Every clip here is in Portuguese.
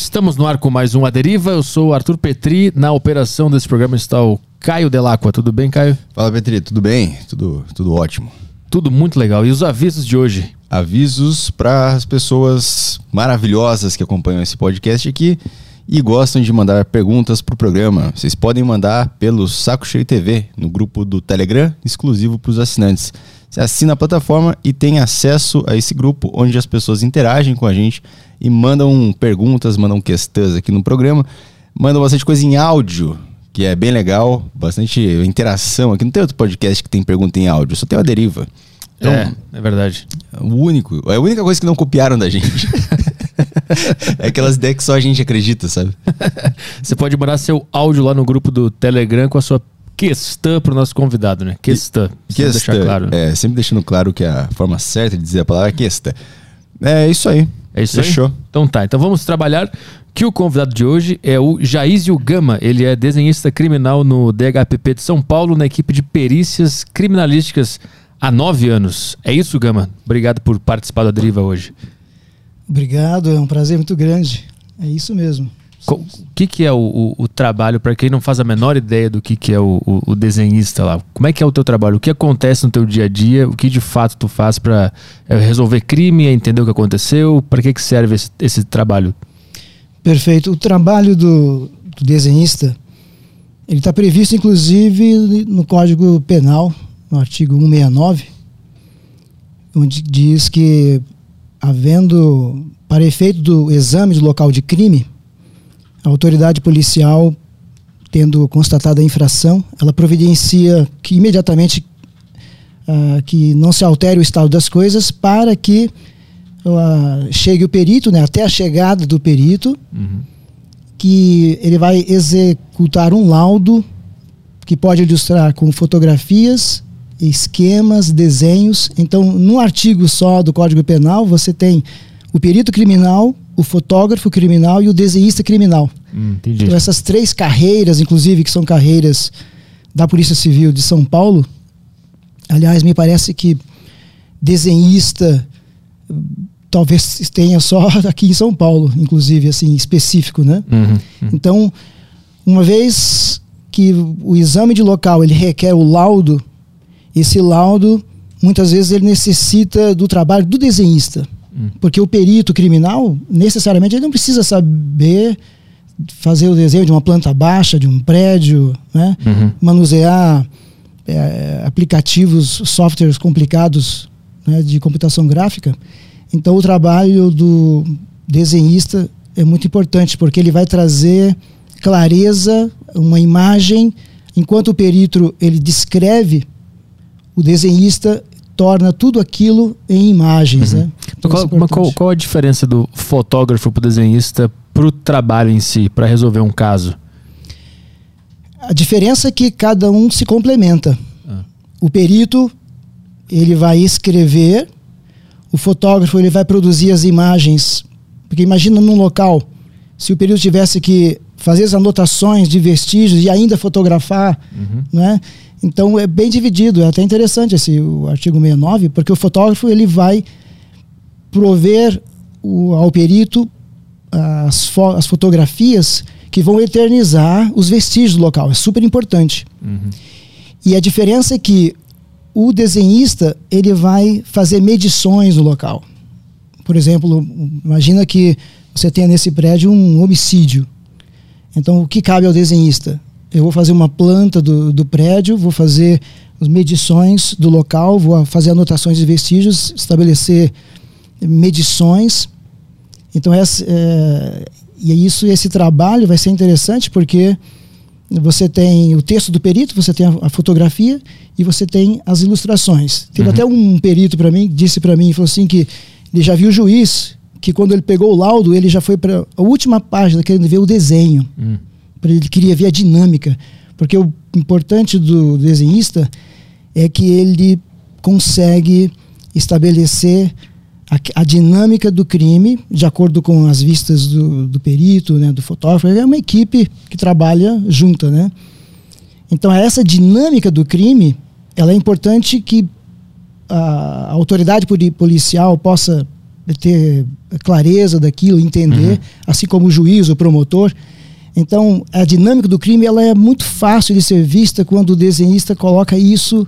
Estamos no ar com mais um A Deriva. Eu sou o Arthur Petri. Na operação desse programa está o Caio Delacqua. Tudo bem, Caio? Fala, Petri. Tudo bem? Tudo, tudo ótimo. Tudo muito legal. E os avisos de hoje? Avisos para as pessoas maravilhosas que acompanham esse podcast aqui e gostam de mandar perguntas para o programa. Vocês podem mandar pelo Saco Cheio TV, no grupo do Telegram, exclusivo para os assinantes. Você assina a plataforma e tem acesso a esse grupo onde as pessoas interagem com a gente e mandam perguntas, mandam questões aqui no programa, mandam bastante coisa em áudio, que é bem legal, bastante interação aqui. Não tem outro podcast que tem pergunta em áudio, só tem a deriva. Então, é, é verdade. O único, é a única coisa que não copiaram da gente. é aquelas ideias que só a gente acredita, sabe? Você pode mandar seu áudio lá no grupo do Telegram com a sua questão para o nosso convidado, né? Questão. Questão. Deixar claro. É, sempre deixando claro que a forma certa de dizer a palavra é questão. É isso aí. É isso Fechou. aí? Então tá, então vamos trabalhar que o convidado de hoje é o Jaísio Gama. Ele é desenhista criminal no DHPP de São Paulo, na equipe de perícias criminalísticas há nove anos. É isso, Gama? Obrigado por participar da Deriva hoje. Obrigado, é um prazer muito grande. É isso mesmo. O que, que é o, o, o trabalho, para quem não faz a menor ideia do que, que é o, o, desenhista lá? Como é que é o teu trabalho? O que acontece no teu dia a dia? O que de fato tu faz para é, resolver crime, entender o que aconteceu? Para que, que serve esse, esse trabalho? Perfeito. O trabalho do, do desenhista, ele está previsto inclusive no Código Penal, no artigo 169, onde diz que havendo, para efeito do exame do local de crime, a autoridade policial, tendo constatado a infração, ela providencia que imediatamente uh, que não se altere o estado das coisas para que uh, chegue o perito, né, até a chegada do perito, uhum. que ele vai executar um laudo que pode ilustrar com fotografias, esquemas, desenhos. Então, num artigo só do Código Penal, você tem o perito criminal, o fotógrafo criminal e o desenhista criminal. Hum, então, essas três carreiras, inclusive, que são carreiras da Polícia Civil de São Paulo, aliás, me parece que desenhista talvez tenha só aqui em São Paulo, inclusive, assim, específico, né? Uhum, uhum. Então, uma vez que o exame de local ele requer o laudo, esse laudo muitas vezes ele necessita do trabalho do desenhista. Porque o perito criminal, necessariamente, ele não precisa saber fazer o desenho de uma planta baixa, de um prédio, né? Uhum. manusear é, aplicativos, softwares complicados né, de computação gráfica. Então, o trabalho do desenhista é muito importante, porque ele vai trazer clareza, uma imagem, enquanto o perito ele descreve, o desenhista torna tudo aquilo em imagens. Uhum. Né? Então, qual, é qual, qual, a diferença do fotógrafo para o desenhista para o trabalho em si, para resolver um caso? A diferença é que cada um se complementa. Ah. O perito ele vai escrever, o fotógrafo ele vai produzir as imagens. Porque imagina num local, se o perito tivesse que fazer as anotações de vestígios e ainda fotografar, uhum. né? Então é bem dividido, é até interessante esse o artigo 69, porque o fotógrafo ele vai prover o, ao perito as, fo as fotografias que vão eternizar os vestígios do local. É super importante. Uhum. E a diferença é que o desenhista ele vai fazer medições no local. Por exemplo, imagina que você tenha nesse prédio um homicídio. Então, o que cabe ao desenhista? eu vou fazer uma planta do, do prédio, vou fazer as medições do local, vou fazer anotações de vestígios, estabelecer medições. Então, essa, é, e é isso, esse trabalho vai ser interessante porque você tem o texto do perito, você tem a, a fotografia e você tem as ilustrações. Teve uhum. até um perito para mim, disse para mim, falou assim que ele já viu o juiz, que quando ele pegou o laudo, ele já foi para a última página querendo ver o desenho. Uhum ele queria ver a dinâmica, porque o importante do desenhista é que ele consegue estabelecer a, a, dinâmica do crime de acordo com as vistas do, do perito, né, do fotógrafo. É uma equipe que trabalha junta, né? Então essa dinâmica do crime, ela é importante que a autoridade policial possa ter clareza daquilo, entender, uhum. assim como o juiz, o promotor. Então, a dinâmica do crime ela é muito fácil de ser vista quando o desenhista coloca isso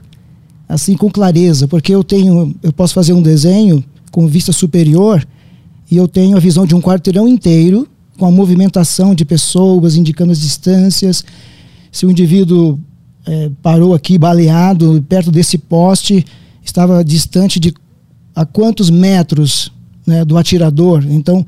assim com clareza, porque eu tenho, eu posso fazer um desenho com vista superior e eu tenho a visão de um quarteirão inteiro com a movimentação de pessoas indicando as distâncias. Se o indivíduo é, parou aqui baleado perto desse poste, estava distante de a quantos metros né, do atirador. Então,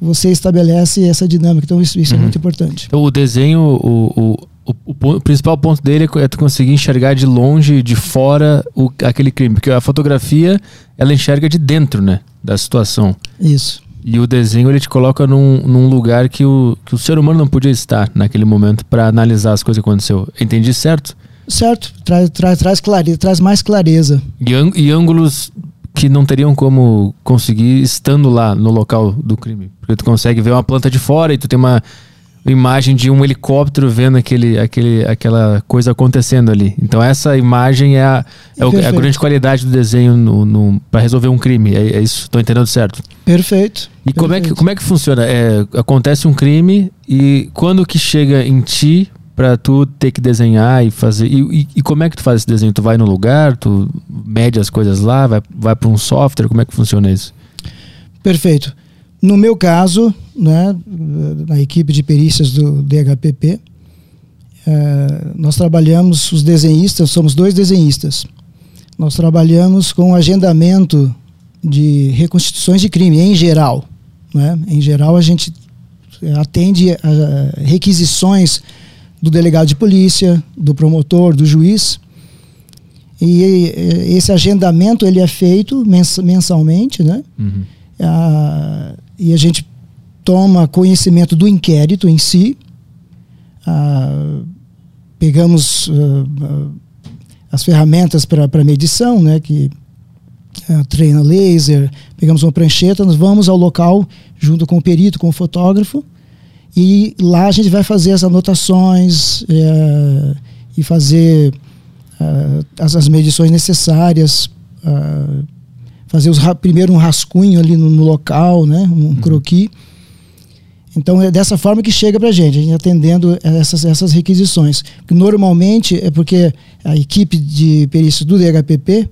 você estabelece essa dinâmica. Então, isso, isso é uhum. é muito importante. Então, o desenho, o, o, o, o, principal ponto dele é tu conseguir enxergar de longe, de fora, o, aquele crime. Porque a fotografia, ela enxerga de dentro, né? Da situação. Isso. E o desenho, ele te coloca num, num lugar que o, que o ser humano não podia estar naquele momento para analisar as coisas que aconteceu. Entendi certo? Certo. Traz, traz, traz, clareza, traz mais clareza. E, e ângulos que não teriam como conseguir estando lá no local do crime. Porque tu consegue ver uma planta de fora e tu tem uma imagem de um helicóptero vendo aquele, aquele, aquela coisa acontecendo ali. Então essa imagem é a, é, o, é a grande qualidade do desenho para resolver um crime. É, é isso, estou entendendo certo? Perfeito. E Perfeito. como é que como é que funciona? É, acontece um crime e quando que chega em ti para tu ter que desenhar e fazer. E, e, e, como é que tu faz esse desenho? Tu vai no lugar, tu mede as coisas lá, vai, vai para um software? Como é que funciona isso? Perfeito. No meu caso, né, na equipe de perícias do DHPP, é, nós trabalhamos, os desenhistas, somos dois desenhistas. Nós trabalhamos com agendamento de reconstituições de crime, em geral. Né? Em geral, a gente atende a requisições do delegado de polícia, do promotor, do juiz. E esse agendamento ele é feito mensalmente, né? Uhum. Ah, e a gente toma conhecimento do inquérito em si. Ah, pegamos ah, as ferramentas para medição, né? Que ah, treina laser, pegamos uma prancheta, nós vamos ao local junto com o perito, com o fotógrafo, e lá a gente vai fazer as anotações é, e fazer uh, as, as, medições necessárias, fazer os, primeiro um rascunho ali no, no local, né, um uhum. croquis. Então é dessa forma que chega para a gente, a gente atendendo essas, essas requisições. Normalmente é porque a equipe de perícia do DHPP,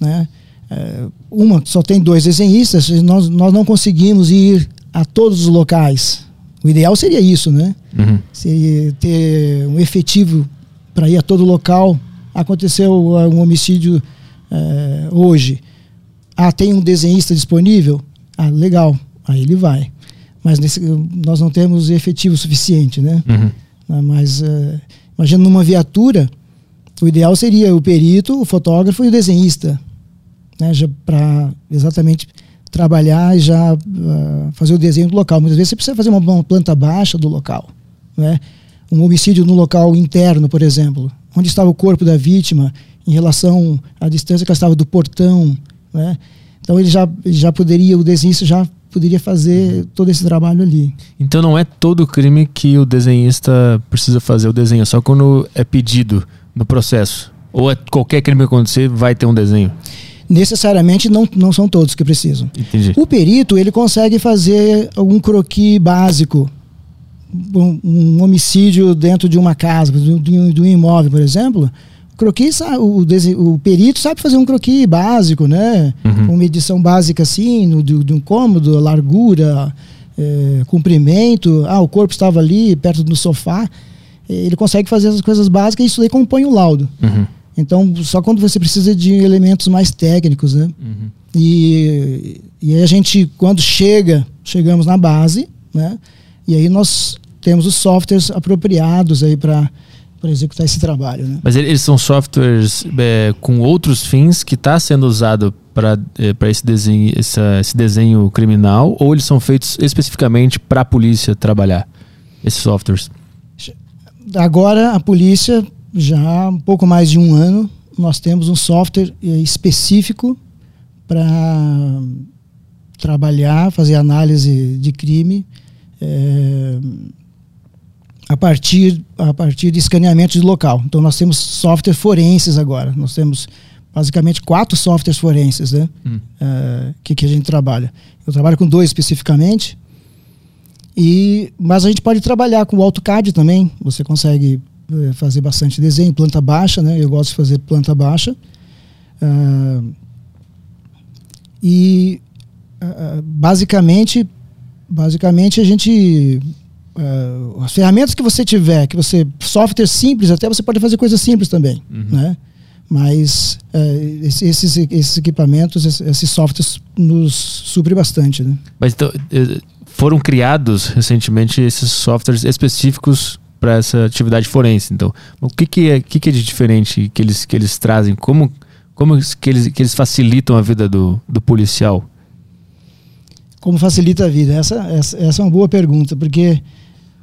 né, é, uma só tem dois desenhistas, nós, nós não conseguimos ir a todos os locais. O ideal seria isso, né? Uhum. Seria ter um efetivo para ir a todo local. Aconteceu um homicídio é, hoje. Ah, tem um desenhista disponível? Ah, legal. Aí ele vai. Mas nesse, nós não temos efetivo suficiente, né? Uhum. Ah, mas é, imagina numa viatura, o ideal seria o perito, o fotógrafo e o desenhista, né? Para exatamente trabalhar e já uh, fazer o desenho do local. Muitas vezes você precisa fazer uma, uma, planta baixa do local. Né? Um homicídio no local interno, por exemplo. Onde estava o corpo da vítima em relação à distância que ela estava do portão. Né? Então ele já, já poderia, o desenhista já poderia fazer todo esse trabalho ali. Então não é todo crime que o desenhista precisa fazer o desenho, é só quando é pedido no processo. Ou é qualquer crime que acontecer vai ter um desenho? necessariamente não, não são todos que precisam. Entendi. O perito ele consegue fazer algum croquis básico, um, um homicídio dentro de uma casa, de um, de um imóvel, por exemplo. O croquis, o, o, perito sabe fazer um croquis básico, né? Uhum. Uma medição básica assim, no, de, de um cômodo, largura, é, comprimento. Ah, o corpo estava ali perto do sofá. Ele consegue fazer essas coisas básicas e isso daí compõe o laudo. Uhum. Então, só quando você precisa de elementos mais técnicos, né? Uhum. E, e aí a gente, quando chega, chegamos na base, né? E aí nós temos os softwares apropriados aí para para executar esse trabalho, né? Mas eles são softwares é, com outros fins que está sendo usado para é, esse desenho essa, esse desenho criminal ou eles são feitos especificamente para a polícia trabalhar esses softwares? Agora a polícia já há um pouco mais de um ano, nós temos um software eh, específico para trabalhar, fazer análise de crime é, a, partir, a partir de escaneamento de local. Então, nós temos software forenses agora. Nós temos basicamente quatro softwares forenses, né? Hum. Uh, que, que a gente trabalha. Eu trabalho com dois especificamente. E, mas a gente pode trabalhar com o AutoCAD também. Você consegue uh, fazer bastante desenho, planta baixa, né? Eu gosto de fazer planta baixa. Uh, e basicamente, basicamente a gente as ferramentas que você tiver, que você software simples, até você pode fazer coisas simples também, uhum. né? Mas uh, esses, esses equipamentos, esses softwares nos supre bastante. Né? Mas então, eh, foram criados recentemente esses softwares específicos para essa atividade forense. Então, o que, que, é, que, que é de diferente que eles, que eles trazem? Como, como que, eles, que eles facilitam a vida do, do policial? Como facilita a vida? Essa, essa, essa é uma boa pergunta, porque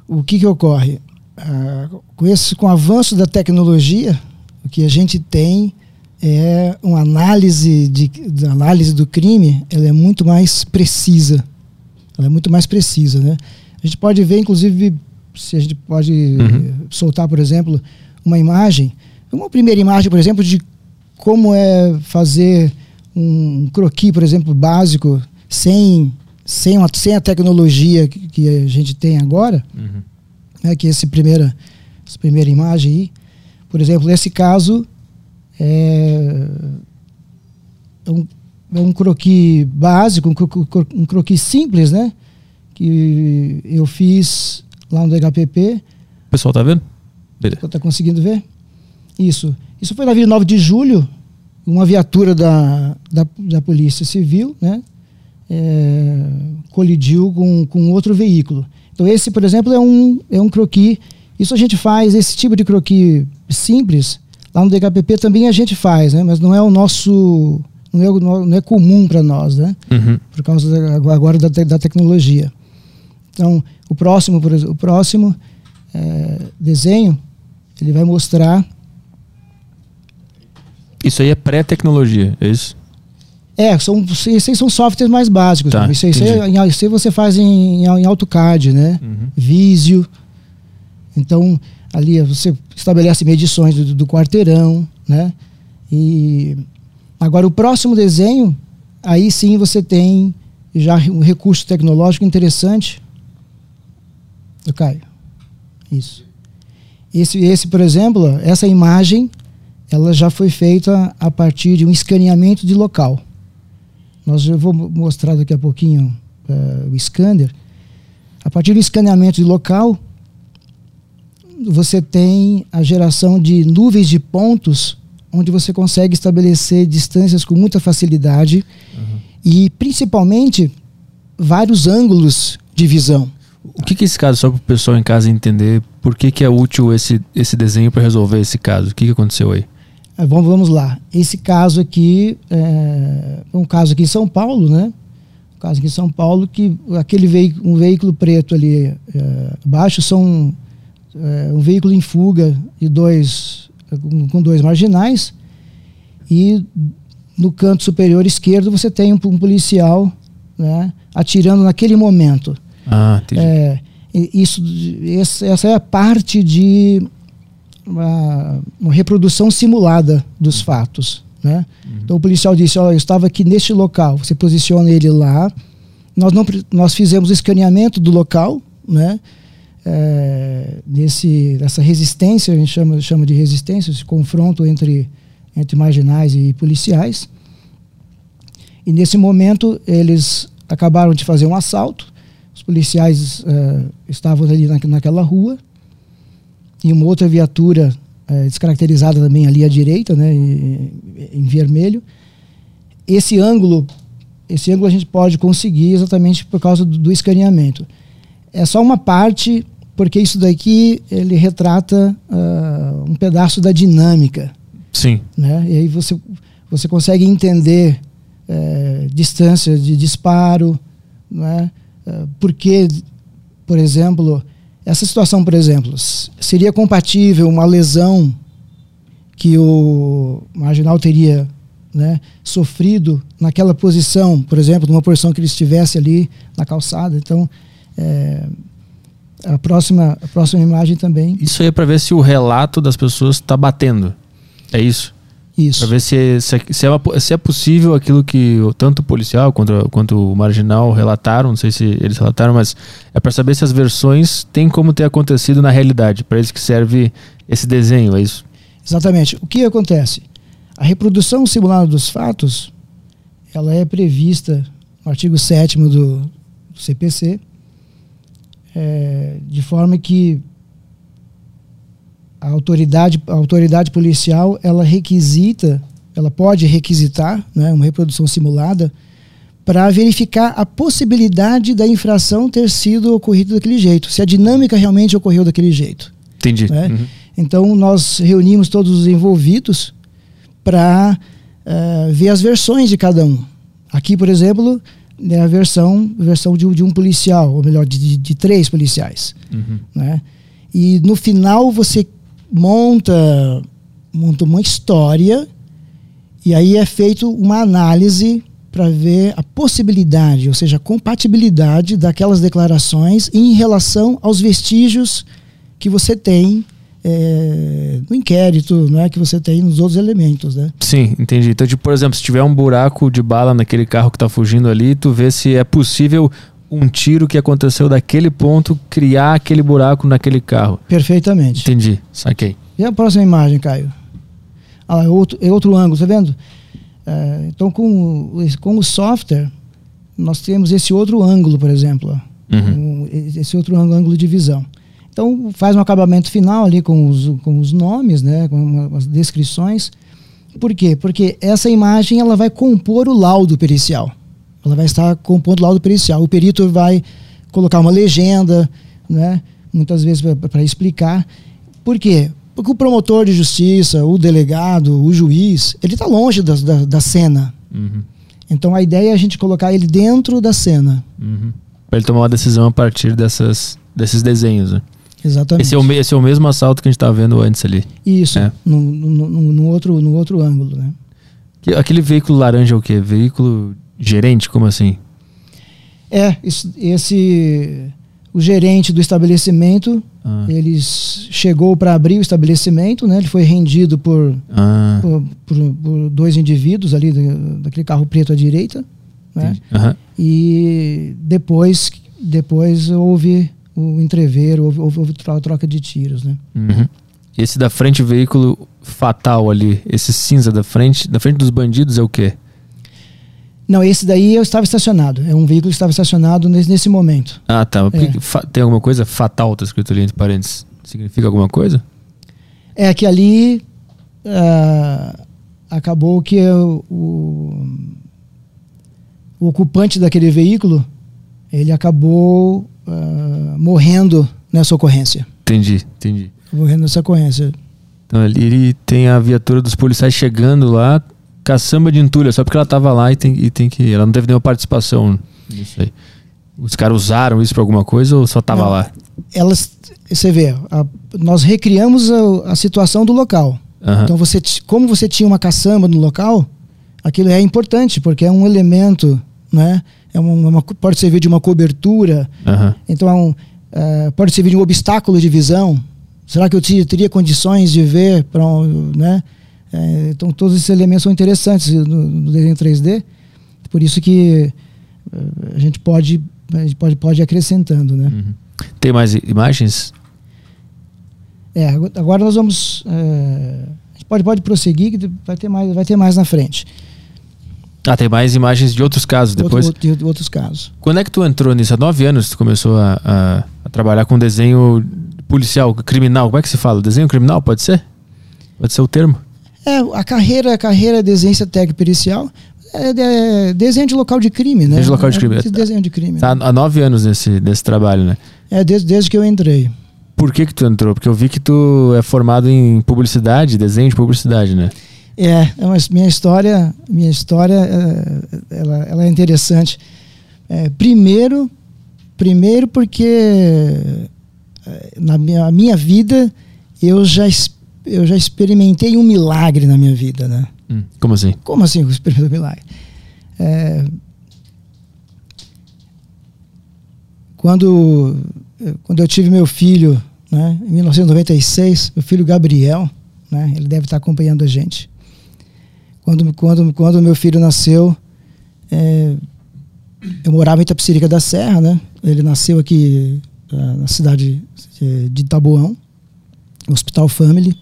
o que, que ocorre? Ah, com, esse, com o avanço da tecnologia, o que a gente tem é uma análise de, análise do crime, ela é muito mais precisa. Ela é muito mais precisa, né? A gente pode ver, inclusive, se a gente pode uhum. soltar, por exemplo, uma imagem, uma primeira imagem, por exemplo, de como é fazer um croquis, por exemplo, básico, sem, sem, uma, sem a tecnologia que, que a gente tem agora, uhum. né, que é essa primeira, essa primeira imagem aí, por exemplo, nesse caso, é, é um, é um croquis básico, um, cro, um croquis simples, né? Que eu fiz lá no DHPP. O pessoal tá vendo? Beleza. Tá conseguindo ver? Isso. Isso foi na 9 de julho, uma viatura da, da, da Polícia Civil, né? É, colidiu com, com outro veículo. Então esse, por exemplo, é um, é um croquis isso a gente faz, esse tipo de croquis simples, lá no DKPP também a gente faz, né? Mas não é o nosso, não é, não é comum para nós, né? Uhum. Por causa da, agora da, da tecnologia. Então, o próximo, por exemplo, o próximo é, desenho, ele vai mostrar. Isso aí é pré-tecnologia, é isso? É, são, esses são softwares mais básicos. Tá, isso, isso, aí, isso aí você faz em, em AutoCAD, né? Uhum. Visio. Então, ali você estabelece medições do, do quarteirão, né? E agora o próximo desenho, aí sim você tem já um recurso tecnológico interessante. Do Caio. Isso. Esse, esse, por exemplo, essa imagem, ela já foi feita a partir de um escaneamento de local. Nós eu vou mostrar daqui a pouquinho uh, o scanner. A partir do escaneamento de local, você tem a geração de nuvens de pontos, onde você consegue estabelecer distâncias com muita facilidade uhum. e, principalmente, vários ângulos de visão. O que, que é esse caso, só para o pessoal em casa entender, por que, que é útil esse, esse desenho para resolver esse caso? O que, que aconteceu aí? É, vamos, vamos lá. Esse caso aqui é um caso aqui em São Paulo, né? Um caso aqui em São Paulo que aquele veículo, um veículo preto ali é, abaixo são é, um veículo em fuga e dois com, com dois marginais e no canto superior esquerdo você tem um, um policial né, atirando naquele momento. Ah, entendi. É, isso, essa é a parte de uma, uma reprodução simulada dos fatos. Né? Uhum. Então o policial disse: Olha, eu estava aqui neste local. Você posiciona ele lá. Nós, não, nós fizemos o escaneamento do local, né? é, nesse, nessa resistência, a gente chama, chama de resistência, esse confronto entre, entre marginais e policiais. E nesse momento eles acabaram de fazer um assalto, os policiais é, estavam ali na, naquela rua, e uma outra viatura é, descaracterizada também ali à direita, né, em, em vermelho. Esse ângulo, esse ângulo a gente pode conseguir exatamente por causa do, do escaneamento. É só uma parte porque isso daqui ele retrata uh, um pedaço da dinâmica. Sim. Né? E aí você, você consegue entender é, distância de disparo, né? Uh, porque, por exemplo, essa situação, por exemplo, seria compatível uma lesão que o marginal teria né, sofrido naquela posição, por exemplo, numa posição que ele estivesse ali na calçada. Então, é, a próxima, a próxima imagem também. Isso aí é para ver se o relato das pessoas está batendo. É isso? Isso. Pra ver se, se, se, é uma- se é possível aquilo que tanto o policial quanto, quanto o marginal relataram, não sei se eles relataram, mas é para saber se as versões têm como ter acontecido na realidade. Para isso que serve esse desenho, é isso? Exatamente. O que acontece? A reprodução simulada dos fatos, ela é prevista no artigo 7 do, do CPC, é, de forma que a autoridade, a autoridade policial, ela requisita, ela pode requisitar né, uma reprodução simulada para verificar a possibilidade da infração ter sido ocorrida daquele jeito, se a dinâmica realmente ocorreu daquele jeito. Entendi. É. Uhum. Então nós reunimos todos os envolvidos para ver as versões de cada um. Aqui, por exemplo, é a versão, versão de, um- de um policial, ou melhor, de, de- de três policiais. Uhum. Né? E no final você monta, monta uma história e aí é feito uma análise para ver a possibilidade, ou seja, a compatibilidade daquelas declarações em relação aos vestígios que você tem eh, no inquérito, né, que você tem nos outros elementos, né? Sim, entendi. Então, tipo, por exemplo, se tiver um buraco de bala naquele carro que tá fugindo ali, tu vê se é possível um tiro que aconteceu daquele ponto criar aquele buraco naquele carro. Perfeitamente. Entendi, saquei. E a próxima imagem, Caio? Ah, lá, é outro, é outro ângulo, tá vendo? É, então, com, com o software, nós temos esse outro ângulo, por exemplo. Uhum. Um- esse outro ângulo, de visão. Então, faz um acabamento final ali com os, com os nomes, né, com as descrições. Por quê? Porque essa imagem ela vai compor o laudo pericial. Ela vai estar compondo o laudo pericial. O perito vai colocar uma legenda, né, muitas vezes para explicar. Por quê? Porque o promotor de justiça, o delegado, o juiz, ele está longe da, da, da cena. Uhum. Então a ideia é a gente colocar ele dentro da cena. Uhum. Pra ele tomar uma decisão a partir dessas, desses desenhos, né? Exatamente. Esse é, o, esse é o mesmo assalto que a gente tava vendo antes ali. Isso, É. no, no, no- outro, no outro ângulo, né? Que- Aquele veículo laranja é o quê? Veículo gerente? Como assim? É, isso- esse o gerente do estabelecimento, Ah, ele chegou para abrir o estabelecimento, né? Ele foi rendido por, ah, por, por- por dois indivíduos ali da- daquele carro preto à direita, né? Aham. E depois, depois houve o entrever, houve, houve, houve tro- troca de tiros, né? Uhum. Esse da frente, o veículo fatal ali, esse cinza da frente, da frente dos bandidos é o quê? Não, esse daí eu estava estacionado. É um veículo que estava estacionado nesse, nesse momento. Ah, tá. É. tem alguma coisa fatal, tá escrito ali entre parênteses? Significa alguma coisa? É que ali ah, acabou que o, o, o ocupante daquele veículo ele acabou ah, morrendo nessa ocorrência. Entendi, entendi. Morrendo nessa ocorrência. Então ali ele tem a viatura dos policiais chegando lá, caçamba de entulho, só porque ela tava lá e tem, e tem que. Ela não teve nenhuma participação nisso aí. Os caras usaram isso pra alguma coisa ou só tava Não. lá? Elas, você vê, a- nós recriamos a, a situação do local. Aham. Então, você, como você tinha uma caçamba no local, aquilo é importante, porque é um elemento, né? É uma, uma- pode servir de uma cobertura, Aham. então é um, eh, pode servir de um obstáculo de visão. Será que eu teria condições de ver para um, né? Eh, então todos esses elementos são interessantes no, no desenho 3D. Por isso que eh, a gente pode a gente pode, pode ir acrescentando, né? Uhum. Tem mais imagens? É, ago- agora nós vamos eh, a gente pode pode prosseguir que vai ter mais vai ter mais na frente. Ah, tem mais imagens de outros casos depois. Outro- outro- de outros casos. Quando é que tu entrou nisso? Há nove anos tu começou a, a- a trabalhar com desenho policial, criminal. Como é que se fala? Desenho criminal, pode ser? Pode ser o termo? É, a carreira, a carreira desenho técnico pericial é, é desenho de local de crime, né? Desenho de local de É, crime. esse desenho de crime. Tá há nove anos nesse, nesse trabalho, né? É desde, desde que eu entrei. Por que que tu entrou? Porque eu vi que tu é formado em publicidade, desenho de publicidade, né? É, é uma, minha história, minha história, é, ela, ela é interessante. É, primeiro, primeiro porque é, na minha, minha vida eu já, eu já experimentei um milagre na minha vida, né? Hum, como assim? Como assim eu experimentei um milagre? É, quando, eh, quando eu tive meu filho, né, em 1996, meu filho Gabriel, né, ele deve estar acompanhando a gente. Quando, quando, quando meu filho nasceu, é, eu morava em Itapecerica da Serra, né? Ele nasceu aqui uh, na cidade de Itabuão, Hospital Family.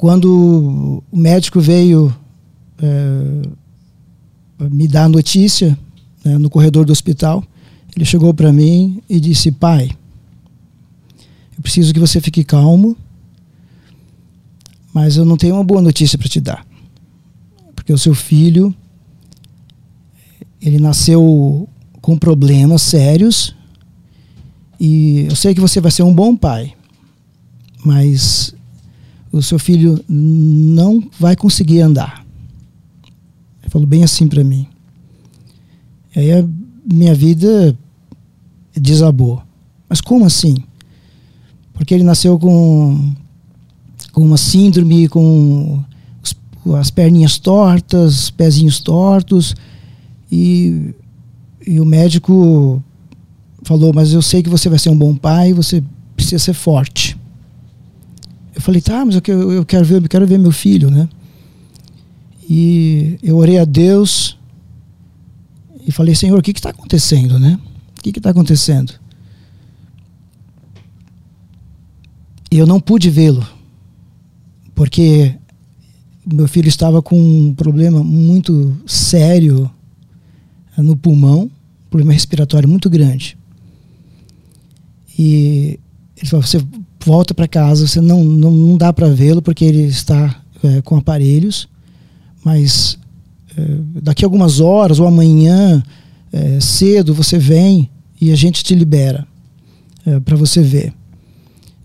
Quando o médico veio é, me dar a notícia né, no corredor do hospital, ele chegou para mim e disse: Pai, eu preciso que você fique calmo, mas eu não tenho uma boa notícia para te dar. Porque o seu filho, ele nasceu com problemas sérios e eu sei que você vai ser um bom pai, mas o seu filho não vai conseguir andar. Ele falou bem assim para mim. E aí a minha vida desabou. Mas como assim? Porque ele nasceu com, com uma síndrome, com os, as perninhas tortas, pezinhos tortos, e, e o médico falou: Mas eu sei que você vai ser um bom pai, você precisa ser forte. Eu falei: Tá, mas eu quero, eu quero, ver, eu quero ver meu filho, né? E eu orei a Deus e falei: Senhor, o que está acontecendo, né? O que está acontecendo? E eu não pude vê-lo, porque meu filho estava com um problema muito sério no pulmão, um problema respiratório muito grande. E ele falou: você volta para casa, você não, não, não dá para vê-lo porque ele está é, com aparelhos, mas é, daqui a algumas horas ou amanhã é, cedo você vem e a gente te libera é, para você ver.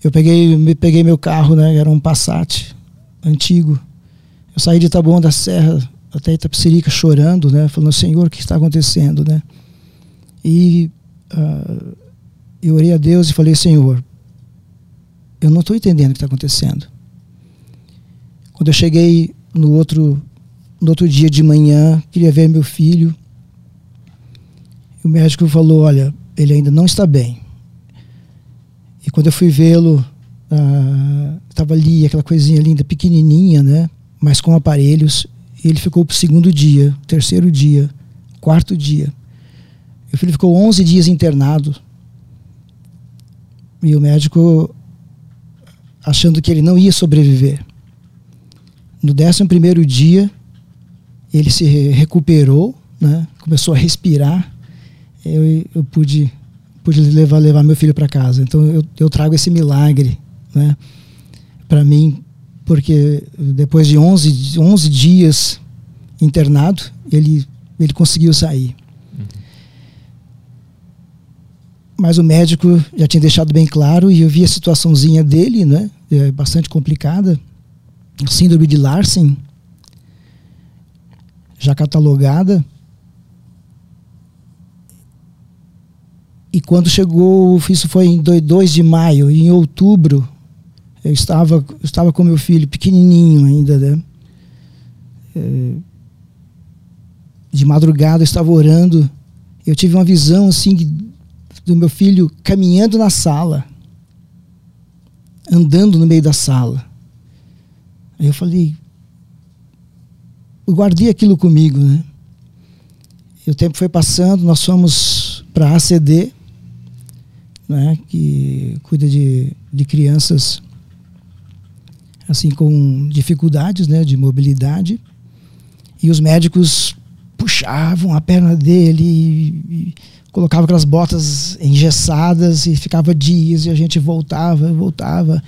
Eu peguei, me peguei meu carro, né? Era um Passat antigo. Eu saí de Taboão da Serra até Itapecerica chorando, né? Falando, Senhor, o que está acontecendo, né? E uh, eu orei a Deus e falei: Senhor, eu não estou entendendo o que está acontecendo. Quando eu cheguei no outro, no outro dia de manhã, queria ver meu filho. O médico falou: Olha, ele ainda não está bem. E quando eu fui vê-lo, estava ah, ali, aquela coisinha linda, pequenininha, né? Mas com aparelhos. E ele ficou para o segundo dia, terceiro dia, quarto dia. Meu filho ficou 11 dias internado e o médico achando que ele não ia sobreviver. No décimo primeiro dia, ele se recuperou, né? começou a respirar. Eu, eu pude, pude levar, levar meu filho para casa. Então eu, eu trago esse milagre né? para mim, porque depois de 11, 11 dias internado, ele, ele conseguiu sair. mas o médico já tinha deixado bem claro e eu vi a situaçãozinha dele, né? É bastante complicada. Síndrome de Larsen, já catalogada. E quando chegou, isso foi em 2 de maio, em outubro, eu estava, eu estava com meu filho pequenininho ainda, né? É, de madrugada eu estava orando, eu tive uma visão assim do meu filho caminhando na sala, andando no meio da sala. Aí eu falei, eu guardei aquilo comigo, né? E o tempo foi passando, nós fomos para a ACD, né, que cuida de, de crianças assim com dificuldades, né, de mobilidade. E os médicos puxavam a perna dele e, colocava aquelas botas engessadas e ficava dias e a gente voltava, voltava.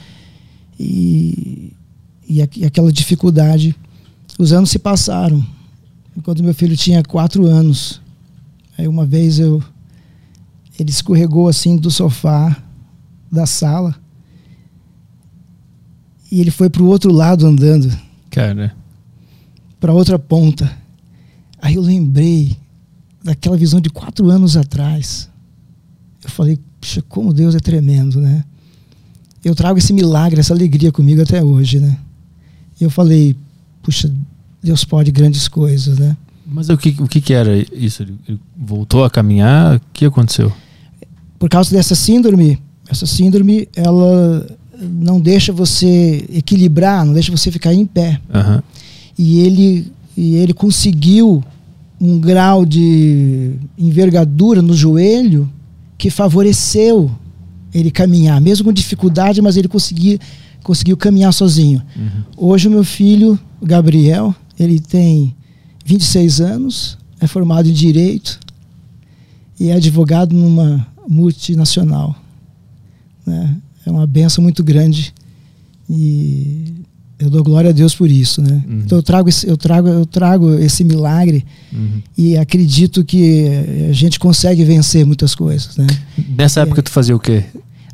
E, e, e aquela dificuldade. Os anos se passaram. Quando meu filho tinha quatro anos, aí uma vez eu ele escorregou assim do sofá da sala e ele foi para o outro lado andando. Cara. Para outra ponta. Aí eu lembrei daquela visão de quatro anos atrás. Eu falei, puxa, como Deus é tremendo, né? Eu trago esse milagre, essa alegria comigo até hoje, né? E eu falei, puxa, Deus pode grandes coisas, né? Mas o que, o que, que era isso? Ele voltou a caminhar? O que aconteceu? Por causa dessa síndrome, essa síndrome, ela não deixa você equilibrar, não deixa você ficar em pé. Aham. E ele, e ele conseguiu um grau de envergadura no joelho que favoreceu ele caminhar, mesmo com dificuldade, mas ele conseguiu, conseguiu caminhar sozinho. Hoje o meu filho, o Gabriel, ele tem 26 anos, é formado em direito e é advogado numa multinacional. né? É uma benção muito grande e eu dou glória a Deus por isso, né? Uhum. Então eu trago esse, eu trago eu trago esse milagre Uhum. e acredito que a gente consegue vencer muitas coisas, né? Nessa época tu fazia o quê?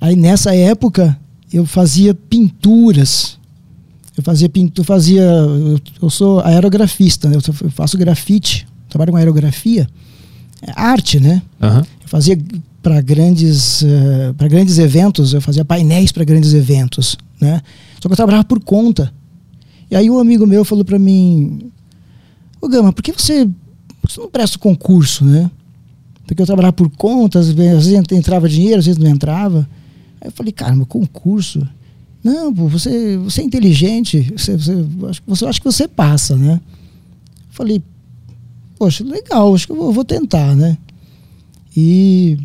Aí nessa época eu fazia pinturas. Eu fazia pintura, fazia eu, eu sou aerografista, né? Eu faço grafite, trabalho com aerografia. É arte, né? Aham. Eu fazia para grandes para grandes eventos, eu fazia painéis para grandes eventos, né? Só que eu trabalhava por conta. E aí um amigo meu falou para mim: "Ô Gama, por que você, você não presta concurso, né? Porque eu trabalhava por conta, às vezes, entrava dinheiro, às vezes não entrava. Aí eu falei: "Caramba, concurso? Não, pô, você, você é inteligente, você, você, você, acho que você passa, né?" Falei: "Poxa, legal, acho que eu vou, vou tentar, né?" E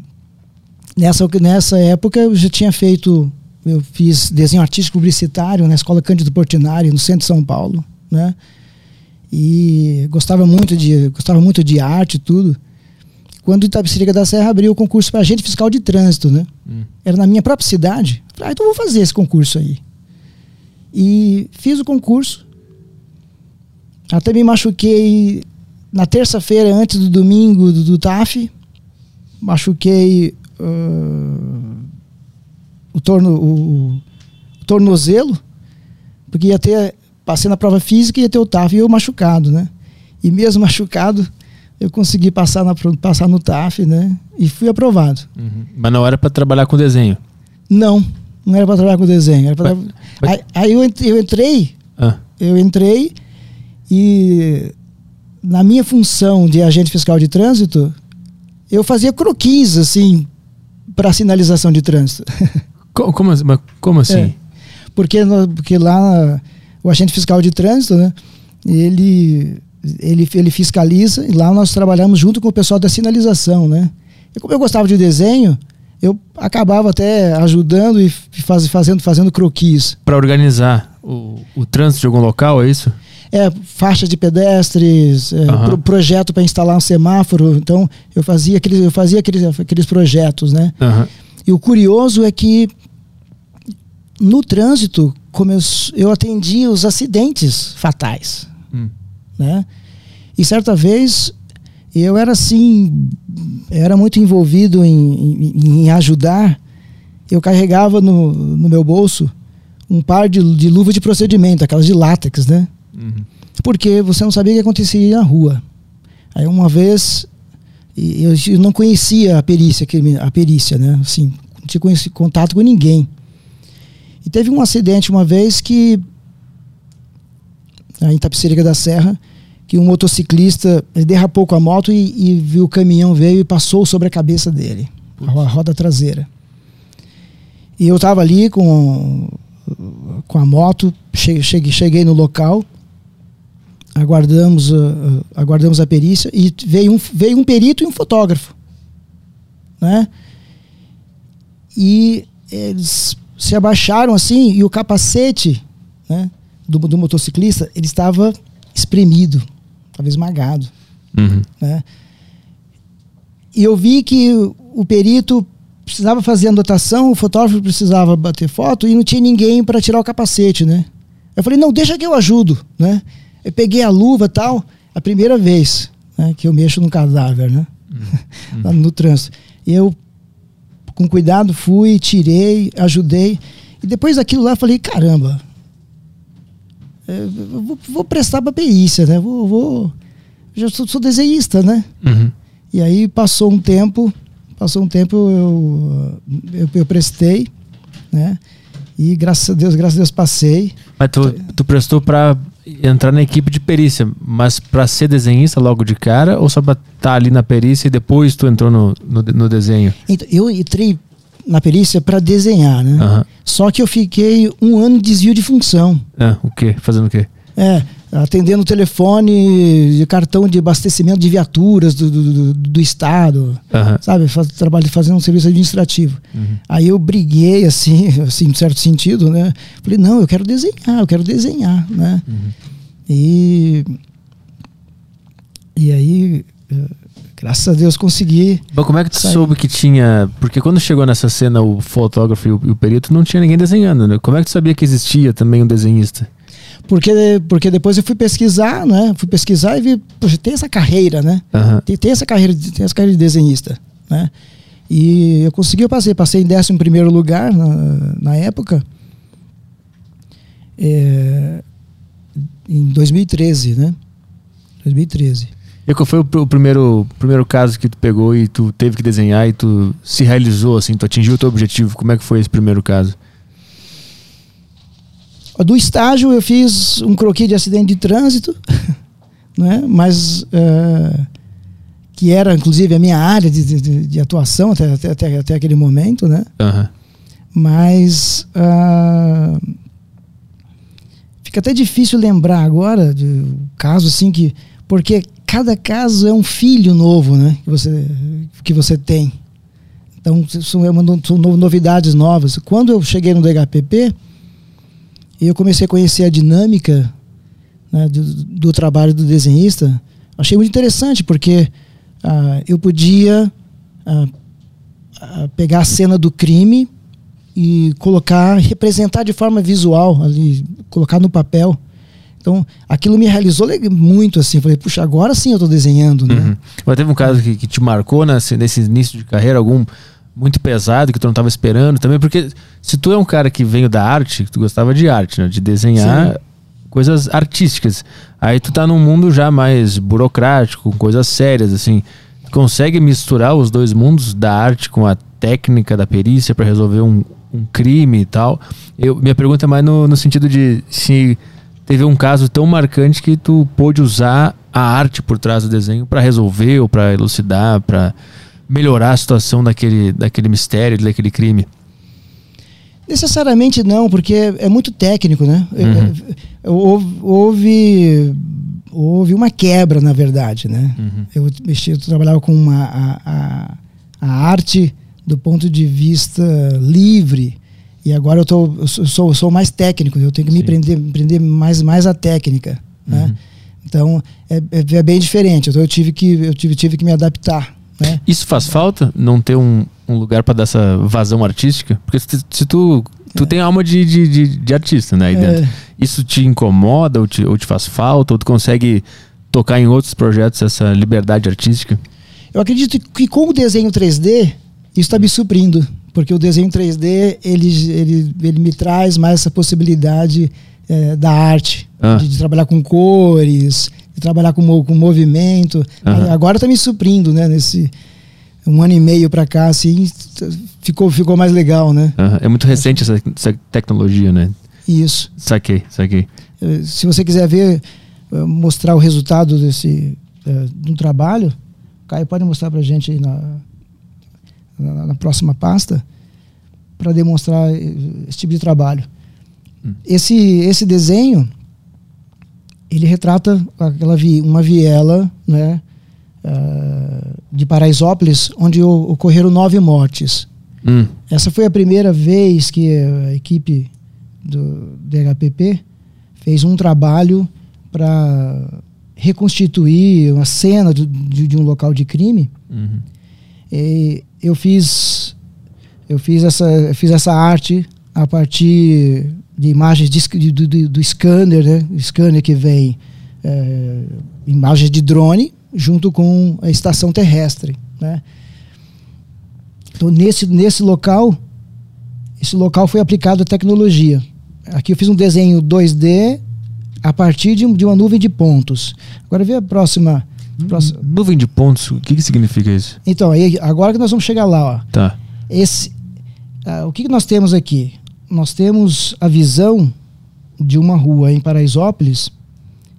nessa, nessa época eu já tinha feito, eu fiz desenho artístico publicitário na Escola Cândido Portinari, no centro de São Paulo, né? E gostava muito de, gostava muito de arte e tudo. Quando Itapecerica da Serra abriu o concurso para agente fiscal de trânsito, né? Hum. Era na minha própria cidade. Falei, ah, então vou fazer esse concurso aí. E fiz o concurso. Até me machuquei na terça-feira, antes do domingo do, do TAF. Machuquei ah, o, torno, o, o tornozelo, porque ia ter. Passei na prova física e ia ter o TAF e eu machucado, né? E mesmo machucado, eu consegui passar, na, passar no TAF, né? E fui aprovado. Uhum. Mas não era pra trabalhar com desenho. Não, não era para trabalhar com desenho. Pra Mas- mas- Aí, aí eu, ent- eu entrei, Ah. eu entrei e na minha função de agente fiscal de trânsito, eu fazia croquis assim para sinalização de trânsito. Co- Como, mas como assim? É. Porque, no- porque lá o agente fiscal de trânsito, né, ele, ele, ele fiscaliza e lá nós trabalhamos junto com o pessoal da sinalização, né? E como eu gostava de desenho, eu acabava até ajudando e faz, fazendo, fazendo croquis. Pra organizar o, o trânsito de algum local, é isso? É, faixas de pedestres, é, Aham. pro- projeto para instalar um semáforo. Então, eu fazia aqueles, eu fazia aqueles, aqueles projetos, né? Aham. E o curioso é que no trânsito, como eu, eu atendia os acidentes fatais, Hum. né? E certa vez eu era assim, era muito envolvido em, em, em ajudar. Eu carregava no, no meu bolso um par de, de luva de procedimento, aquelas de látex, né? Uhum. porque você não sabia o que acontecia na rua. Aí uma vez eu, não conhecia a perícia, a perícia, né? Assim, não tinha contato com ninguém. E teve um acidente uma vez que em Itapecerica da Serra, que um motociclista derrapou com a moto e, e viu o caminhão veio e passou sobre a cabeça dele, a ro- a roda traseira. E eu estava ali com com a moto, che- cheguei, cheguei no local, aguardamos, uh, aguardamos a perícia e veio um, veio um perito e um fotógrafo. Né? E eles se abaixaram assim e o capacete né, do, do motociclista ele estava espremido, estava esmagado. Uhum. Né? E eu vi que o- perito precisava fazer anotação, o fotógrafo precisava bater foto e não tinha ninguém para tirar o capacete, né? Eu falei, não, deixa que eu ajudo, né? Eu peguei a luva tal, a primeira vez né, que eu mexo no cadáver, né? Lá no trânsito. E eu, com cuidado, fui, tirei, ajudei. E depois daquilo lá, falei, caramba, é, eu vou, vou prestar para perícia, né? Vou, vou, já sou, sou desenhista, né? Uhum. E aí passou um tempo, passou um tempo eu, eu, eu prestei, né? E graças a Deus, graças a Deus passei. Mas tu, tu prestou pra entrar na equipe de perícia, mas pra ser desenhista logo de cara ou só pra estar ali na perícia e depois tu entrou no, no, no desenho? Então, eu entrei na perícia para desenhar, né? Aham. Só que eu fiquei um ano de desvio de função. Ah, o quê? Fazendo o quê? É, atendendo o telefone de cartão de abastecimento de viaturas do, do, do- do Estado, Aham. sabe? Faz, trabalho fazendo um serviço administrativo. Aí eu briguei, assim, assim, em certo sentido, né? Falei, não, eu quero desenhar, eu quero desenhar, né? E, e aí, eh, graças a Deus, consegui. Mas como é que tu Sai. soube que tinha. Porque quando chegou nessa cena o fotógrafo e o, e o perito, não tinha ninguém desenhando, né? Como é que tu sabia que existia também um desenhista? Porque, porque depois eu fui pesquisar, né? Fui pesquisar e vi, poxa, tem essa carreira, né? Aham. Tem, tem essa carreira, tem essa carreira de desenhista, né? E eu consegui, eu passei, passei em 11 primeiro lugar na, na época, é, em 2013, né? 2013. E qual foi o, o primeiro, primeiro caso que tu pegou e tu teve que desenhar e tu se realizou, assim, tu atingiu o teu objetivo? Como é que foi esse primeiro caso? Do estágio eu fiz um croquis de acidente de trânsito, né? Mas é, que era inclusive a minha área de, de- de atuação até, até, até, aquele momento, né? Aham. mas ah, fica até difícil lembrar agora de um caso assim que porque cada caso é um filho novo né que você que você tem então são, é são no- novidades novas quando eu cheguei no DHPP eu comecei a conhecer a dinâmica né, do, do trabalho do desenhista achei muito interessante porque ah, eu podia ah, ah, pegar a cena do crime e colocar, representar de forma visual ali, colocar no papel. Então, aquilo me realizou muito assim. Falei, puxa, agora sim eu estou desenhando, né? Uhum. Mas teve um caso que, que te marcou nesse início de carreira, algum muito pesado que tu não estava esperando também? Porque se tu é um cara que veio da arte, tu gostava de arte, né? De desenhar Sim. coisas artísticas. Aí tu tá num mundo já mais burocrático, com coisas sérias, assim. Tu consegue misturar os dois mundos da arte com a técnica da perícia para resolver um, um crime e tal? Eu, minha pergunta é mais no, no sentido de se teve um caso tão marcante que tu pôde usar a arte por trás do desenho para resolver ou para elucidar, para melhorar a situação daquele, daquele mistério, daquele crime. Necessariamente não, porque é muito técnico, né? Uhum. É, é, Houve, houve, houve uma quebra, na verdade, né? Eu, mexi, eu trabalhava com uma, a, a, a arte do ponto de vista livre e agora eu, tô, eu sou- sou, sou mais técnico, eu tenho que me prender, prender mais, mais à técnica, né? Então é, é, é bem diferente. Então eu tive que eu tive, tive que me adaptar, né? Isso faz falta? Não ter um, um lugar para dar essa vazão artística? Porque se, se tu, tu tem alma de, de, de, de artista, né? Aí É. dentro. Isso te incomoda ou te, ou te faz falta? Ou tu consegue tocar em outros projetos essa liberdade artística? Eu acredito que com o desenho 3D, isso está me suprindo. Porque o desenho 3D, ele, ele, ele me traz mais essa possibilidade eh, da arte. Ah. De, de trabalhar com cores, de trabalhar com, com movimento. Aham. Agora está me suprindo, né? Nesse um ano e meio para cá, assim, ficou, ficou mais legal, né? Aham. É muito recente essa, essa tecnologia, né? Isso. Saquei, saquei. Eh, Se você quiser ver, eh, mostrar o resultado desse eh, do trabalho, Caio pode mostrar para a gente aí na, na, na próxima pasta para demonstrar esse tipo de trabalho. Esse, esse desenho ele retrata aquela vi, uma viela, né, ah, de Paraisópolis, onde ocorreram nove mortes. Hum, Essa foi a primeira vez que a equipe do DHPP fez um trabalho para reconstituir uma cena de, de um local de crime. uhum. E eu fiz eu fiz essa eu fiz essa arte a partir de imagens de, do, do, do scanner, né? O scanner que vem é, imagens de drone junto com a estação terrestre, né? Então nesse nesse local esse local foi aplicado a tecnologia. Aqui eu fiz um desenho 2D a partir de, de uma nuvem de pontos. Agora vê a próxima, próxima Nuvem de pontos, o que, que significa isso? então, aí, agora que nós vamos chegar lá, ó. Tá. Esse, ah, o que, que nós temos aqui? Nós temos a visão de uma rua em Paraisópolis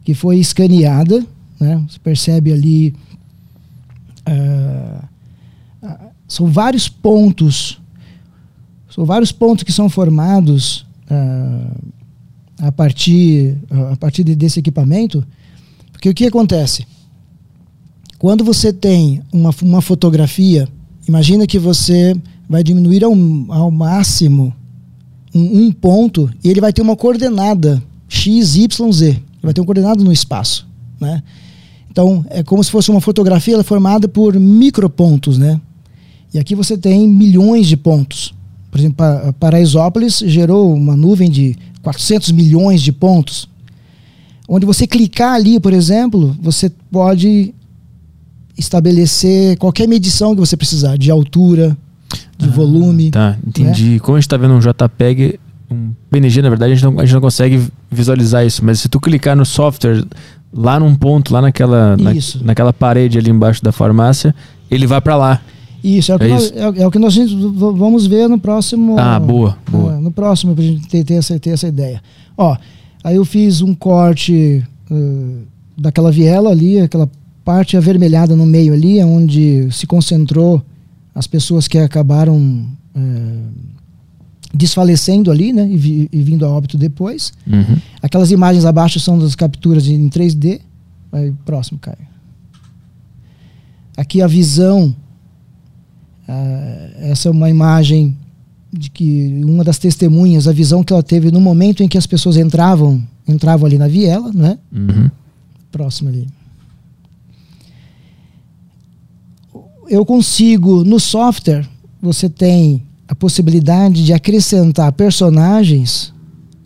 que foi escaneada, né? Você percebe ali ah, são vários pontos São vários pontos que são formados ah, a partir, a partir de- desse equipamento. Porque o que acontece? Quando você tem uma, uma fotografia, imagina que você vai diminuir ao, ao máximo um, um ponto e ele vai ter uma coordenada x, y, z. Ele vai ter uma coordenada no espaço, né? Então, é como se fosse uma fotografia ela é formada por micropontos, né? E aqui você tem milhões de pontos. Por exemplo, Pa- Paraisópolis gerou uma nuvem de 400 milhões de pontos. Onde você clicar ali, por exemplo, você pode estabelecer qualquer medição que você precisar, de altura, de volume. Tá, entendi. Como a gente tá vendo um JPEG, um PNG, na verdade, a gente, não, a gente não consegue visualizar isso. Mas se tu clicar no software, lá num ponto, lá naquela, na- naquela parede ali embaixo da farmácia, ele vai para lá. Isso, é o que, É nós, é, é o que nós vamos ver no próximo. Ah, boa, boa. ah, no próximo, pra gente ter, ter essa, ter essa ideia. Ó, aí eu fiz um corte ah, daquela viela ali, aquela parte avermelhada no meio ali, onde se concentrou as pessoas que acabaram eh, desfalecendo ali, né? E, vi- e vindo a óbito depois. Uhum. Aquelas imagens abaixo são das capturas em 3D. Aí, próximo, Caio. Aqui a visão. ah, essa é uma imagem de que uma das testemunhas, a visão que ela teve no momento em que as pessoas entravam, entravam ali na viela, né? Uhum. Próximo ali. Eu consigo, no software, você tem a possibilidade de acrescentar personagens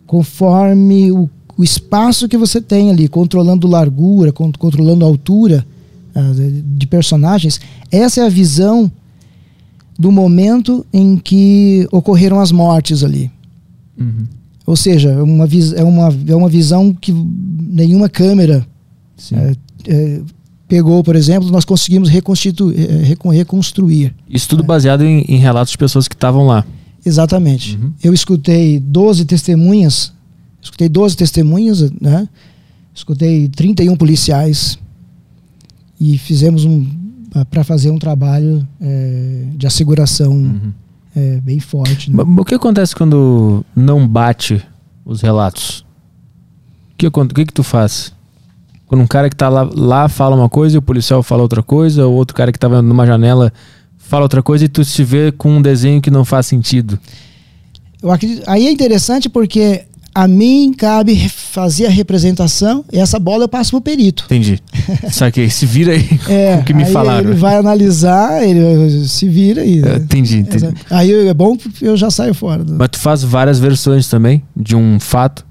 conforme o, o espaço que você tem ali, controlando largura, con- controlando altura ah, de- de personagens. Essa é a visão do momento em que ocorreram as mortes ali. Uhum. Ou seja, é uma, é uma, é uma visão que nenhuma câmera é, é, pegou, por exemplo, nós conseguimos é, recon- reconstruir. Isso tudo baseado em, em relatos de pessoas que estavam lá. Exatamente. Uhum. Eu escutei 12 testemunhas, escutei 12 testemunhas, né? Escutei 31 policiais e fizemos um para fazer um trabalho é, de asseguração Uhum. é, bem forte. né? Mas O que acontece quando não bate os relatos? O que, o que, que tu faz? Quando um cara que tá lá, lá fala uma coisa e o policial fala outra coisa, ou outro cara que tava numa janela fala outra coisa e tu se vê com um desenho que não faz sentido. Eu acredito, aí é interessante porque a mim cabe fazer a representação e essa bola eu passo pro perito. Entendi. Saquei. Se vira aí É, com o que me aí falaram. Ele vai analisar, ele se vira e. É, entendi, entendi. Aí é bom porque eu já saio fora. do- Mas tu faz várias versões também de um fato.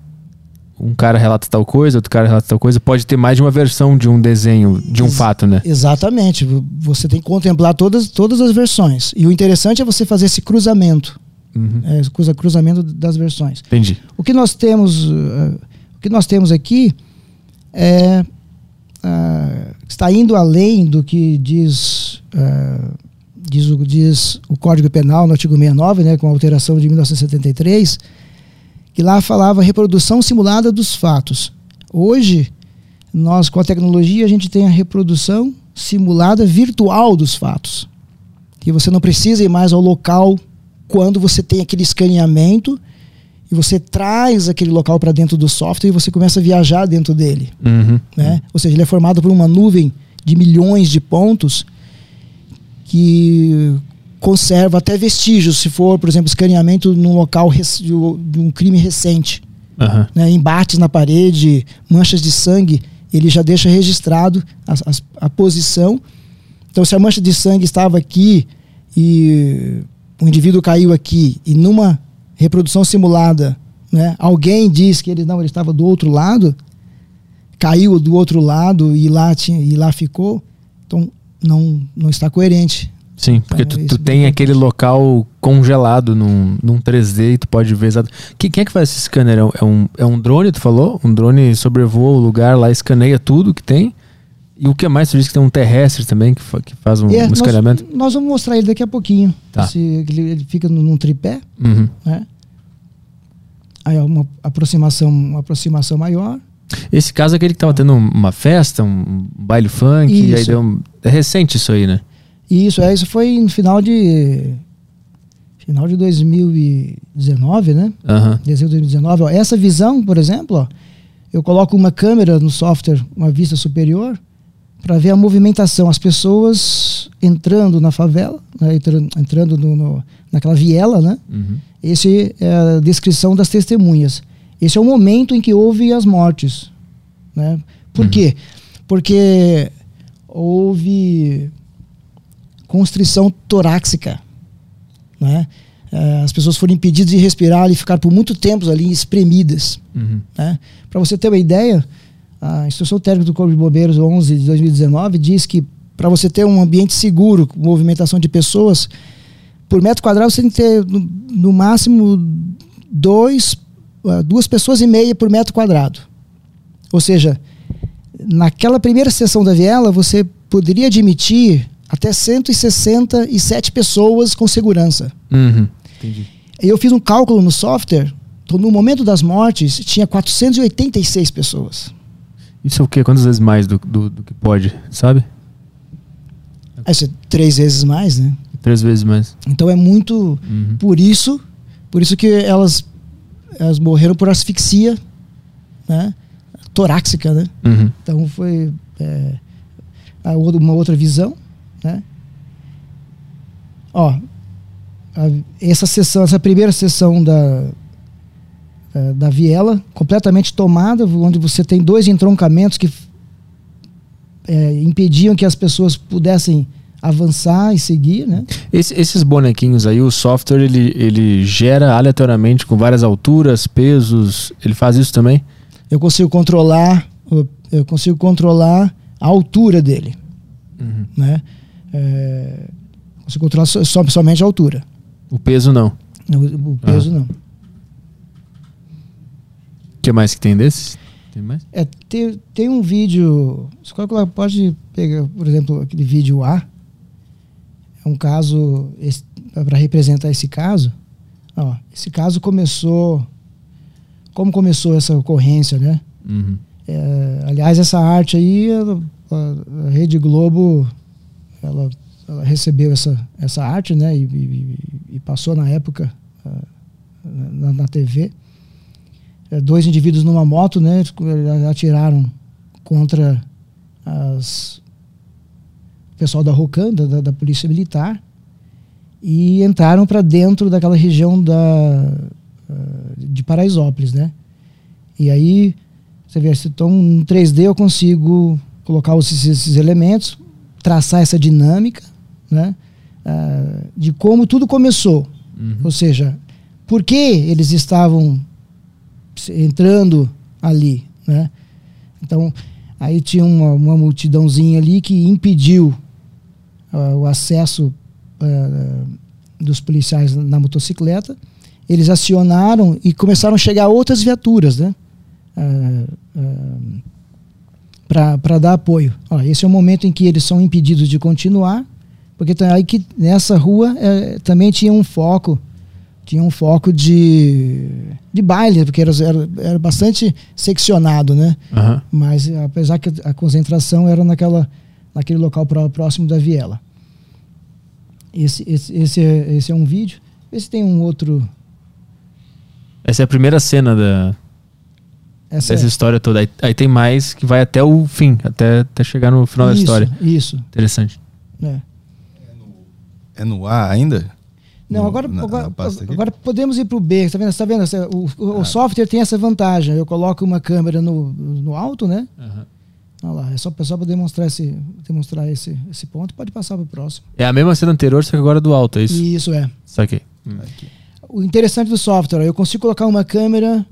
Um cara relata tal coisa, outro cara relata tal coisa. Pode ter mais de uma versão de um desenho, de um Ex- fato, né? Exatamente. Você tem que contemplar todas, todas as versões. E o interessante é você fazer esse cruzamento. Uhum. É, cruza- cruzamento das versões. Entendi. O que nós temos, uh, o que nós temos aqui é ah, está indo além do que diz, ah, diz, o, diz o Código Penal no artigo 69, né, com a alteração de 1973, que lá falava reprodução simulada dos fatos. Hoje, nós com a tecnologia a gente tem a reprodução simulada virtual dos fatos. Que você não precisa ir mais ao local quando você tem aquele escaneamento e você traz aquele local para dentro do software e você começa a viajar dentro dele. Uhum. Né? Ou seja, ele é formado por uma nuvem de milhões de pontos que conserva até vestígios, se for, por exemplo, escaneamento num local de um crime recente. Aham. Né? Embates na parede, manchas de sangue, ele já deixa registrado as- as- a, posição. Então, se a mancha de sangue estava aqui e o indivíduo caiu aqui e numa reprodução simulada, né, alguém diz que ele não, ele estava do outro lado, caiu do outro lado e lá tinha e lá ficou, então não não está coerente. Sim, porque Então, tu, é tu isso tem mesmo. aquele local congelado num, num 3D e tu pode ver exato. Que, quem é que faz esse scanner? É um- É um, é um drone, tu falou? Um drone sobrevoa o lugar lá, escaneia tudo que tem. E o que mais? Tu disse que tem um terrestre também que, fa- que faz um, É, um nós, escaneamento? nós vamos mostrar ele daqui a pouquinho. Tá. Se ele, ele fica num tripé, Uhum. né? Aí é uma aproximação, uma aproximação maior. Esse caso é aquele que tava tendo uma festa, um baile funk, e aí Isso. deu um... É recente isso aí, né? Isso, é, isso foi no final de final de 2019, né? Aham. Dezembro de 2019. Ó, essa visão, por exemplo, ó, eu coloco uma câmera no software, uma vista superior, para ver a movimentação, as pessoas entrando na favela, né, entrando, entrando no, no- naquela viela, né? Uhum. Esse é a descrição das testemunhas. Esse é o momento em que houve as mortes. Né? Por quê? Porque houve constrição torácica. Né? Eh, As pessoas foram impedidas de respirar e ficar por muito tempo ali espremidas. Uhum. Né? Para você ter uma ideia, a Instrução Técnica do Corpo de Bombeiros 11 de 2019 diz que para você ter um ambiente seguro, com movimentação de pessoas, por metro quadrado você tem que ter no, no máximo dois, ah, duas pessoas e meia por metro quadrado. Ou seja, naquela primeira sessão da viela você poderia admitir até 167 pessoas com segurança. Uhum. Entendi. E eu fiz um cálculo no software, então, no momento das mortes tinha 486 pessoas. Isso é o quê? Quantas vezes mais do, do, do que pode, sabe? Aí Isso é três vezes mais, né? Três vezes mais. Então é muito Uhum. por isso, por isso que elas elas morreram por asfixia, né? Torácica, né? Uhum. Então foi é, uma outra visão, né? Ó, essa sessão, essa primeira sessão da da- da viela completamente tomada, onde você tem dois entroncamentos que é, impediam que as pessoas pudessem avançar e seguir, né? Esse- esses bonequinhos aí, o software ele, ele gera aleatoriamente com várias alturas, pesos. Ele faz isso também? Eu consigo controlar, eu consigo controlar a altura dele, Uhum. né? É, consigo controlar so- só- somente a altura. O peso não. O, o peso não. O que mais que tem desses? Tem mais? É, tem, tem um vídeo. Você pode pegar, por exemplo, aquele vídeo A. É um caso para representar esse caso. Ó, esse caso começou. Como começou essa ocorrência, né? Uhum. É, aliás, essa arte aí, a, a Rede Globo, ela, ela recebeu essa, essa arte, né? E, e- e passou na época ah, na, na TV. É, dois indivíduos numa moto, né? Atiraram contra as, o pessoal da Rocan, da, da- Polícia Militar, e entraram para dentro daquela região da, ah, de Paraisópolis, né? E aí, você vê, então no 3D eu consigo colocar esses, esses elementos, traçar essa dinâmica, né? ah, de como tudo começou. Uhum. Ou seja, por que eles estavam entrando ali, né? Então, aí tinha uma, uma multidãozinha ali que impediu ah, o acesso ah, dos policiais na motocicleta. Eles acionaram e começaram a chegar outras viaturas, né? Para dar apoio. Esse é o momento em que eles são impedidos de continuar, porque tá aí que nessa rua eh, também tinha um foco, tinha um foco de, de baile, porque era, era, era bastante seccionado, né? Aham. Mas apesar que a concentração era naquela, naquele local pró- próximo da viela. Esse, esse, esse, é, esse é um vídeo. Esse tem um outro. Essa é a primeira cena da, Essa dessa é- história toda. Aí, aí tem mais que vai até o fim, até, até chegar no final da isso, história. Isso. Interessante. É. É no A ainda? Não, agora, na- na agora, aqui? agora podemos ir para o B. Tá vendo? Tá vendo? Essa- O, o- o software tem essa vantagem. Eu coloco uma câmera no, no alto, né? Olha lá, é só, só para demonstrar, esse, demonstrar esse, esse ponto. Pode passar para o próximo. É a mesma cena anterior, só que agora do alto, é isso? Isso é. Saquei. O interessante do software, eu consigo colocar uma câmera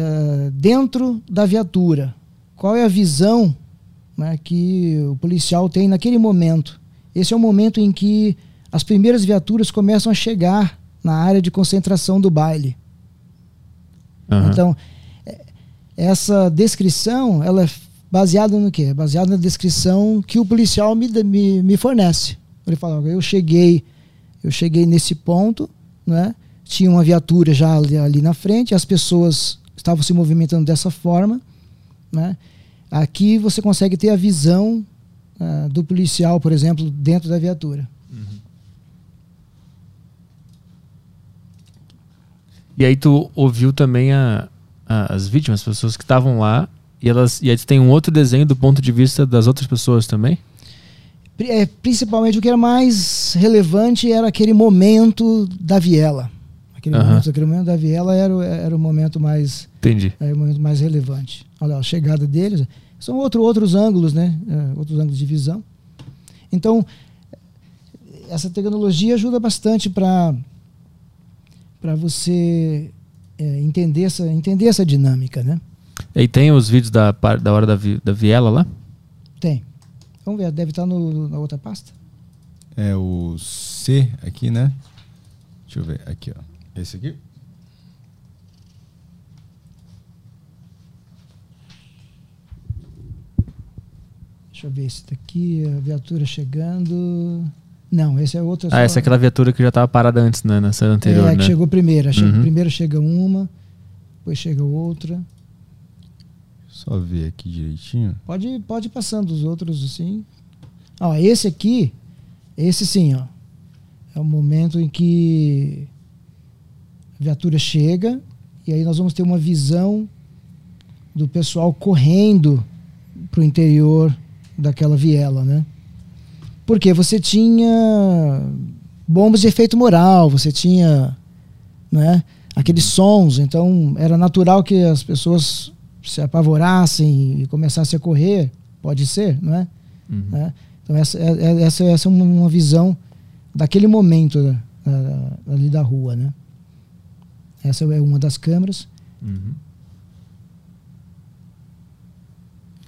eh, dentro da viatura. Qual é a visão né, que o policial tem naquele momento? Esse é o momento em que as primeiras viaturas começam a chegar na área de concentração do baile. Aham. Então, é- essa descrição, ela é baseada no quê? É Baseada na descrição que o policial me, me, me fornece. Ele fala, "Olha, eu cheguei, eu cheguei nesse ponto, né? Tinha uma viatura já ali, ali na frente, as pessoas estavam se movimentando dessa forma, né? Aqui você consegue ter a visão ah, do policial, por exemplo, dentro da viatura. E aí tu ouviu também a, a- as vítimas, as pessoas que estavam lá, e elas e aí tu tem um outro desenho do ponto de vista das outras pessoas também? É, principalmente o que era mais relevante era aquele momento da viela. Aquele, Aham. momento, aquele momento da viela era, o- era o momento mais Entendi. era o momento mais relevante. Olha lá, a chegada deles. São outro, outros ângulos, né? É, outros ângulos de visão. Então, essa tecnologia ajuda bastante para para você é, entender, essa, entender essa dinâmica, né? E tem os vídeos da, da hora da, vi- da viela lá? Tem. Vamos ver, deve estar no, na outra pasta. É o C aqui, né? Deixa eu ver. Aqui, ó. Esse aqui? Deixa eu ver esse daqui, a viatura chegando. Não, esse é outro. Ah, essa é aquela viatura que já tava parada antes, né? Nessa anterior, é, que né? chegou primeiro. Chega- Uhum. Primeiro chega uma, depois chega outra. Só ver aqui direitinho. Pode, pode ir passando os outros assim. Ó, esse aqui, esse sim, ó. É o momento em que a viatura chega e aí nós vamos ter uma visão do pessoal correndo pro interior daquela viela, né? Porque você tinha bombas de efeito moral, você tinha, né, aqueles sons, então era natural que as pessoas se apavorassem e começassem a correr, pode ser, não é? Uhum. né? Então essa, é- é- essa, essa é uma, visão daquele momento da- ali da rua, né? Essa é uma das câmeras. Uhum.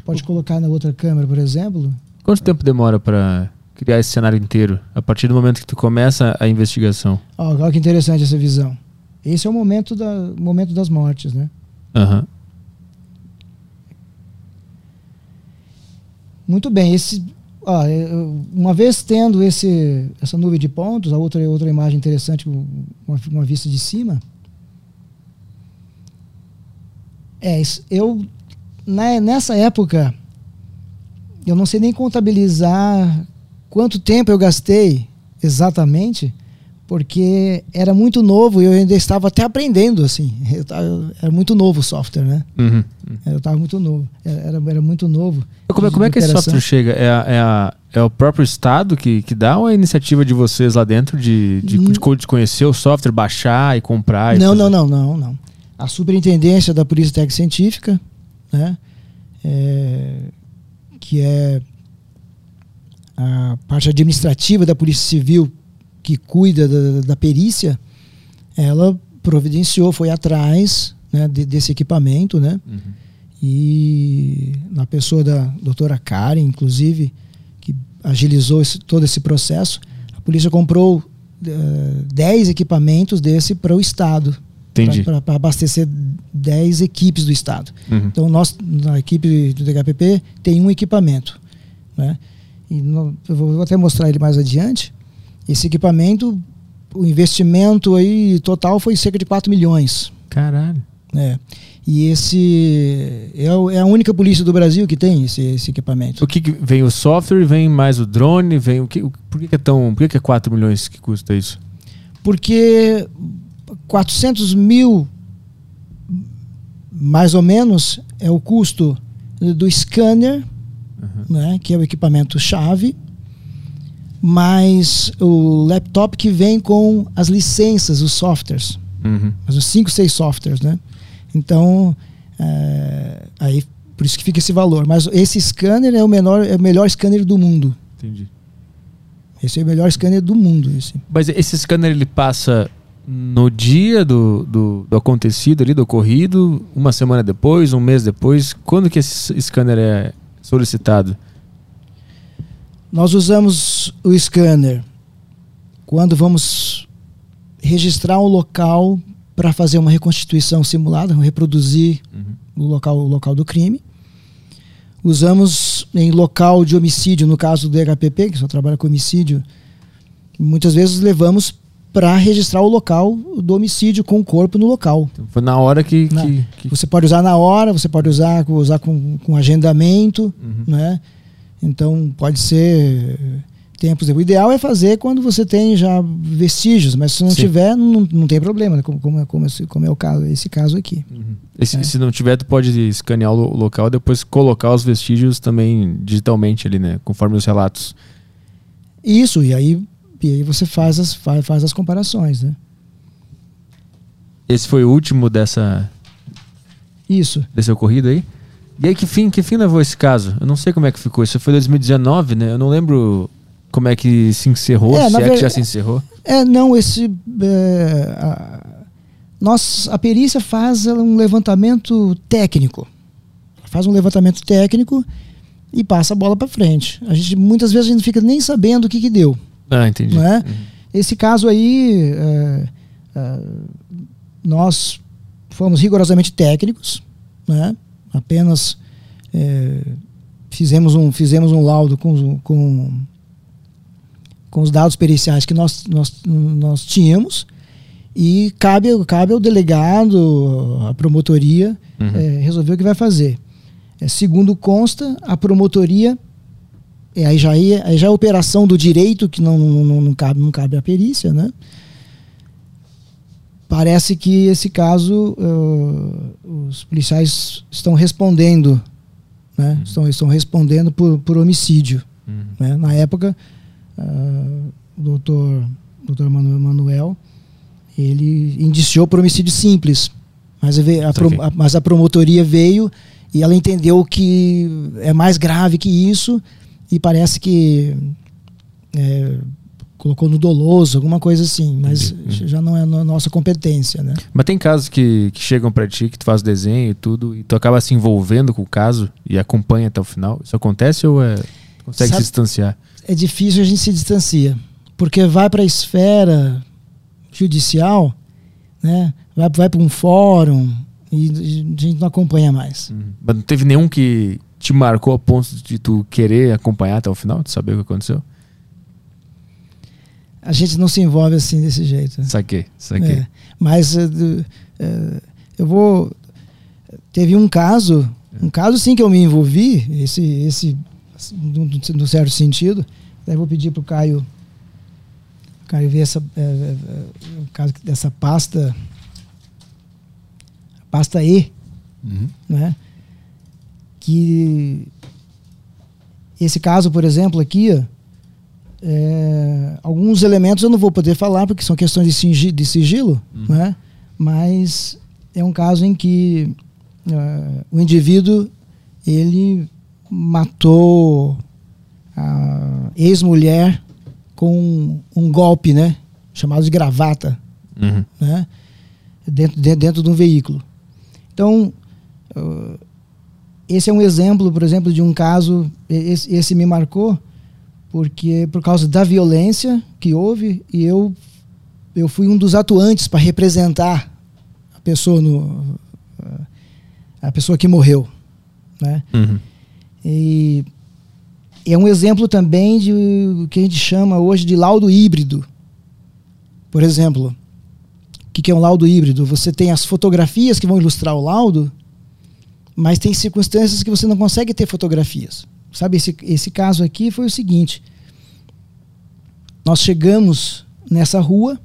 Pode colocar na outra câmera, por exemplo. Quanto tempo demora pra criar esse cenário inteiro? A partir do momento que tu começa a investigação? Ó, olha que interessante essa visão. Esse é o momento, da, momento das mortes, né? Aham. Muito bem, esse, ó, eu- uma vez tendo esse, essa nuvem de pontos, a outra, outra imagem interessante, uma, uma vista de cima. É, isso- eu na- nessa época eu não sei nem contabilizar quanto tempo eu gastei exatamente, porque era muito novo e eu ainda estava até aprendendo assim. Eu tava- era muito novo o software, né? Uhum. Eu estava muito novo, era, era, muito novo. Como, é- como é que esse software chega? É, a- é, a- é o próprio Estado que, que dá ou é a iniciativa de vocês lá dentro de, de, Hum. de de conhecer o software, baixar e comprar? e Não, fazer? não, não, não, não. A superintendência da Polícia Técnica Científica, né, é, que é a parte administrativa da Polícia Civil que cuida da, da perícia, ela providenciou, foi atrás né, de- desse equipamento, né, Uhum. e na pessoa da doutora Karen, inclusive, que agilizou esse- todo esse processo, a polícia comprou eh, 10 equipamentos desse para o Estado. Para abastecer 10 equipes do Estado. Uhum. Então, nós, na equipe do DHPP, tem um equipamento. Né? E no- eu vou até mostrar ele mais adiante. Esse equipamento, o investimento aí total foi cerca de 4 milhões. Caralho. É. E esse é, é a única polícia do Brasil que tem esse, esse equipamento. O que, que vem o software, vem mais o drone, vem o que? o- por que, é tão. Por que, que é 4 milhões que custa isso? Porque 400 mil, mais ou menos, é o custo do scanner, né, que é o equipamento chave, mais o laptop que vem com as licenças, os softwares. Uhum. mas os 5, 6 softwares, né? Então, é, aí por isso que fica esse valor. Mas esse scanner é o menor, é o melhor scanner do mundo. Entendi. Esse é o melhor scanner do mundo. Esse. Mas esse scanner ele passa no dia do, do, do acontecido ali, do ocorrido, uma semana depois, um mês depois. Quando que esse scanner é solicitado? Nós usamos o scanner quando vamos registrar um local para fazer uma reconstituição simulada, reproduzir Uhum. o local, o local do crime. Usamos em local de homicídio, no caso do DHPP, que só trabalha com homicídio, muitas vezes levamos para registrar o local do homicídio com o corpo no local. Então, foi na hora que. Na- que, Você pode usar na hora, você pode usar, usar com, com agendamento, Uhum. né? Então pode ser tempos. O ideal é fazer quando você tem já vestígios, mas se não Sim. tiver, não, não tem problema, né? como, como, é- como, esse- como é o caso, esse caso aqui. Se, É. se não tiver, tu pode escanear o lo- local e depois colocar os vestígios também digitalmente ali, né? Conforme os relatos. Isso, e aí, e aí você faz as, faz, faz as comparações, né? Esse foi o último dessa, Isso. desse ocorrido aí. E aí, que fim, que fim levou esse caso? Eu não sei como é que ficou. Isso foi 2019, né? Eu não lembro como é que se encerrou, É, se é que já se encerrou. É, não, esse. é, a, nós, a perícia faz um levantamento técnico. Faz um levantamento técnico e passa a bola para frente. A gente, muitas vezes a gente não fica nem sabendo o que, que deu. Ah, entendi. É? Uhum. Esse caso aí, é, é, nós fomos rigorosamente técnicos, né? apenas é, fizemos, um, fizemos um laudo com, os- com, com os dados periciais que nós, nós, nós tínhamos e cabe, cabe ao delegado, à promotoria, Uhum. é, resolver o que vai fazer. É, segundo consta, a promotoria é, aí, já é, aí já é operação do direito, que não, não, não, cabe, não cabe à perícia, né? Parece que esse caso uh, os policiais estão respondendo, né? Estão, estão respondendo por, por homicídio. Uhum. Né? Na época, ah, o doutor, doutor Manu- Manuel, ele indiciou por homicídio simples, mas a, a pro- Saquei. a- mas a promotoria veio e ela entendeu que é mais grave que isso e parece que é, colocou no doloso, alguma coisa assim, mas Entendi. Uhum. já não é no- nossa competência, né? Mas tem casos que, que chegam pra ti, que tu faz desenho e tudo, e tu acaba se envolvendo com o caso e acompanha até o final. Isso acontece ou é. Consegue Sabe- se distanciar? é difícil a gente se distancia, porque vai para a esfera judicial, né? Vai, vai para um fórum e a gente não acompanha mais. Uhum. Mas não teve nenhum que te marcou a ponto de tu querer acompanhar até o final, de saber o que aconteceu? A gente não se envolve assim desse jeito. Saquei, saquei. É, mas do- eh, eu vou. Teve um caso, um caso sim que eu me envolvi, esse, esse no, certo sentido. Daí vou pedir para o Caio, Caio ver essa, eh, eh, o caso dessa pasta, pasta E, Uhum. né? Que esse caso, por exemplo, aqui, é, alguns elementos eu não vou poder falar porque são questões de, singi- de sigilo, Uhum. né? Mas é um caso em que ah, o indivíduo ele matou a ex-mulher com um golpe, né? Chamado de gravata Uhum. né? dentro, de- dentro de um veículo. Então, uh, esse é um exemplo, por exemplo, de um caso, esse, esse me marcou, porque por causa da violência que houve, e eu, eu fui um dos atuantes para representar a pessoa, no, a pessoa que morreu. Né? Uhum. E é um exemplo também de o que a gente chama hoje de laudo híbrido. Por exemplo, o que é um laudo híbrido? Você tem as fotografias que vão ilustrar o laudo, mas tem circunstâncias que você não consegue ter fotografias. Sabe, esse, esse caso aqui foi o seguinte: nós chegamos nessa rua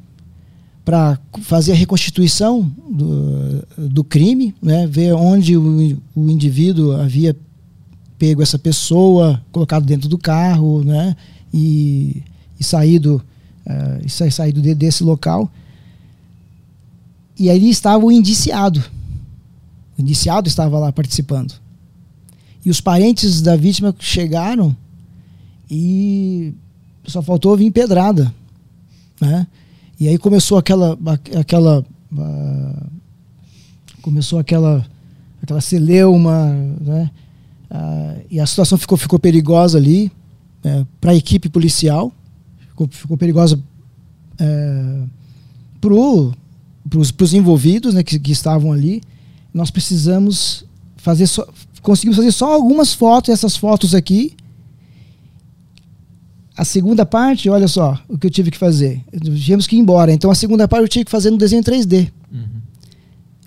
para fazer a reconstituição do, do crime, né, ver onde o, o indivíduo havia pego essa pessoa, colocado dentro do carro, né, e, e saído, eh, e sa- saído de- desse local. E ali estava o indiciado. O estava lá participando. E os parentes da vítima chegaram e só faltou vir pedrada, né? E aí começou aquela aquela ah, começou aquela aquela celeuma, né? Ah, e a situação ficou ficou perigosa ali para a equipe policial, ficou, ficou perigosa é, para os envolvidos né, que, que estavam ali. Nós precisamos fazer só, conseguimos fazer só algumas fotos, essas fotos aqui. A segunda parte, olha só o que eu tive que fazer. Tivemos que ir embora. Então a segunda parte eu tive que fazer no desenho 3D. Uhum.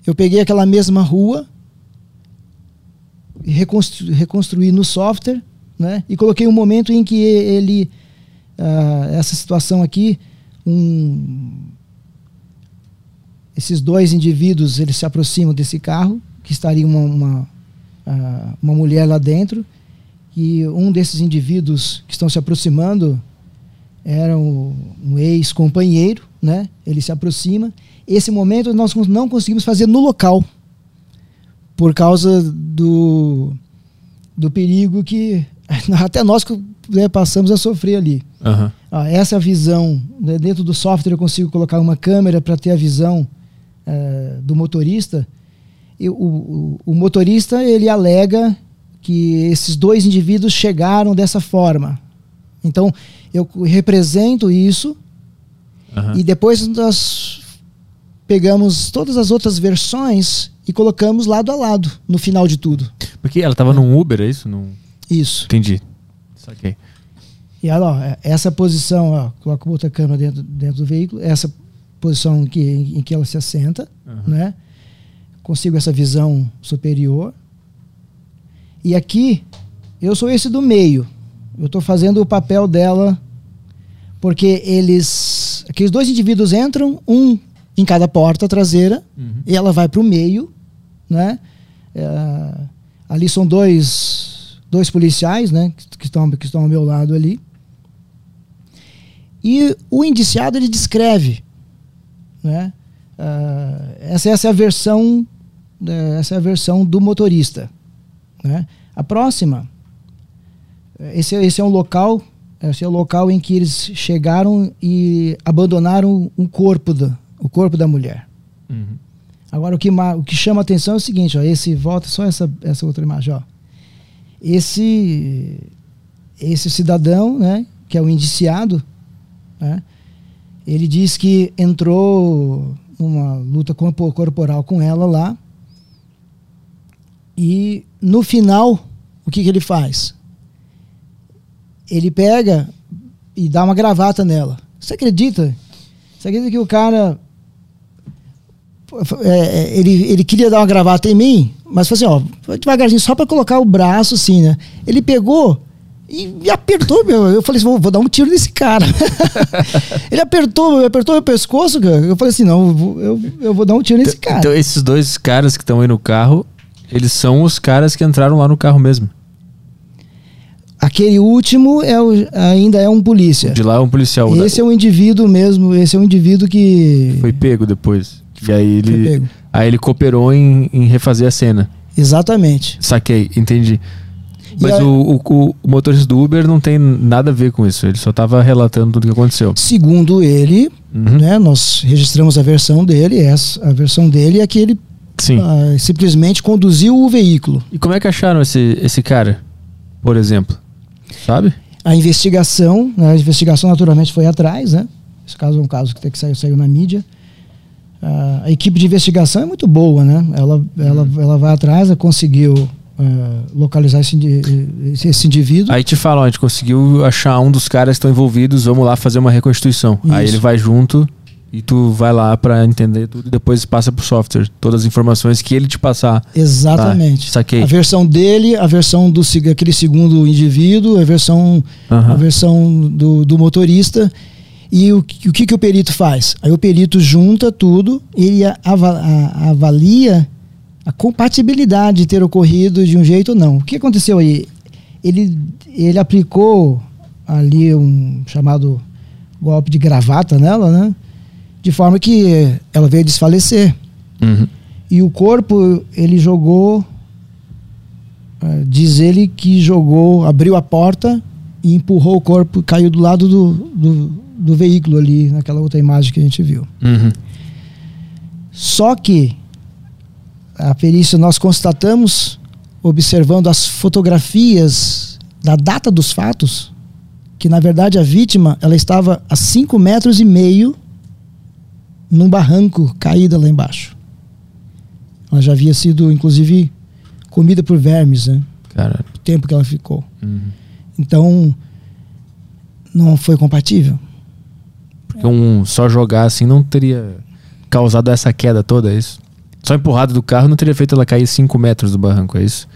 Eu peguei aquela mesma rua, reconstru reconstruí no software, né? E coloquei um momento em que ele ah, essa situação aqui, um, esses dois indivíduos eles se aproximam desse carro, que estaria uma, uma, ah, uma mulher lá dentro, e um desses indivíduos que estão se aproximando era um, um ex-companheiro, né? Ele se aproxima. Esse momento nós não conseguimos fazer no local, por causa do, do perigo que até nós né, passamos a sofrer ali. Aham. Ah, essa visão, né, dentro do software eu consigo colocar uma câmera para ter a visão eh, do motorista. E o, o, motorista ele alega que esses dois indivíduos chegaram dessa forma. Então eu represento isso Aham. e depois nós pegamos todas as outras versões e colocamos lado a lado no final de tudo. Porque ela tava num Uber, é isso? Num... Isso. Entendi. Saquei. E olha, ó, essa posição, ó, coloca outra câmera dentro, dentro do veículo, essa posição que, em que ela se assenta, Aham. né? Consigo essa visão superior. E aqui, eu sou esse do meio. Eu estou fazendo o papel dela, porque eles. Aqueles dois indivíduos entram, um em cada porta traseira, Uhum. e ela vai para o meio, né? É, ali são dois, dois policiais, né? Que, que estão, que estão ao meu lado ali. E o indiciado ele descreve, né? Ah, essa, essa é a versão, né, essa é a versão do motorista, né? A próxima, esse, é- esse é um local, esse é o local em que eles chegaram e abandonaram um corpo da, o corpo da mulher. Uhum. Agora o que, o que chama a atenção é o seguinte, ó, esse volta só essa, essa outra imagem, ó. Esse esse cidadão, né, que é o indiciado, né, ele diz que entrou numa luta corpo- corporal com ela lá e no final o que, que ele faz? Ele pega e dá uma gravata nela. Você acredita? Você acredita que o cara é, é, ele, ele queria dar uma gravata em mim, mas falou assim, ó, foi devagarzinho, só para colocar o braço assim, né? Ele pegou e me apertou, meu. Eu falei assim, vou, vou dar um tiro nesse cara. ele apertou, apertou meu pescoço, cara. Eu falei assim, não, eu, vou- eu, vou dar um tiro nesse Então, cara. então esses dois caras que estão aí no carro, eles são os caras que entraram lá no carro mesmo. Aquele último é o- ainda é um polícia. De lá é um policial. Esse é um indivíduo mesmo, esse é um indivíduo que Foi pego depois. E aí foi ele, pego. aí ele cooperou em, em refazer a cena. Exatamente. Saquei, entendi. Mas a- o, o, o motorista do Uber não tem nada a ver com isso. Ele só tava relatando tudo o que aconteceu. Segundo ele, Uhum. né, nós registramos a versão dele, essa, a versão dele é que ele ah, simplesmente conduziu o veículo. E como é que acharam esse, esse cara, por exemplo? Sabe? A investigação, né, a investigação naturalmente foi atrás, né? Esse caso é um caso que, tem que saiu, saiu na mídia. Ah, a equipe de investigação é muito boa, né? Ela, ela, ela vai atrás, ela conseguiu ah, localizar esse, esse, indivíduo. Aí te falam, a gente conseguiu achar um dos caras que estão envolvidos, vamos lá fazer uma reconstituição. Aí Isso. ele vai junto e tu vai lá pra entender tudo e depois passa pro software. Todas as informações que ele te passar. Exatamente. Tá, saquei. A versão dele, a versão do aquele segundo indivíduo, a versão, a versão do, do motorista. E o, que- o que, que o perito faz? Aí o perito junta tudo, ele avalia a compatibilidade de ter ocorrido de um jeito ou não. O que aconteceu aí? Ele, ele aplicou ali um chamado golpe de gravata nela, né? De forma que ela veio desfalecer. Uhum. E o corpo, ele jogou. eh, diz ele que jogou, abriu a porta e empurrou o corpo, caiu do lado do, do, do veículo ali, naquela outra imagem que a gente viu. Uhum. Só que a perícia nós constatamos, observando as fotografias da data dos fatos, que na verdade a vítima ela estava a 5 metros e meio num barranco caída lá embaixo. Ela já havia sido, inclusive, comida por vermes, né? Caralho. O tempo que ela ficou. Uhum. Então, não foi compatível. Porque um só jogar assim não teria causado essa queda toda, é isso? Só empurrado do carro não teria feito ela cair 5 metros do barranco, é isso?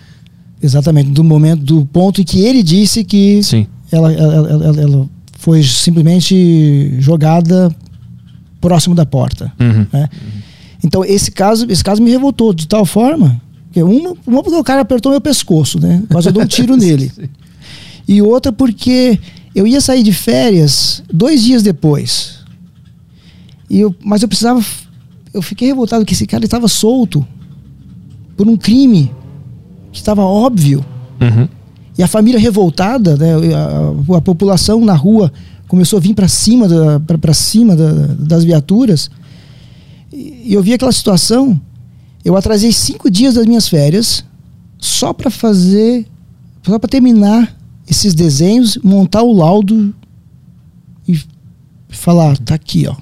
Exatamente, do momento, do ponto em que ele disse que Sim. ela, ela, ela, ela foi simplesmente jogada próximo da porta. Uhum. né? Então esse caso, esse caso me revoltou de tal forma que uma, uma porque o cara apertou meu pescoço, né? Quase eu dou um tiro nele. E outra porque eu ia sair de férias dois dias depois. E eu, mas eu precisava. Eu fiquei revoltado que esse cara estava solto por um crime que estava óbvio. Uhum. E a família revoltada, né, a, a população na rua começou a vir para cima, da, para cima da, das viaturas. E eu vi aquela situação. Eu atrasei cinco dias das minhas férias só para fazer, só para terminar esses desenhos, montar o laudo e falar, tá aqui, ó.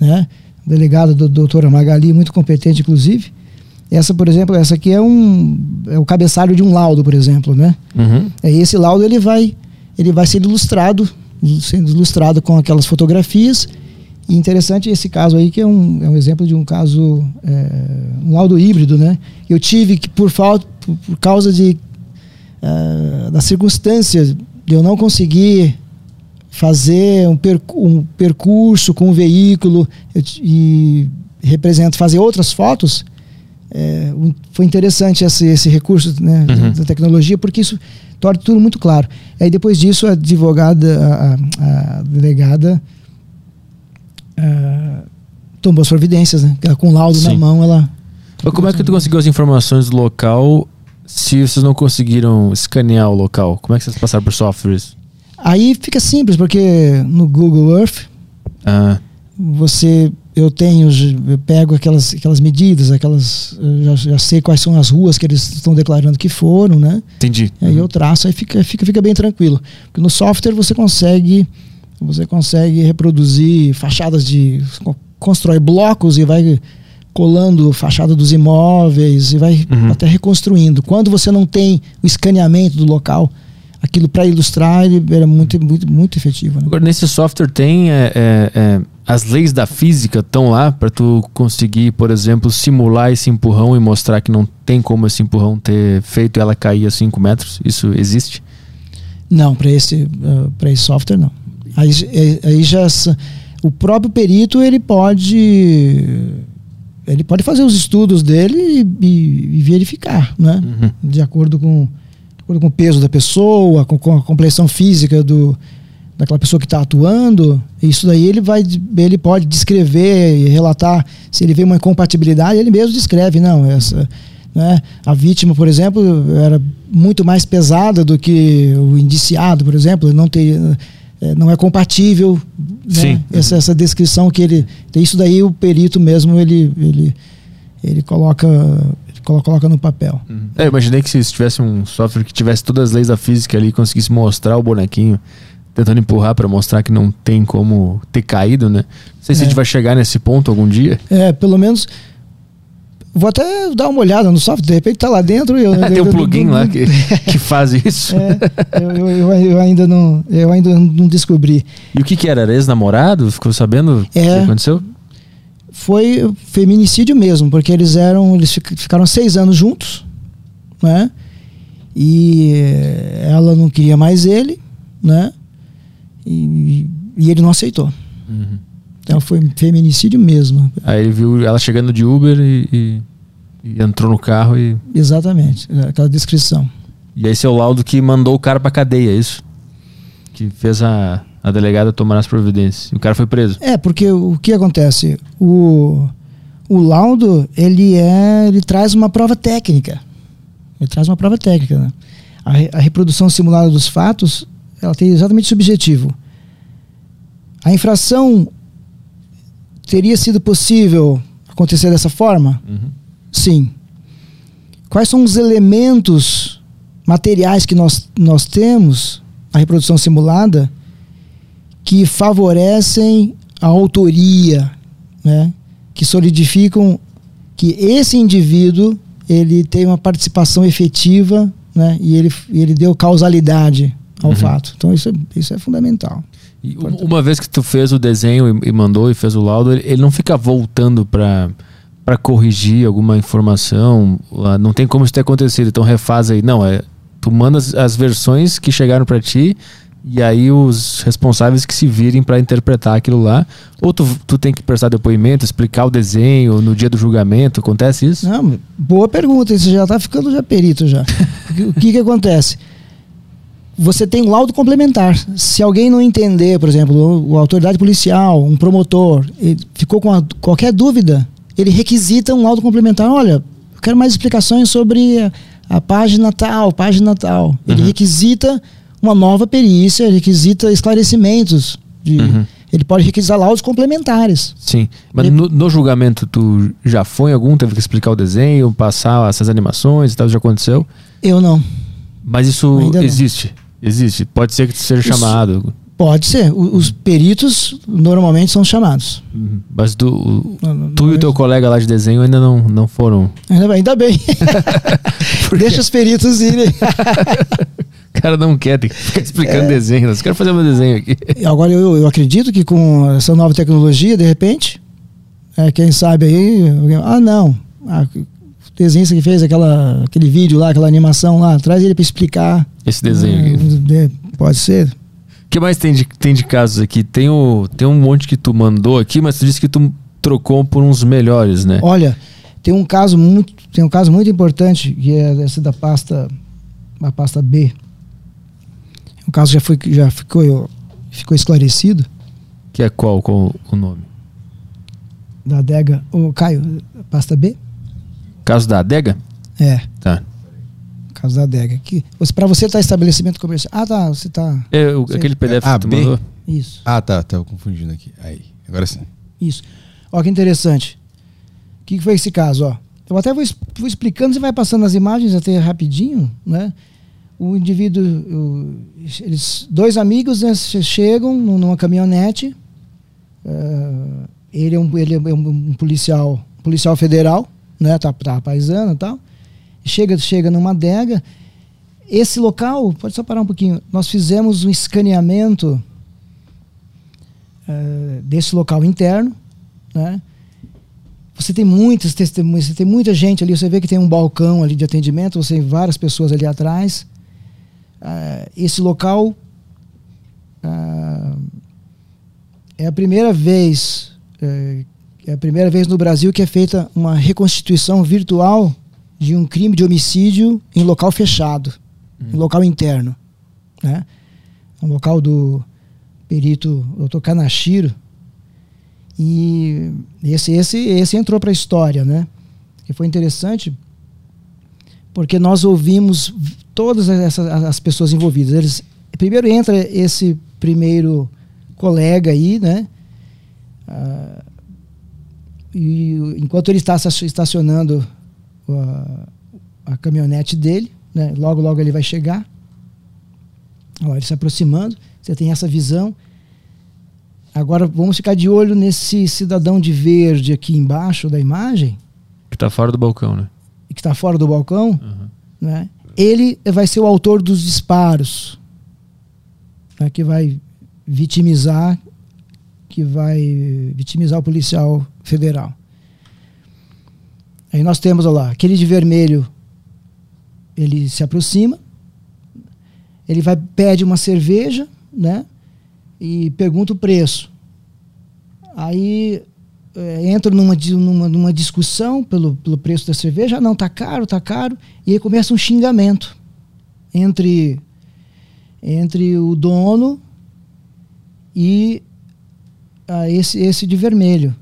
Né? Delegada do doutora Magali, muito competente, inclusive. Essa, por exemplo, essa aqui é um é o cabeçalho de um laudo, por exemplo, né? Uhum. É, esse laudo ele vai ele vai ser ilustrado, sendo ilustrado com aquelas fotografias. E interessante esse caso aí que é um, é um exemplo de um caso é, um laudo híbrido, né? Eu tive que por falta por, por causa de uh, das circunstâncias de eu não conseguir fazer um, percu um percurso com o veículo eu, e representa fazer outras fotos é, um, foi interessante esse, esse recurso né, Uhum. da tecnologia porque isso torna tudo muito claro aí depois disso a advogada a, a- a delegada ah, tomou as providências né com o laudo na Sim. mão ela Mas como é que tu conseguiu as informações do local se vocês não conseguiram escanear o local? Como é que vocês passaram por softwares? Aí fica simples porque no Google Earth Ah, você eu tenho eu pego aquelas aquelas medidas aquelas já, já sei quais são as ruas que eles estão declarando que foram né? Entendi. aí eu traço aí fica fica fica bem tranquilo. Porque no software você consegue você consegue reproduzir fachadas de constrói blocos e vai colando fachada dos imóveis e vai Uhum. até reconstruindo. Quando você não tem o escaneamento do local aquilo para ilustrar ele era muito muito muito efetivo né? Agora, nesse software tem é, é, é, as leis da física estão lá para tu conseguir, por exemplo, simular esse empurrão e mostrar que não tem como esse empurrão ter feito ela cair a 5 metros. Isso existe? Não, para esse, para esse software não. Aí, é- aí já o próprio perito ele pode ele pode fazer os estudos dele e, e- verificar, né? Uhum. De acordo com acordo com o peso da pessoa, com, com a complexão física do daquela pessoa que está atuando. Isso daí ele vai ele pode descrever e relatar se ele vê uma incompatibilidade, ele mesmo descreve, não, essa né? A vítima, por exemplo, era muito mais pesada do que o indiciado, por exemplo, não teria eh, não é compatível né? Essa, essa descrição que ele isso daí o perito mesmo ele ele ele coloca coloca no papel É, eu imaginei que se tivesse um software que tivesse todas as leis da física ali e conseguisse mostrar o bonequinho tentando empurrar para mostrar que não tem como ter caído, né? Não sei se É. a gente vai chegar nesse ponto algum dia. é pelo menos vou até dar uma olhada no software de repente tá lá dentro eu Tem eu- um plugin eu- lá que, que faz isso. é, eu, ainda não eu ainda não descobri E o que que era? Era ex-namorado? Ficou sabendo o É. que aconteceu? Foi feminicídio mesmo, porque eles eram, eles fic- ficaram seis anos juntos, né? E eh, ela não queria mais ele, né? E, e ele não aceitou. Uhum. Então foi feminicídio mesmo, Aí ele viu ela chegando de Uber e, e- e entrou no carro e, exatamente, aquela descrição. e aí seu laudo que mandou o cara pra cadeia, é isso? Que fez a, a delegada tomar as providências. O cara foi preso. É, porque o que acontece? O, o laudo, ele é, ele traz uma prova técnica. Ele traz uma prova técnica, né? A, a reprodução simulada dos fatos, ela tem exatamente esse objetivo. A infração teria sido possível acontecer dessa forma? Uhum. Sim. Quais são os elementos materiais que nós, nós temos na reprodução simulada que favorecem a autoria, né? que solidificam que esse indivíduo ele tem uma participação efetiva né? e ele, ele deu causalidade ao Uhum. fato. Então isso é, isso é fundamental. E um- uma vez que tu fez o desenho e, e mandou e fez o laudo, ele, ele não fica voltando pra para corrigir alguma informação. Não tem como isso ter acontecido, então refaz aí. Não, é tu manda as, as versões que chegaram pra ti E aí os responsáveis que se virem para interpretar aquilo lá. Ou tu, tu tem que prestar depoimento, explicar o desenho no dia do julgamento. Acontece isso? Não, boa pergunta. Você já está ficando já perito já. o que, que acontece? Você tem um laudo complementar. Se alguém não entender, por exemplo, a autoridade policial, um promotor, ficou com a, qualquer dúvida, ele requisita um laudo complementar. Olha, eu quero mais explicações sobre a, a página tal, página tal. Ele uhum. requisita uma nova perícia, requisita esclarecimentos. De, uhum. Ele pode requisitar laudos complementares. Sim. Mas ele... no, no, julgamento, tu já foi em algum? Teve que explicar o desenho, passar essas animações e tal? Já aconteceu? Eu não. Mas isso Ainda existe? Não. Existe. Pode ser que seja isso... chamado. Pode ser. os peritos normalmente são chamados. Uhum. Mas tu, não, tu e o teu colega lá de desenho ainda não, não foram. Ainda bem. Ainda bem. Deixa os peritos irem. Cara não quer, tem que ficar explicando é. desenho. Eu quero fazer meu desenho aqui. Agora, eu, eu acredito que com essa nova tecnologia, de repente, é, quem sabe aí. Alguém, ah, não. Ah, desenho que fez aquela, aquele vídeo lá, aquela animação lá, traz ele para explicar. Esse desenho aqui. Pode ser. O que mais tem de, tem de casos aqui? Tem, o, tem um monte que tu mandou aqui, mas tu disse que tu trocou por uns melhores, né? Olha, tem um caso muito, tem um caso muito importante, que é esse da pasta, a pasta B. O caso já, foi, já ficou, ficou esclarecido. Que é qual, qual o nome? Da adega. O Caio, pasta B? Caso da adega? É. Tá. Caso da adega. Que, para você tá estabelecimento comercial. Ah, tá. Você tá. É, o, aquele PDF é, que tu B? mandou? Isso. Ah, tá. Tá confundindo aqui. Aí. Agora sim. Isso. Ó, que interessante. O que, que foi esse caso, ó? Eu até vou, vou explicando, você vai passando as imagens até rapidinho, né? O indivíduo, o, eles, dois amigos né, chegam numa caminhonete. Uh, ele é um, ele é um policial, policial federal, né, tá, tá paisano e tal. Chega, chega numa adega. Esse local, pode só parar um pouquinho. Nós fizemos um escaneamento uh, desse local interno, né? Você tem muitas testemunhas, você tem muita gente ali, você vê que tem um balcão ali de atendimento, você tem várias pessoas ali atrás. Uh, esse local uh, é a primeira vez uh, é a primeira vez no Brasil que é feita uma reconstituição virtual de um crime de homicídio em local fechado, hum. em local interno, né? Um local do perito Dr. Kanashiro e esse esse esse entrou para a história, né? E foi interessante porque nós ouvimos todas essas as pessoas envolvidas. Eles, primeiro entra esse primeiro colega aí, né? Ah, e enquanto ele está estacionando a, a caminhonete dele, né? Logo, logo ele vai chegar. Ó, ele se aproximando. Você tem essa visão. Agora vamos ficar de olho nesse cidadão de verde aqui embaixo da imagem. Que está fora do balcão, né? Que está fora do balcão, uhum. né? Ele vai ser o autor dos disparos, né, que vai vitimizar, que vai vitimizar o policial federal. Aí nós temos lá, aquele de vermelho, ele se aproxima, ele vai pede uma cerveja, né? E pergunta o preço. Aí é, entram numa, numa, numa, discussão pelo, pelo preço da cerveja, ah, não, tá caro, tá caro, e aí começa um xingamento entre, entre o dono e ah, esse, esse de vermelho.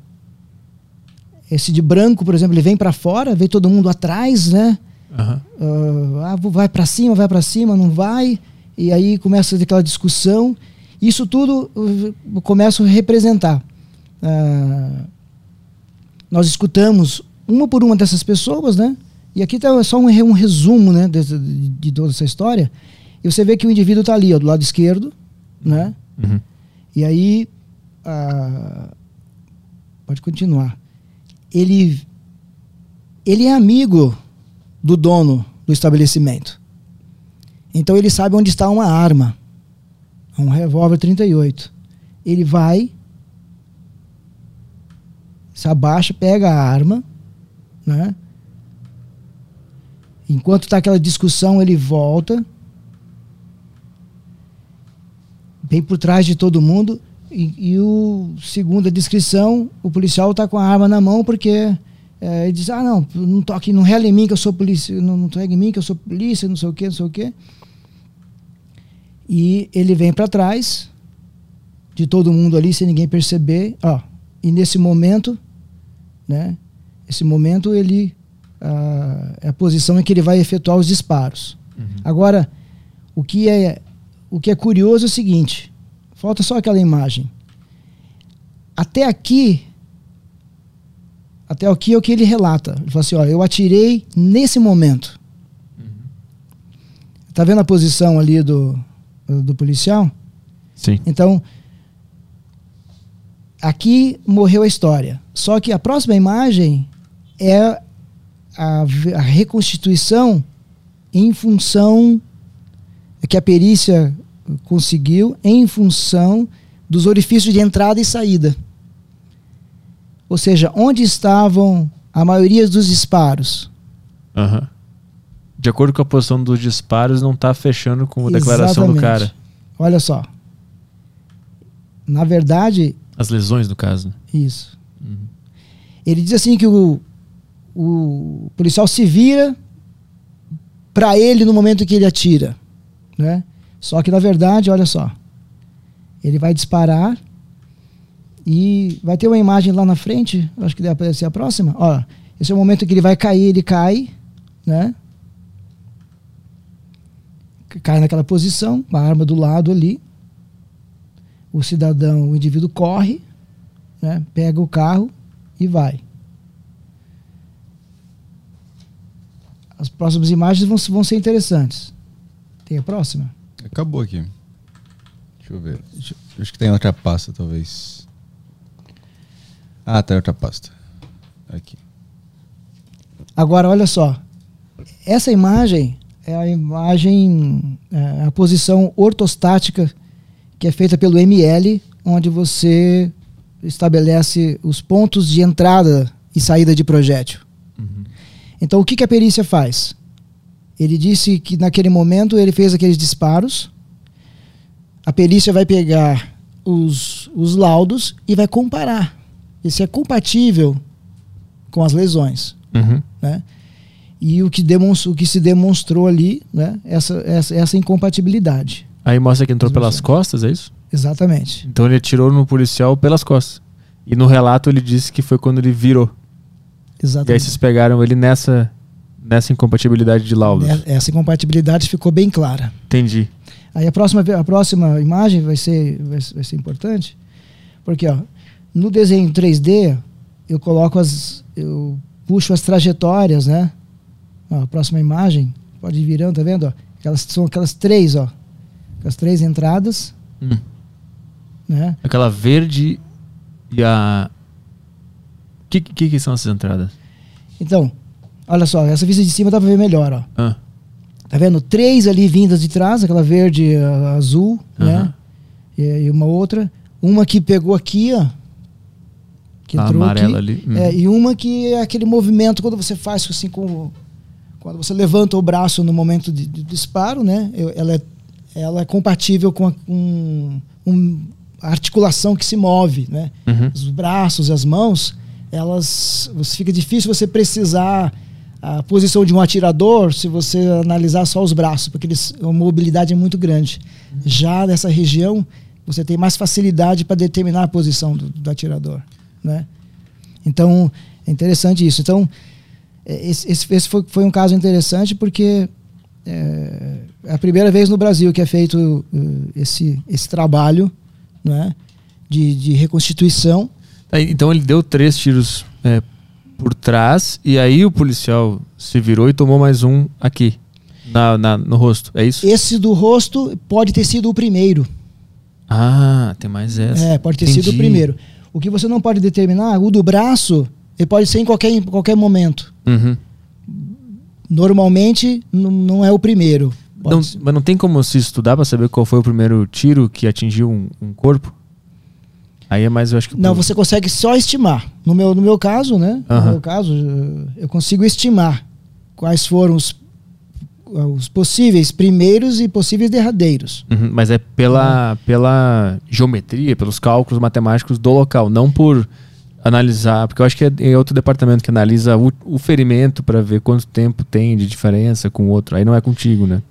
Esse de branco, por exemplo, ele vem para fora, vem todo mundo atrás, né? Uhum. Uh, ah, vai para cima, vai para cima, não vai, e aí começa aquela discussão. Isso tudo uh, começa a representar. Uh, nós escutamos uma por uma dessas pessoas, né? E aqui está só um, um, resumo, né, de, de, de, toda essa história. E você vê que o indivíduo está ali, ó, do lado esquerdo, né? Uhum. E aí, ah, pode continuar. Ele, ele é amigo do dono do estabelecimento. Então ele sabe onde está uma arma, um revólver 38. Ele vai se abaixa, pega a arma, né? Enquanto está aquela discussão, ele volta bem por trás de todo mundo. E, e o segundo a descrição, o policial está com a arma na mão porque é, ele diz: Ah, não, não toque, não rela em mim que eu sou polícia, não, não toque em mim que eu sou polícia, não sei o que, não sei o que. E ele vem para trás de todo mundo ali sem ninguém perceber. Ó, e nesse momento, né? Esse momento ele ah, é a posição em que ele vai efetuar os disparos. Uhum. Agora, o que é o que é curioso é o seguinte: falta só aquela imagem. Até aqui, até aqui é o que ele relata. Ele fala assim: ó, eu atirei nesse momento. Uhum. Tá vendo a posição ali do, do policial? Sim. Então, aqui morreu a história. Só que a próxima imagem é a, a reconstituição em função que a perícia conseguiu em função dos orifícios de entrada e saída. Ou seja, onde estavam a maioria dos disparos? Uhum. De acordo com a posição dos disparos, não está fechando com a declaração Exatamente. do cara. Olha só. Na verdade. As lesões, no caso. Isso. Uhum. Ele diz assim que o, o policial se vira para ele no momento que ele atira, né? Só que na verdade, olha só, ele vai disparar e vai ter uma imagem lá na frente, acho que deve aparecer a próxima. Ó, esse é o momento que ele vai cair, ele cai, né? Cai naquela posição, com a arma do lado ali. O cidadão, o indivíduo corre, né? Pega o carro e vai. As próximas imagens vão, vão ser interessantes. Tem a próxima? Acabou aqui. Deixa eu ver. Deixa, acho que tem outra pasta, talvez. Ah, tem outra pasta. Aqui. Agora, olha só. Essa imagem é a imagem, é a posição ortostática que é feita pelo ML, onde você estabelece os pontos de entrada e saída de projétil. Então, o que, que a perícia faz? Ele disse que naquele momento ele fez aqueles disparos. A perícia vai pegar os, os laudos e vai comparar. Esse é compatível com as lesões. Uhum. Né? E o que, demonstrou, o que se demonstrou ali, né? essa, essa, essa incompatibilidade. Aí mostra que entrou pelas costas, é isso? Exatamente. Então ele atirou no policial pelas costas. E no relato ele disse que foi quando ele virou. Exatamente. E aí vocês pegaram ele nessa, nessa incompatibilidade de laudos. Essa incompatibilidade ficou bem clara. Entendi. Aí a próxima, a próxima imagem vai ser, vai, vai ser importante, porque ó, no desenho 3D eu coloco as, eu puxo as trajetórias, né? Ó, a próxima imagem pode ir virando, tá vendo? Ó, aquelas são aquelas três, ó, as três entradas, hum. né? Aquela verde e a que, que, que são essas entradas? Então, olha só, essa vista de cima dá pra ver melhor, ó. Ah. Tá vendo? Três ali vindas de trás, aquela verde uh, azul, né? E, e, uma outra. Uma que pegou aqui, ó. Que a entrou amarela aqui. ali. Uhum. É, e uma que é aquele movimento quando você faz assim com. Quando você levanta o braço no momento de, de disparo, né? Ela é, ela é compatível com, a, com um, a articulação que se move, né? Uhum. Os braços, as mãos elas você fica difícil você precisar a posição de um atirador se você analisar só os braços, porque eles, a mobilidade é muito grande. Já nessa região, você tem mais facilidade para determinar a posição do, do, atirador, né? Então, é interessante isso. Então, é, esse, esse foi, foi, um caso interessante porque é, é, a primeira vez no Brasil que é feito uh, esse, esse trabalho né, de, de reconstituição então ele deu três tiros é, por trás e aí o policial se virou e tomou mais um aqui, na, na, no rosto. É isso? Esse do rosto pode ter sido o primeiro. Ah, tem mais essa. É, pode ter Entendi. sido o primeiro. O que você não pode determinar, o do braço, ele pode ser em qualquer, em qualquer momento. Uhum. Normalmente não é o primeiro. Não, mas não tem como se estudar para saber qual foi o primeiro tiro que atingiu um, um corpo? Aí é mais, eu acho que. Não, você consegue só estimar. No meu, no meu caso, né? Uhum. No meu caso, eu consigo estimar quais foram os, os possíveis primeiros e possíveis derradeiros. Uhum, mas é pela, pela geometria, pelos cálculos matemáticos do local, não por analisar, porque eu acho que é, é outro departamento que analisa o, o ferimento para ver quanto tempo tem de diferença com o outro. Aí não é contigo, né?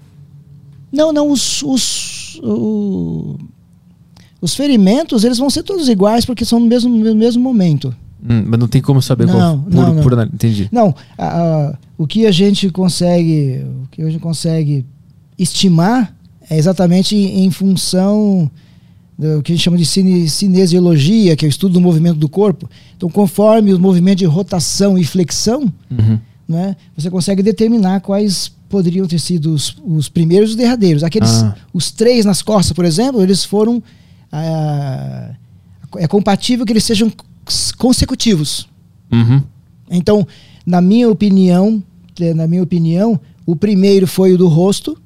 Não, não, os, os, o- os ferimentos eles vão ser todos iguais porque são no mesmo, no mesmo momento. Hum, mas não tem como saber Não, qual por, não, não. por Entendi. Não, a- a- o que a gente consegue, o que a gente consegue estimar é exatamente em função do que a gente chama de cine, cinesiologia, que é o estudo do movimento do corpo. Então, conforme o movimento de rotação e flexão, Uhum. né, você consegue determinar quais poderiam ter sido os, os primeiros e os derradeiros. Aqueles, Ah. os três nas costas, por exemplo, eles foram ah, é compatível que eles sejam consecutivos. Uhum. Então, na minha opinião, na minha opinião, o primeiro foi o do rosto.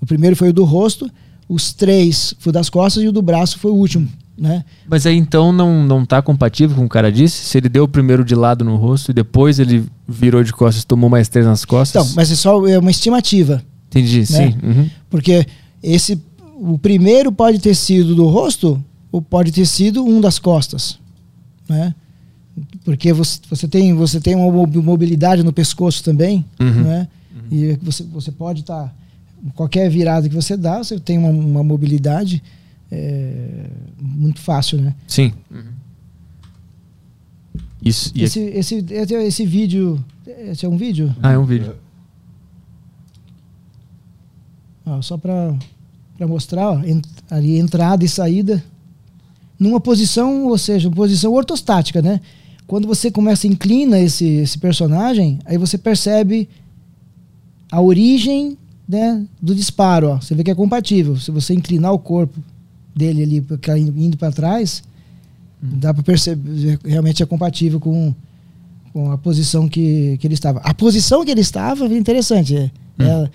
O primeiro foi o do rosto, os três foi das costas e o do braço foi o último, né? Mas aí então não, não tá compatível com o cara disse? Se ele deu o primeiro de lado no rosto e depois ele virou de costas e tomou mais três nas costas? Então, mas é só é uma estimativa, Entendi, sim. Uhum. porque esse o primeiro pode ter sido do rosto ou pode ter sido um das costas, né? Porque você, você tem você tem uma mo- mobilidade no pescoço também, Uhum. né? E você, você pode estar. Qualquer virada que você dá, você tem uma, uma mobilidade é, muito fácil, né? Sim. Isso. E Esse, esse, esse, esse vídeo. Esse é um vídeo? Ah, é um vídeo. Ó, só para mostrar, ó, en- ali entrada e saída. Numa posição, ou seja, uma posição ortostática, né? Quando você começa a inclina esse, esse personagem, aí você percebe a origem né, do disparo. Ó. Você vê que é compatível. Se você inclinar o corpo dele ali indo para trás, dá para perceber realmente é compatível com, com a posição que, que ele estava. A posição que ele estava é interessante. É, é-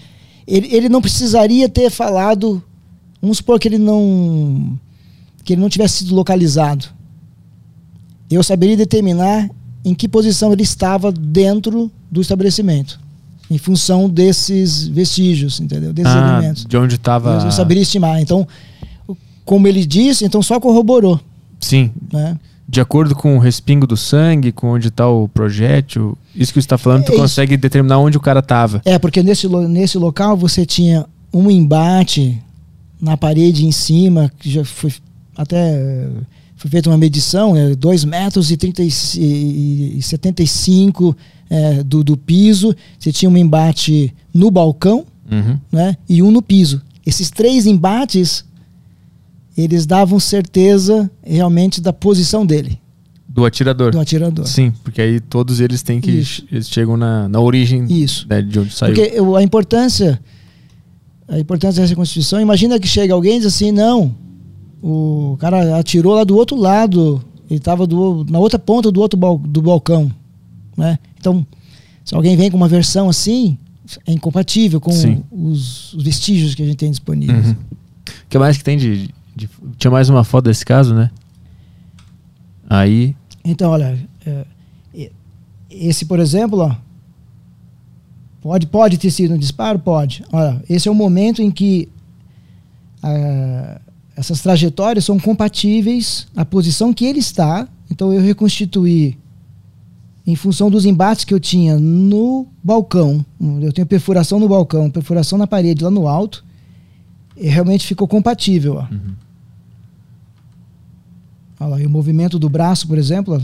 ele, ele não precisaria ter falado. Vamos supor que ele não que ele não tivesse sido localizado. Eu saberia determinar em que posição ele estava dentro do estabelecimento, em função desses vestígios, entendeu? Desses Ah, elementos. de onde tava. Eu, eu saberia estimar. Então, como ele disse, então só corroborou, Sim. né? De acordo com o respingo do sangue, com onde tá o projétil, isso que você está falando, tu É consegue determinar onde o cara tava. É, porque nesse, nesse local você tinha um embate na parede em cima, que já foi até foi feita uma medição, é 2 metros e, 30 e, e 75 é, do, do piso. Você tinha um embate no balcão Uhum. né, e um no piso. Esses três embates, eles davam certeza realmente da posição dele, Do atirador. do atirador. Sim, porque aí todos eles têm que. Isso. Eles chegam na, na origem Isso. né, de onde saiu. Porque a importância a importância dessa Constituição, imagina que chega alguém e diz assim, não, o cara atirou lá do outro lado, ele estava na outra ponta do outro bal- do balcão, né? Então, se alguém vem com uma versão assim, é incompatível com os, os vestígios que a gente tem disponíveis. Uhum. O que mais que tem de, de- Tinha mais uma foto desse caso, né? Aí. Então, olha, é, esse, por exemplo, ó, pode, pode ter sido um disparo? Pode. Olha, esse é o momento em que essas trajetórias são compatíveis à posição que ele está. Então, eu reconstituí em função dos embates que eu tinha no balcão. Eu tenho perfuração no balcão, perfuração na parede lá no alto. E realmente ficou compatível. Ó. Olha lá, e o movimento do braço, por exemplo,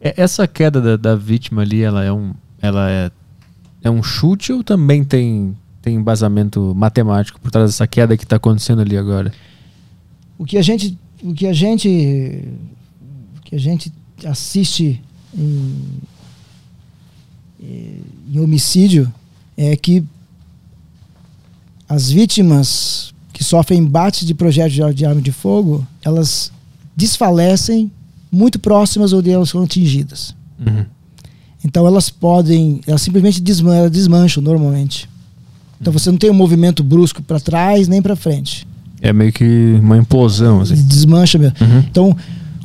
é- Essa queda da, da vítima ali, ela é um. Ela é, é um chute ou também tem, tem embasamento matemático por trás dessa queda que está acontecendo ali agora? o que a gente o que a gente o que a gente assiste em, em homicídio é que as vítimas que sofrem embates de projetos de, de arma de fogo elas desfalecem muito próximas onde elas foram atingidas Uhum. então elas podem elas simplesmente desman elas desmancham normalmente então você não tem um movimento brusco para trás nem para frente É meio que uma implosão, assim. desmancha mesmo Uhum. então,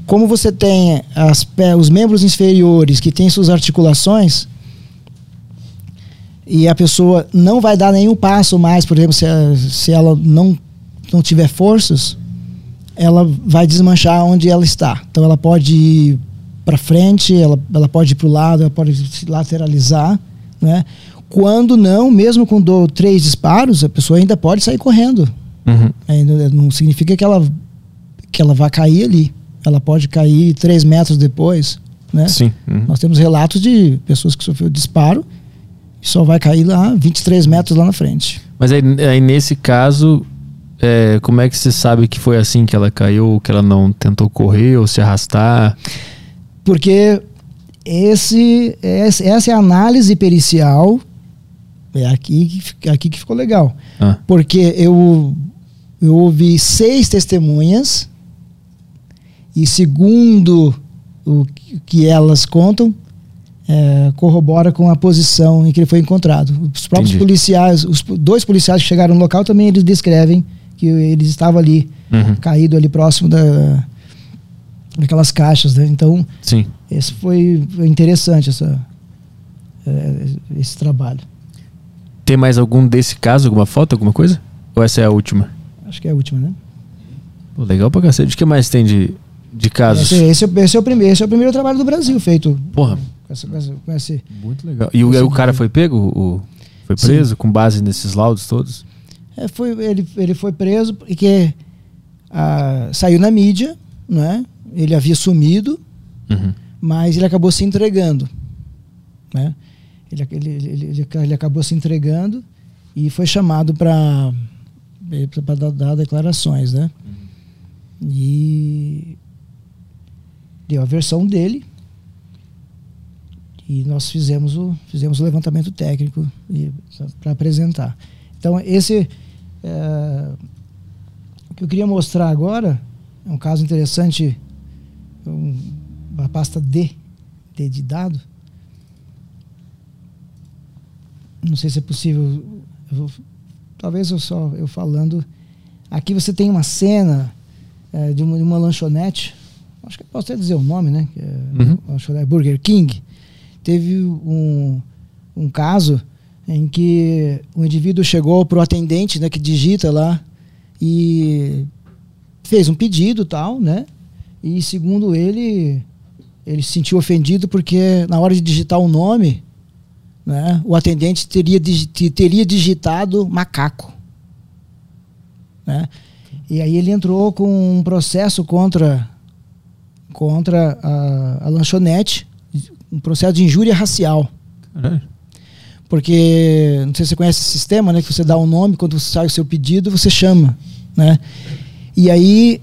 como você tem as, pe- os membros inferiores que têm suas articulações, e a pessoa não vai dar nenhum passo mais, por exemplo, se, se ela não, não tiver forças, ela vai desmanchar onde ela está. Então ela pode ir para frente, ela, ela pode ir para o lado, ela pode se lateralizar, né? Quando não, mesmo com do, três disparos, a pessoa ainda pode sair correndo. Uhum. Ainda não significa que ela que ela vai cair ali. Ela pode cair três metros depois, né? Sim. Uhum. Nós temos relatos de pessoas que sofreram disparo e só vai cair lá 23 metros lá na frente. Mas aí, aí nesse caso, é, como é que você sabe que foi assim que ela caiu, que ela não tentou correr ou se arrastar? Porque esse, esse- essa é a análise pericial. É aqui, que fi- aqui que ficou legal. Ah, Porque eu, eu ouvi seis testemunhas e segundo o que- elas contam, é, corrobora com a posição em que ele foi encontrado. Os próprios Entendi. policiais, os dois policiais que chegaram no local também eles descrevem que ele estava ali, uhum. caído ali próximo da, daquelas caixas. Né? Então, Sim. esse foi foi interessante essa, é, esse trabalho. Tem mais algum desse caso, alguma foto, alguma coisa? Ou essa é a última? Acho que é a última, né? Pô, legal pra cacete. O que mais tem de, de casos? Esse, esse, é- esse é o primeiro, esse é o primeiro trabalho do Brasil feito Porra, com, essa, com, essa, com esse. muito legal. E o, o cara foi pego? O, foi Sim. preso com base nesses laudos todos? É, foi, ele, ele foi preso porque ah, saiu na mídia, né? Ele havia sumido, Uhum. mas ele acabou se entregando, né? Ele, ele, ele, ele, ele acabou se entregando e foi chamado para dar, dar declarações, né? E deu a versão dele e nós fizemos o fizemos o levantamento técnico para apresentar. Então esse é, o que eu queria mostrar agora é um caso interessante, um, uma pasta D, D de dado. Não sei se é possível, vou- talvez eu só eu falando. Aqui você tem uma cena é, de, uma, de uma lanchonete, acho que posso até dizer o nome, né? Que é Uhum. lanchonete Burger King. Teve um, um caso em que o indivíduo chegou para o atendente, né, que digita lá e fez um pedido tal, né? E segundo ele, ele se sentiu ofendido porque na hora de digitar o nome, né, o atendente teria, teria digitado macaco, né? E aí ele entrou com um processo contra contra a, a lanchonete, um processo de injúria racial. Caralho. Porque, não sei se você conhece esse sistema, né? Que você dá um nome, quando você sai o seu pedido, você chama, né? E aí,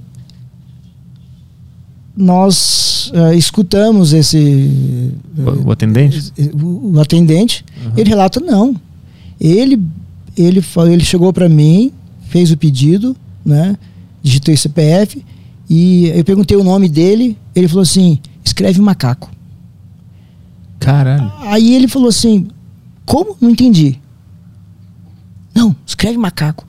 nós eh, escutamos esse... O, o atendente? eh, o, o atendente, ele relata, não. Ele, ele, ele chegou para mim, fez o pedido, né? Digitei CPF, e eu perguntei o nome dele, ele falou assim, escreve macaco. Caralho. Aí ele falou assim: Como? Não entendi. Não, escreve macaco.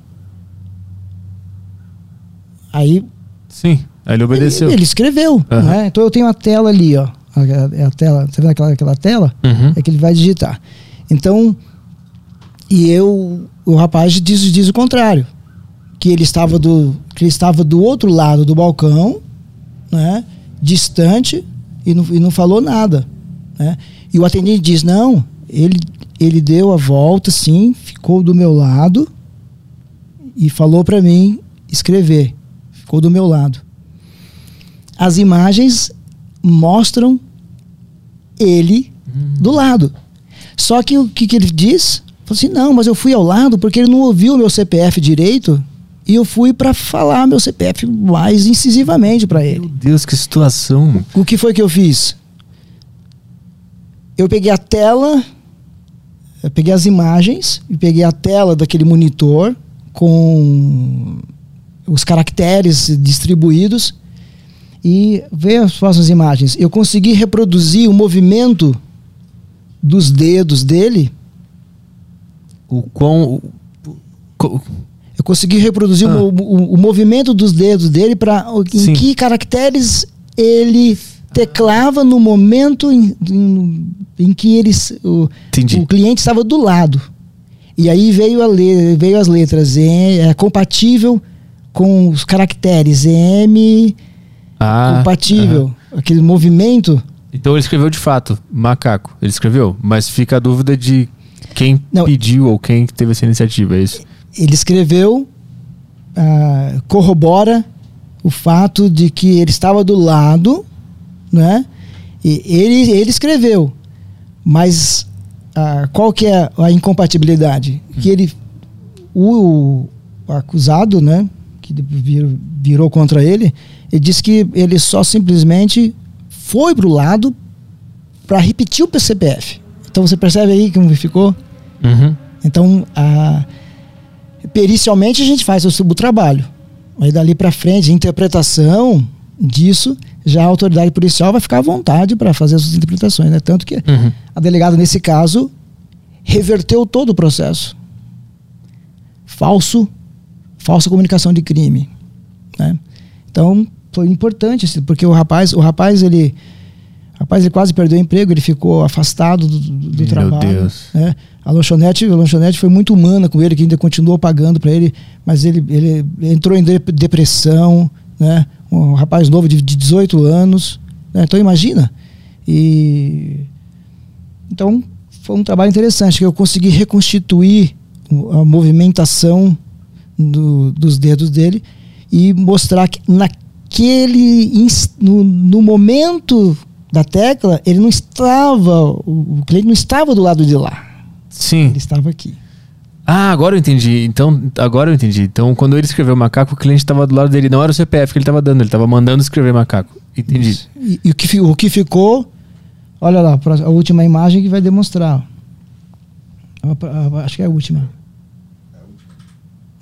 Aí Sim. Aí ele obedeceu. ele, ele escreveu. Aham. né? Então eu tenho a tela ali, ó. A- a tela, tá vendo aquela, aquela tela? Uhum. É que ele vai digitar. Então, e eu, o rapaz diz, diz o contrário. Que ele estava do, que ele estava do outro lado do balcão, né? Distante e não, e não falou nada, né? E o atendente diz: "Não, ele ele deu a volta sim, ficou do meu lado e falou para mim escrever. Ficou do meu lado. As imagens mostram ele do lado. Só que o que, que ele diz? Falou assim: não, mas eu fui ao lado porque ele não ouviu o meu CPF direito e eu fui para falar meu CPF mais incisivamente para ele. Meu Deus, que situação. O que foi que eu fiz? Eu peguei a tela, eu peguei as imagens e peguei a tela daquele monitor com os caracteres distribuídos e veja as próximas imagens. Eu consegui reproduzir o movimento dos dedos dele. O quão. o- consegui reproduzir Ah. o, o- o movimento dos dedos dele para em Sim. que caracteres ele teclava no momento em, em, em que eles, o, o cliente estava do lado. E aí veio, a le, veio as letras. E, é compatível com os caracteres. M Ah, compatível. aham. Aquele movimento. Então ele escreveu de fato, macaco. Ele escreveu, mas fica a dúvida de quem Não. pediu ou quem teve essa iniciativa, é isso? Ele escreveu, ah, corrobora o fato de que ele estava do lado, né? E ele, ele escreveu, mas ah, qual que é a incompatibilidade? Que ele, o, o acusado, né? Que virou, virou contra ele, ele disse que ele só simplesmente foi pro lado para repetir o CPF. Então você percebe aí como ficou? Uhum. Então, a, pericialmente a gente faz o, o trabalho. Aí dali para frente, a interpretação disso, já a autoridade policial vai ficar à vontade para fazer as suas interpretações. Né? Tanto que Uhum. a delegada, nesse caso, reverteu todo o processo. Falso, falsa comunicação de crime. Né? Então, foi importante, porque o rapaz, o rapaz, ele, rapaz, ele quase perdeu o emprego, ele ficou afastado do, do- do Meu trabalho. Deus. né? A lanchonete, a lanchonete foi muito humana com ele, que ainda continuou pagando para ele, mas ele, ele entrou em de- depressão, né? Um rapaz novo de, de 18 anos, né? Então imagina. E então foi um trabalho interessante que eu consegui reconstituir a movimentação do- dos dedos dele e mostrar que naquele no, no momento da tecla ele não estava o cliente não estava do lado de lá Sim. ele estava aqui Ah, agora eu entendi. Então, agora eu entendi. Então, quando ele escreveu macaco, o cliente estava do lado dele. Não era o CPF que ele estava dando, ele estava mandando escrever macaco. Entendi. e, e o, que, o que ficou olha lá a última imagem que vai demonstrar acho que é a última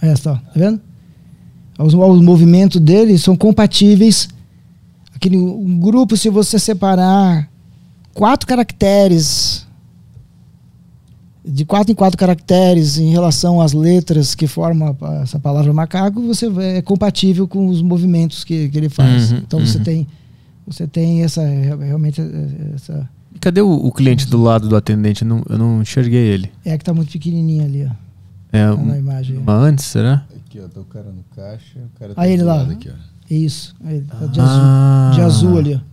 essa ó, tá vendo os, os movimentos dele são compatíveis aquele um grupo se você separar quatro caracteres de quatro em quatro caracteres em relação às letras que formam essa palavra macaco, você é compatível com os movimentos que, que ele faz. Uhum, então você uhum. tem você tem essa realmente essa E cadê o, o cliente do lado do atendente? Eu não, eu não enxerguei ele. é que tá muito pequenininha ali, ó, É tá na imagem. uma antes, será? Aqui, ó, tá o cara no caixa, o cara Aí ele lá. aqui, ó. É isso. Aí, tá de, Ah. azul, de azul ali, ó.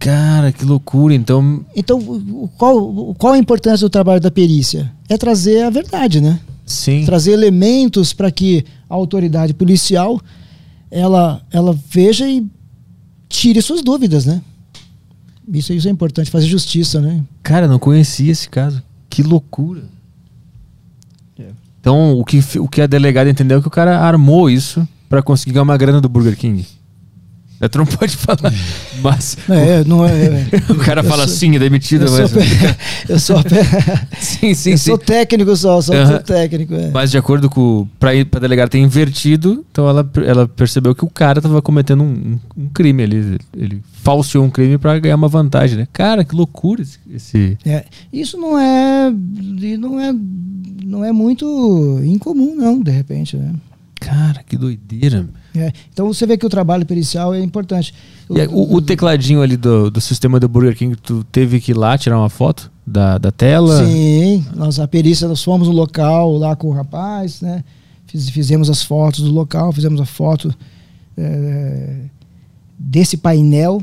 Cara, que loucura. Então, Então, qual, qual a importância do trabalho da perícia? É trazer a verdade, né? sim. Trazer elementos para que a autoridade policial ela, ela veja e tire suas dúvidas, né? Isso, isso é importante, fazer justiça, né? Cara, eu não conhecia esse caso. Que loucura. É. Então, o que, o que a delegada entendeu é que o cara armou isso pra conseguir ganhar uma grana do Burger King. É, Tu não pode falar, mas É, não é. o cara fala sou- assim, é demitido, Eu sou, mas... eu sou, sim, sim, eu sim. sou técnico só, sou técnico. É. Mas de acordo com. Pra, ir- pra delegada ter invertido, então ela, ela percebeu que o cara tava cometendo um, um- crime ali. Ele falseou um crime pra ganhar uma vantagem, né? Cara, que loucura esse. esse- É, isso não é, não é, não é muito incomum, não, de repente. Né? Cara, que doideira. É, então você vê que o trabalho pericial é importante. Aí, o, o tecladinho ali do, do sistema do Burger King, tu teve que ir lá tirar uma foto da, da tela? Sim, nós, a perícia, nós fomos no local lá com o rapaz, né? Fiz- fizemos as fotos do local, fizemos a foto é, desse painel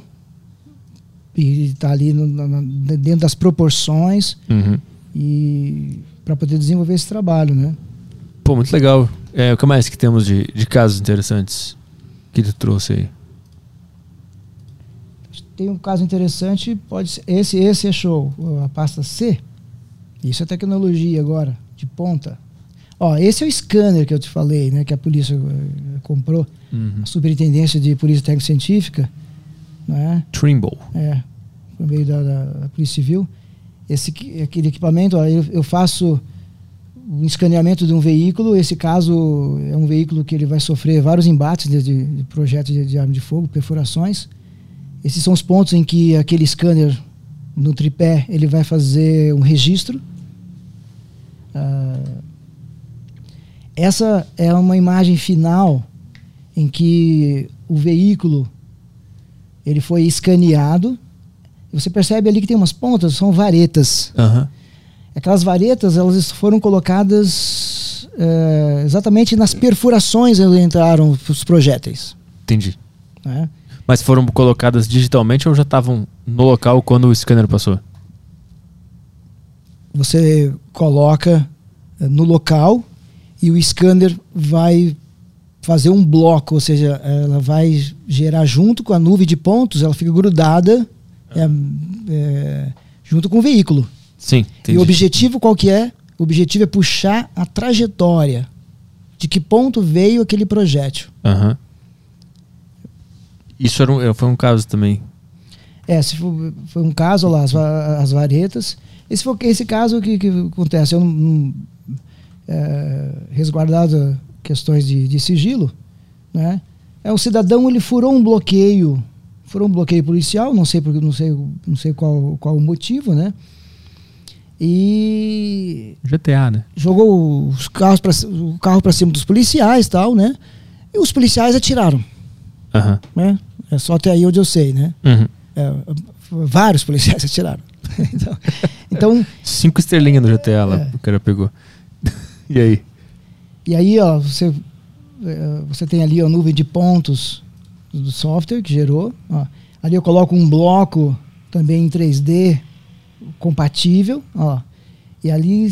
e está ali no- na- dentro das proporções Uhum. e para poder desenvolver esse trabalho, né? Pô, muito legal. É, o que mais que temos de, de casos interessantes que tu trouxe aí? Tem um caso interessante, pode ser, esse esse é show, a pasta C. Isso é tecnologia agora, de ponta. Ó, esse é o scanner que eu te falei, né, que a polícia eh, comprou, Uhum. a Superintendência de Polícia Técnico Científica, né? Trimble. É, por meio da, da- da Polícia Civil. Esse, aquele equipamento, ó, eu, eu faço um escaneamento de um veículo. Esse caso é um veículo que ele vai sofrer vários embates de, de, projetos de, de arma de fogo, perfurações. Esses são os pontos em que aquele scanner no tripé ele vai fazer um registro. Ah, essa é uma imagem final em que o veículo Ele foi escaneado. Você percebe ali que tem umas pontas, são varetas. Aham. Aquelas varetas, elas foram colocadas eh, exatamente nas perfurações onde entraram os projéteis. Entendi. né? Mas foram colocadas digitalmente ou já estavam no local quando o scanner passou? Você coloca eh, no local e o scanner vai fazer um bloco, ou seja, ela vai gerar junto com a nuvem de pontos, ela fica grudada é, é, junto com o veículo. Sim, entendi. E o objetivo qual que é? O objetivo é puxar a trajetória de que ponto veio aquele projétil. Aham. Isso era um, foi um caso também. É, se for, foi um caso lá, as, as varetas. Esse foi esse caso que, que acontece, eu não, não é, resguardado questões de, de sigilo, né? É um cidadão, ele furou um bloqueio, furou um bloqueio policial, não sei porque não sei, não sei qual, qual o motivo, né? E GTA, né? jogou os carros pra, o carro para cima dos policiais, tal, né? E os policiais atiraram, Aham. né? É só até aí onde eu sei, né? Uhum. É, vários policiais atiraram. então, então, Cinco estrelinhas no GTA lá, É. o cara pegou. e aí? e aí, ó, você, é, você tem ali a nuvem de pontos do software que gerou. ó. Ali eu coloco um bloco também em 3D compatível, ó. E ali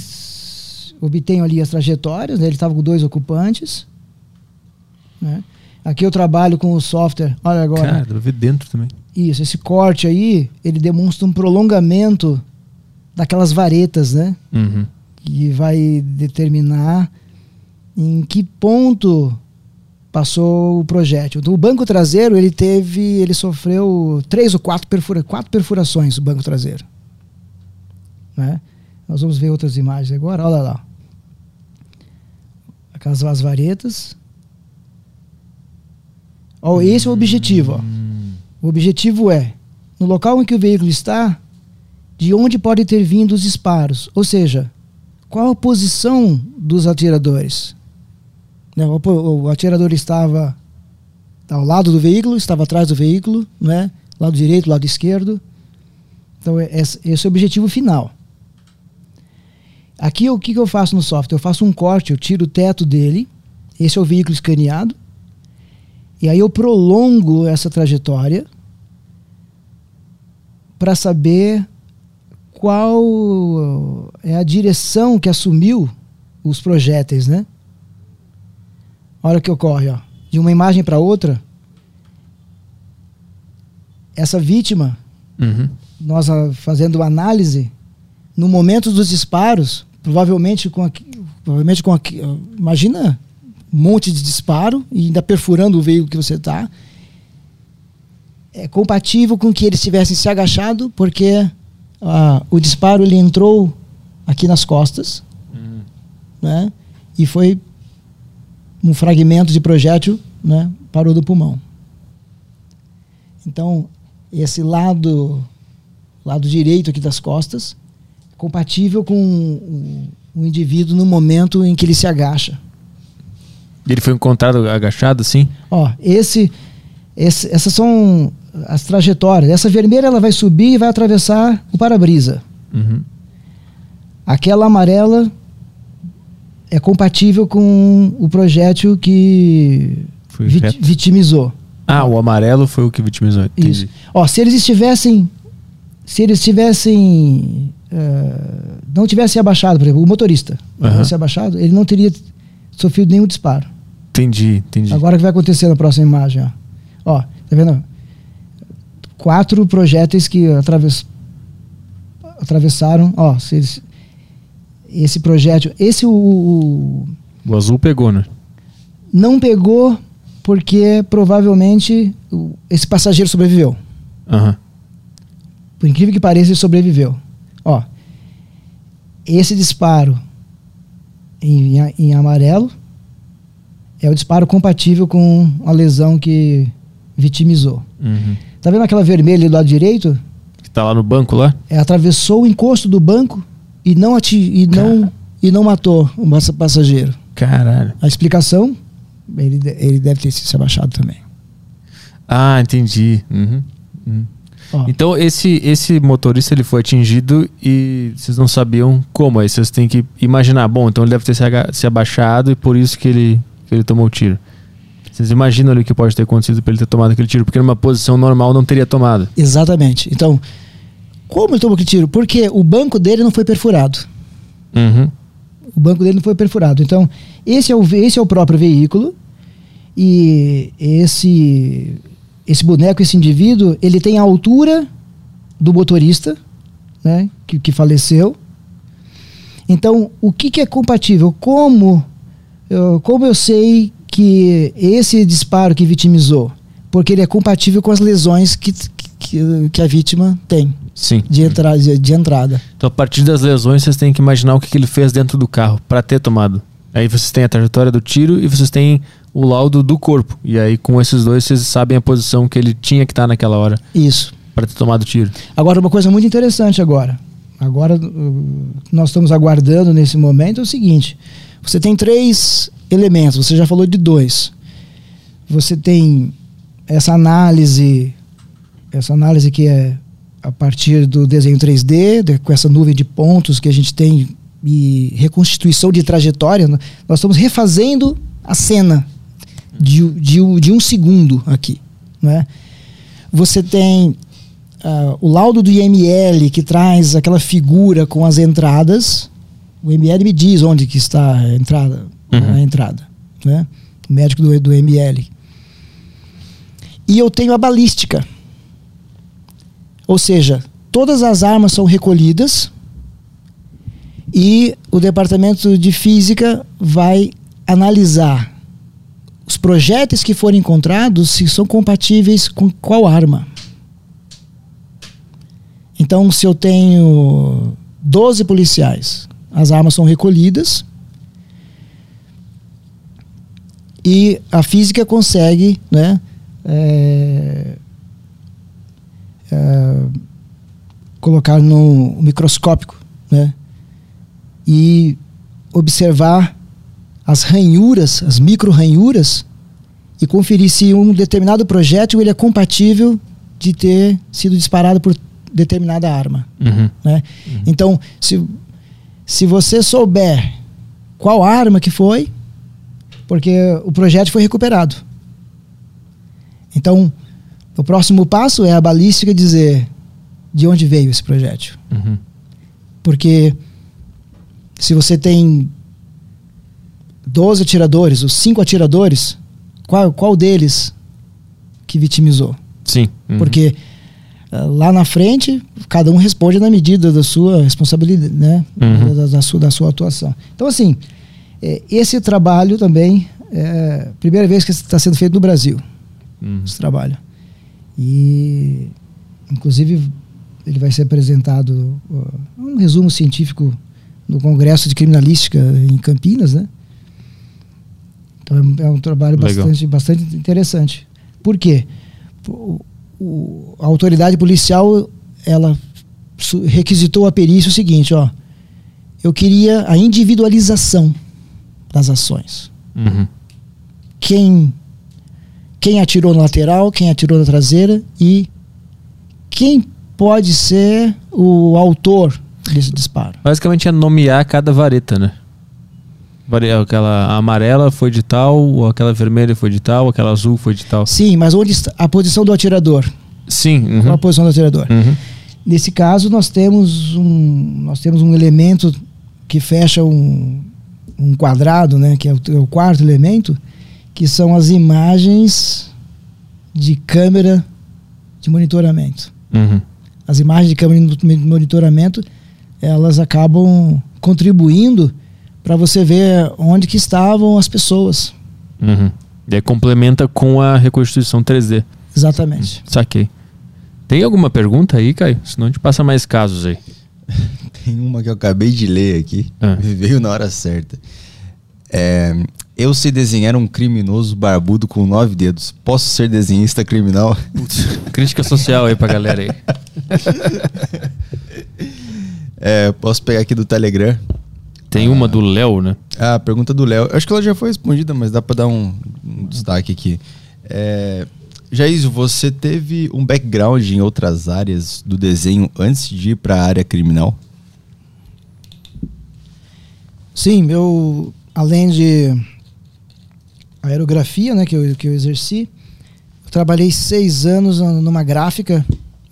obtenho ali as trajetórias, né? ele estava com dois ocupantes. Né? Aqui eu trabalho com o software. Olha agora. Cara, dá ver dentro também. Isso, esse corte aí, ele demonstra um prolongamento daquelas varetas, né? Uhum. Que vai determinar em que ponto passou o projétil. O banco traseiro, ele teve, ele sofreu três ou quatro, perfura, quatro perfurações, o banco traseiro. Né? Nós vamos ver outras imagens agora, olha lá. Aquelas as varetas. Esse é o objetivo, ó. O objetivo é, no local em que o veículo está, de onde pode ter vindo os disparos. Ou seja, qual a posição dos atiradores? Né, O, o atirador estava ao lado do veículo, estava atrás do veículo, né? lado direito, lado esquerdo. Então, é- esse é o objetivo final. Aqui, o que, que eu faço no software? Eu faço um corte, eu tiro o teto dele. Esse é o veículo escaneado. E aí eu prolongo essa trajetória para saber qual é a direção que assumiu os projéteis, né? Olha o que ocorre, ó. De uma imagem para outra, essa vítima, Uhum. nós ah, fazendo análise, no momento dos disparos, provavelmente com aqui, provavelmente com ah, imagina um monte de disparo e ainda perfurando o veículo que você está. É compatível com que eles tivessem se agachado, porque ah, o disparo ele entrou aqui nas costas, né? E foi um fragmento de projétil, né? Parou do pulmão. Então, esse lado lado direito aqui das costas, compatível com o, o indivíduo no momento em que ele se agacha. Ele foi encontrado agachado assim? Ó, esse, esse- essas são as trajetórias. Essa vermelha ela vai subir e vai atravessar o para-brisa. Uhum. Aquela amarela é compatível com o projétil que vit- vitimizou. Ah, o amarelo foi o que vitimizou. Entendi. Isso. Ó, se eles estivessem, se eles tivessem, não tivessem abaixado, por exemplo, o motorista, não Aham. tivesse abaixado, ele não teria sofrido nenhum disparo. Entendi, entendi. Agora o que vai acontecer na próxima imagem, ó. Ó, tá vendo? Quatro projéteis que atraves- atravessaram, ó, eles- esse projétil, esse o, o- azul pegou, né? não pegou porque provavelmente esse passageiro sobreviveu. Aham. Por incrível que pareça, ele sobreviveu. Ó, esse disparo em, em amarelo é o disparo compatível com a lesão que vitimizou. Uhum. Tá vendo aquela vermelha do lado direito? Que tá lá no banco lá? É, atravessou o encosto do banco e não, ati e não, e não matou o passa- passageiro. Caralho. A explicação, ele, ele deve ter se abaixado também. Ah, entendi. Uhum. Então esse, esse motorista ele foi atingido e vocês não sabiam como. Aí vocês têm que imaginar, bom, então ele deve ter se, se abaixado e por isso que ele, que ele tomou o tiro. Vocês imaginam ali o que pode ter acontecido para ele ter tomado aquele tiro, porque numa posição normal não teria tomado. Exatamente. Então, como ele tomou aquele tiro? Porque o banco dele não foi perfurado. Uhum. O banco dele não foi perfurado. Então, esse é o, esse é o próprio veículo. E esse, esse boneco, esse indivíduo, ele tem a altura do motorista, né, que, que faleceu. Então, o que, que é compatível? Como eu, como eu sei que esse disparo que vitimizou? Porque ele é compatível com as lesões que, que, que a vítima tem Sim. de, entra, de, de entrada. Então a partir das lesões vocês têm que imaginar o que, que ele fez dentro do carro para ter tomado. Aí vocês têm a trajetória do tiro e vocês têm o laudo do corpo. E aí com esses dois vocês sabem a posição que ele tinha que estar naquela hora Isso. para ter tomado o tiro. Agora, uma coisa muito interessante agora. Agora, uh, nós estamos aguardando nesse momento é o seguinte: você tem três elementos, você já falou de dois. Você tem essa análise, essa análise que é a partir do desenho 3D, de- com essa nuvem de pontos que a gente tem e reconstituição de trajetória. Nós estamos refazendo a cena de, de, de um segundo aqui. Né? Você tem ah, o laudo do IML que traz aquela figura com as entradas. O IML me diz onde que está a entrada, Uhum. a entrada, né? O médico do, do IML. E eu tenho a balística. Ou seja, todas as armas são recolhidas e o departamento de física vai analisar os projéteis que forem encontrados se são compatíveis com qual arma. Então, se eu tenho 12 policiais, as armas são recolhidas e a física consegue, né, é, é, colocar no microscópico, né, e observar as ranhuras, as micro ranhuras e conferir se um determinado projétil ele é compatível de ter sido disparado por determinada arma. Uhum. Né? Então, se, se você souber qual arma que foi, porque o projétil foi recuperado. Então, o próximo passo é a balística dizer de onde veio esse projétil. Uhum. Porque se você tem 12 atiradores, os 5 atiradores, qual, qual deles que vitimizou? Sim. Uhum. Porque ah, lá na frente, cada um responde na medida da sua responsabilidade, né? Uhum. Da, da sua, da sua atuação. Então, assim, eh, esse trabalho também é a primeira vez que está sendo feito no Brasil, Uhum. esse trabalho. E, inclusive, ele vai ser apresentado um resumo científico no Congresso de Criminalística em Campinas, né? Então é, é um trabalho Legal. bastante, bastante interessante. Por quê? O- o- a autoridade policial ela requisitou a perícia o seguinte, ó, eu queria a individualização das ações. Uhum. Quem quem atirou na lateral, quem atirou na traseira e quem pode ser o autor desse disparo. Basicamente é nomear cada vareta, né? Aquela amarela foi de tal, aquela vermelha foi de tal, aquela azul foi de tal. Sim, mas onde está a posição do atirador? Sim. uhum. Qual a posição do atirador? Uhum. Nesse caso, nós temos um, nós temos um elemento que fecha um, um quadrado, né, que é o, é o quarto elemento, que são as imagens de câmera de monitoramento. Uhum. As imagens de câmera de monitoramento, elas acabam contribuindo para você ver onde que estavam as pessoas. Uhum. E aí complementa com a reconstituição 3D. Exatamente. Saquei. Tem alguma pergunta aí, Caio? Senão a gente passa mais casos aí. Tem uma que eu acabei de ler aqui, Ah. veio na hora certa. É, eu sei desenhar um criminoso barbudo com nove dedos. Posso ser desenhista criminal? Crítica social aí pra galera aí. É, posso pegar aqui do Telegram. Tem uma do Léo, né? A pergunta do Léo. Acho que ela já foi respondida, mas dá pra dar um, um destaque aqui. É, Jaísio, você teve um background em outras áreas do desenho antes de ir para a área criminal? Sim, eu, além de aerografia, né, que eu, que eu exerci, eu trabalhei seis anos numa gráfica,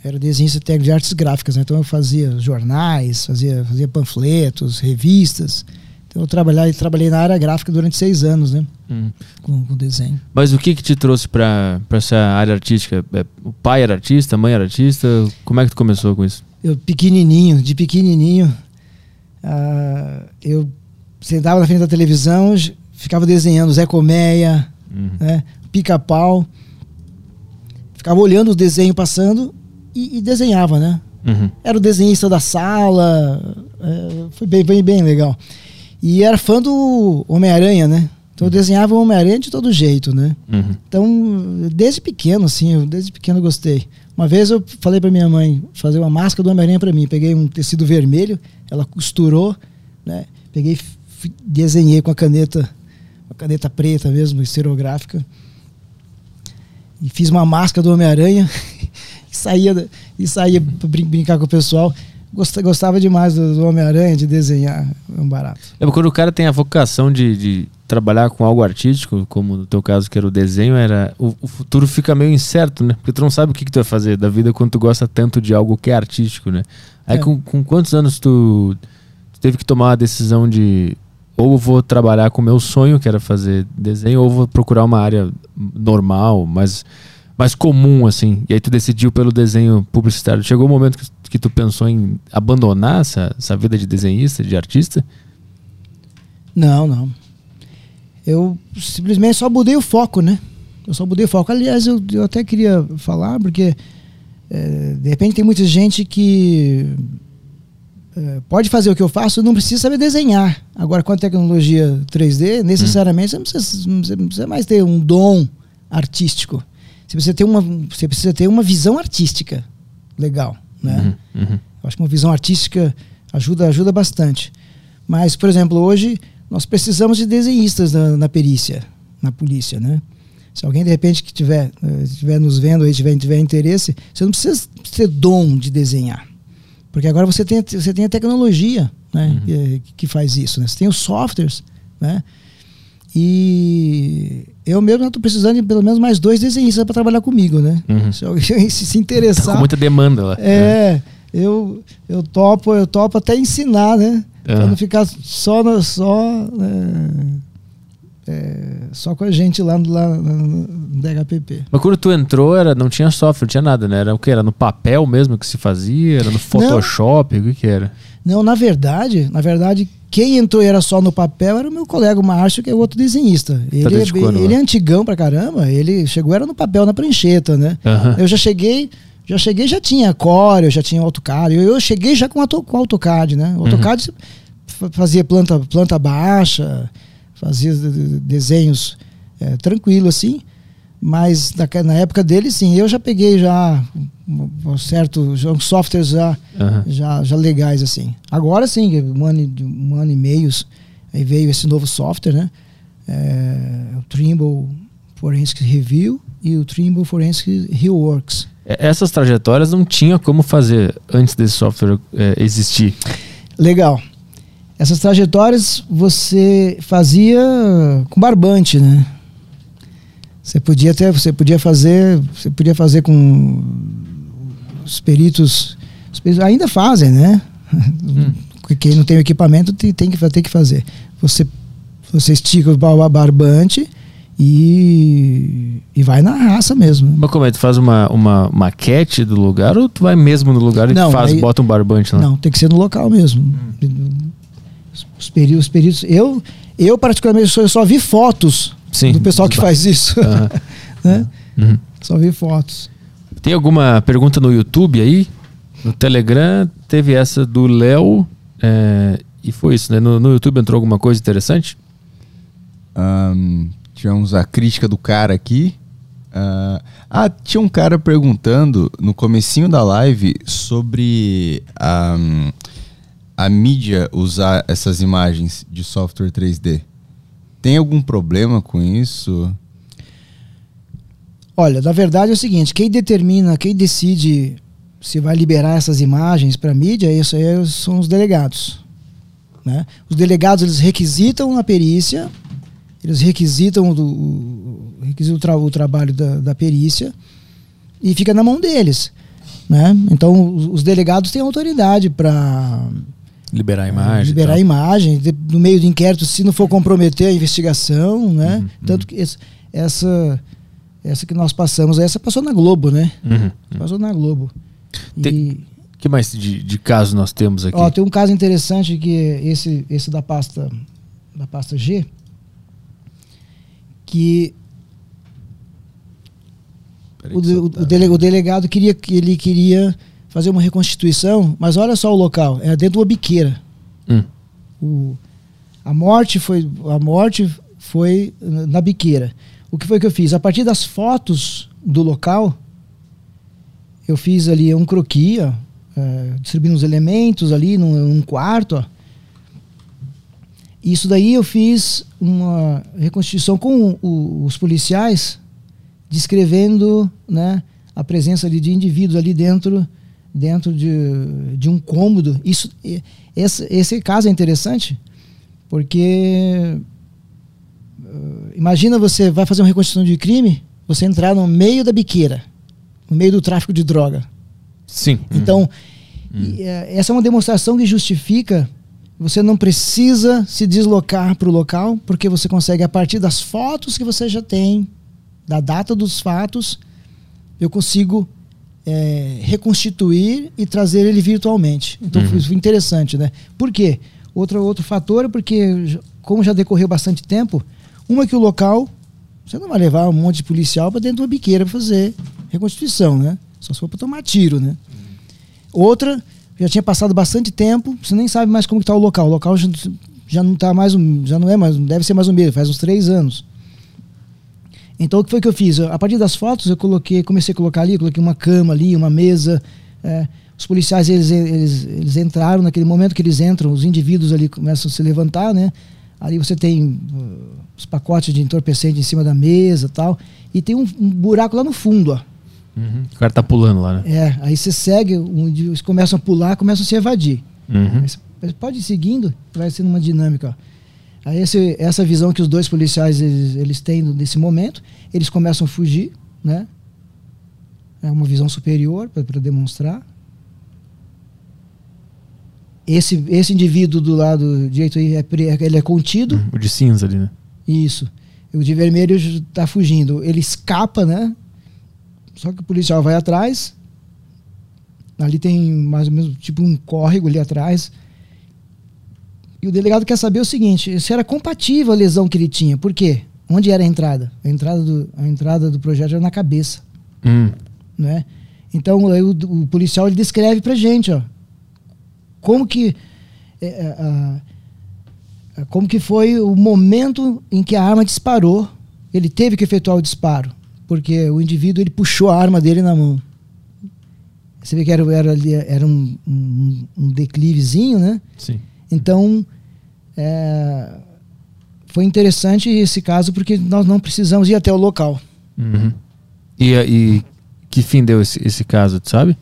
era desenhista técnico de artes gráficas, né, então eu fazia jornais, fazia, fazia panfletos, revistas. Então eu trabalhei, trabalhei na área gráfica durante seis anos, né? Hum. Com, com, desenho. Mas o que que te trouxe para essa área artística? É, o pai era artista, a mãe era artista? Como é que tu começou com isso? Eu pequenininho, de pequenininho, uh, eu sentava na frente da televisão, ficava desenhando Zé Colmeia, uhum. né, Pica-Pau. Ficava olhando o desenho passando e, e desenhava, né? Uhum. Era o desenhista da sala, é, foi bem, bem, bem legal. E era fã do Homem-Aranha, né? Então eu uhum. desenhava o Homem-Aranha de todo jeito, né? Uhum. Então, desde pequeno, assim, eu, desde pequeno eu gostei. Uma vez eu falei para minha mãe fazer uma máscara do Homem-Aranha para mim. Peguei um tecido vermelho, ela costurou, né? Peguei, desenhei com a caneta, a caneta preta mesmo, esterográfica. E fiz uma máscara do Homem-Aranha e saía, e saía para brincar com o pessoal gostava demais do, Homem-Aranha, de desenhar, é um barato. É, quando o cara tem a vocação de, de, trabalhar com algo artístico, como no teu caso que era o desenho, era o, o, futuro fica meio incerto, né? Porque tu não sabe o que, que tu vai fazer da vida quando tu gosta tanto de algo que é artístico, né? Aí é. com, com quantos anos tu, tu teve que tomar a decisão de ou vou trabalhar com o meu sonho, que era fazer desenho, ou vou procurar uma área normal, mas mais comum, assim. E aí tu decidiu pelo desenho publicitário. Chegou o um momento que, que tu pensou em abandonar essa, essa vida de desenhista, de artista? Não, não. Eu simplesmente só mudei o foco, né? Eu só mudei o foco. Aliás, eu, eu até queria falar, porque é, de repente tem muita gente que é, pode fazer o que eu faço, não precisa saber desenhar. Agora, com a tecnologia 3D, necessariamente hum. você, não precisa, não precisa mais ter um dom artístico. Você precisa ter uma, você precisa ter uma visão artística legal, né? Uhum, uhum. Eu acho que uma visão artística ajuda, ajuda bastante. Mas, por exemplo, hoje nós precisamos de desenhistas na, na perícia, na polícia, né? Se alguém de repente que tiver, estiver nos vendo aí, tiver, tiver interesse, você não precisa ter dom de desenhar. Porque agora você tem, você tem a tecnologia né, uhum. que, que, faz isso. Né? Você tem os softwares, né? E eu mesmo estou precisando de pelo menos mais dois desenhistas para trabalhar comigo, né? Uhum. Se alguém se interessar. Tá com muita demanda lá. É, eu, eu topo, eu topo até ensinar, né? Uhum. Para não ficar só, no, só, é, é, só com a gente lá, lá no DHPP. Mas quando tu entrou, era, não tinha software, não tinha nada, né? Era o que? Era no papel mesmo que se fazia? Era no Photoshop? Não. O que, que era? Não, na verdade, na verdade, quem entrou e era só no papel era o meu colega o Márcio, que é outro desenhista. Ele, tá é, ele é antigão pra caramba, ele chegou, era no papel, na prancheta, né? Uhum. Eu já cheguei, já cheguei, já tinha Core, eu já tinha AutoCAD. Eu, eu cheguei já com, auto, com AutoCAD, né? O AutoCAD uhum. fazia planta, planta baixa, fazia desenhos é, tranquilo assim. Mas na, na, época dele, sim, eu já peguei já um certo já, softwares já, uhum. já, já legais assim. Agora sim, um ano, um ano e meio, aí veio esse novo software, né? É, o Trimble Forensic Review e o Trimble Forensic Reworks. É, essas trajetórias não tinha como fazer antes desse software é, existir. Legal. Essas trajetórias você fazia com barbante, né? Você podia ter, você podia fazer, você podia fazer com os peritos, os peritos ainda fazem, né? Hum. Quem não tem o equipamento tem, tem, que, tem que fazer. Você, você estica o barbante e, e vai na raça mesmo. Mas como é? Tu faz uma, uma maquete do lugar ou tu vai mesmo no lugar e não, faz, aí, bota um barbante lá? Não, tem que ser no local mesmo. Hum. Os, os, peritos, os peritos. Eu, eu particularmente, só, eu só vi fotos Sim, do pessoal que faz isso. Uhum. né? Uhum. Só vi fotos. Tem alguma pergunta no YouTube aí? No Telegram teve essa do Léo. É, e foi isso, né? No, no, YouTube entrou alguma coisa interessante? Um, tivemos a crítica do cara aqui. Uh, ah, tinha um cara perguntando no comecinho da live sobre um, a mídia usar essas imagens de software 3D. Tem algum problema com isso? Olha, na verdade é o seguinte, quem determina, quem decide se vai liberar essas imagens para mídia, isso aí são os delegados. Né? Os delegados eles requisitam a perícia, eles requisitam, do, o, requisitam o, tra o trabalho da, da, perícia e fica na mão deles. Né? Então os, os delegados têm autoridade para liberar a imagem. Liberar a imagem, de, no meio do inquérito, se não for comprometer a investigação. Né? Uhum, Tanto uhum. que esse, essa, essa que nós passamos, essa passou na Globo, né? Uhum, uhum. passou na Globo. Tem, que mais de, de casos nós temos aqui? Ó, tem um caso interessante que é esse, esse da pasta da pasta G, que o, o, o, delegado queria que ele queria fazer uma reconstituição, mas olha só o local, é dentro de uma biqueira. Hum. O, a morte foi a morte foi na biqueira. O que foi que eu fiz? A partir das fotos do local, eu fiz ali um croquis, ó, é, distribuindo os elementos ali num, num quarto. Ó. Isso daí eu fiz uma reconstituição com o, os policiais, descrevendo né, a presença de indivíduos ali dentro dentro de, de um cômodo. Isso, esse, esse caso é interessante porque uh, imagina você vai fazer uma reconstituição de crime, você entrar no meio da biqueira no meio do tráfico de droga. Sim. Então, hum. essa é uma demonstração que justifica você não precisa se deslocar para o local, porque você consegue, a partir das fotos que você já tem, da data dos fatos, eu consigo é, reconstituir e trazer ele virtualmente. Então uhum. foi interessante, né? Por quê? Outro, outro fator é porque, como já decorreu bastante tempo, uma que o local, você não vai levar um monte de policial para dentro de uma biqueira para fazer reconstituição, né? Só se for para tomar tiro, né? Outra, já tinha passado bastante tempo, você nem sabe mais como está o local. O local já, já não tá mais, já não é mais, deve ser mais um mês, faz uns três anos. Então o que foi que eu fiz? A partir das fotos eu coloquei, comecei a colocar ali, coloquei uma cama ali, uma mesa. É, os policiais eles, eles, eles entraram naquele momento que eles entram, os indivíduos ali começam a se levantar, né? Ali você tem uh, os pacotes de entorpecente em cima da mesa, tal, e tem um, um buraco lá no fundo, ó. Uhum. O cara tá pulando lá, né? É, aí você segue, eles começam a pular, começam a se evadir. Uhum. pode ir seguindo, vai sendo uma dinâmica. Ó. Aí esse, essa visão que os dois policiais eles, eles têm nesse momento, eles começam a fugir, né? É uma visão superior para demonstrar. Esse, esse indivíduo do lado direito aí, é, ele é contido. O de cinza ali, né? Isso. O de vermelho está fugindo. Ele escapa, né? Só que o policial vai atrás. Ali tem mais ou menos tipo um córrego ali atrás. E o delegado quer saber o seguinte: se era compatível a lesão que ele tinha. Por quê? Onde era a entrada? A entrada do, a entrada do projeto era na cabeça. Hum. Né? Então aí o, o, policial ele descreve pra gente, ó, como que é, é a, como que foi o momento em que a arma disparou. Ele teve que efetuar o disparo porque o indivíduo ele puxou a arma dele na mão. Você vê que era, era, era um, um, um declivezinho, né? Sim. Então, é, foi interessante esse caso porque nós não precisamos ir até o local. Uhum. E, e que fim deu esse, esse caso, tu sabe?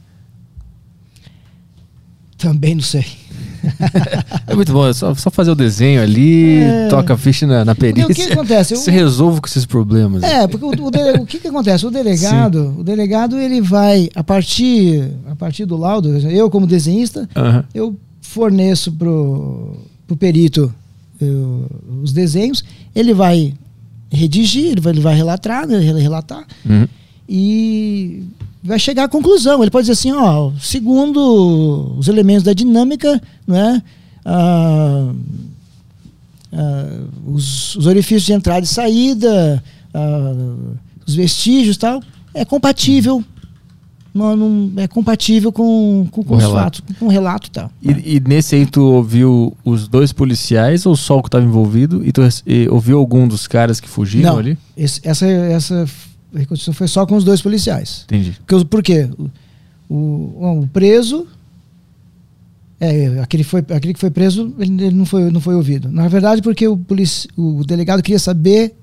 Também não sei. é muito bom, é só, só fazer o desenho ali, é... toca a ficha na, na perícia. Porque o que acontece? Você resolve com esses problemas. É, porque o, o, dele, o que, que acontece? O delegado, Sim. o delegado ele vai, a partir, a partir do laudo, eu como desenhista, eu forneço pro, pro perito eu, os desenhos, ele vai redigir, ele vai, ele vai relatar, né, relatar, uhum. e vai chegar à conclusão. Ele pode dizer assim, ó, segundo os elementos da dinâmica, não é? Ah, ah, os, os, orifícios de entrada e saída, ah, os vestígios tal, é compatível. Não, não é compatível com, com, com os relato. fatos, com o relato e tal. E, e, nesse aí tu ouviu os dois policiais ou só o que estava envolvido? E tu e, ouviu algum dos caras que fugiram não, ali? Esse, essa, essa a reconstituição foi só com os dois policiais. Entendi. Porque, por quê? O, o, o preso. É, aquele, foi, aquele que foi preso, ele, ele, não, foi, não foi ouvido. Na verdade, porque o, polici, o delegado queria saber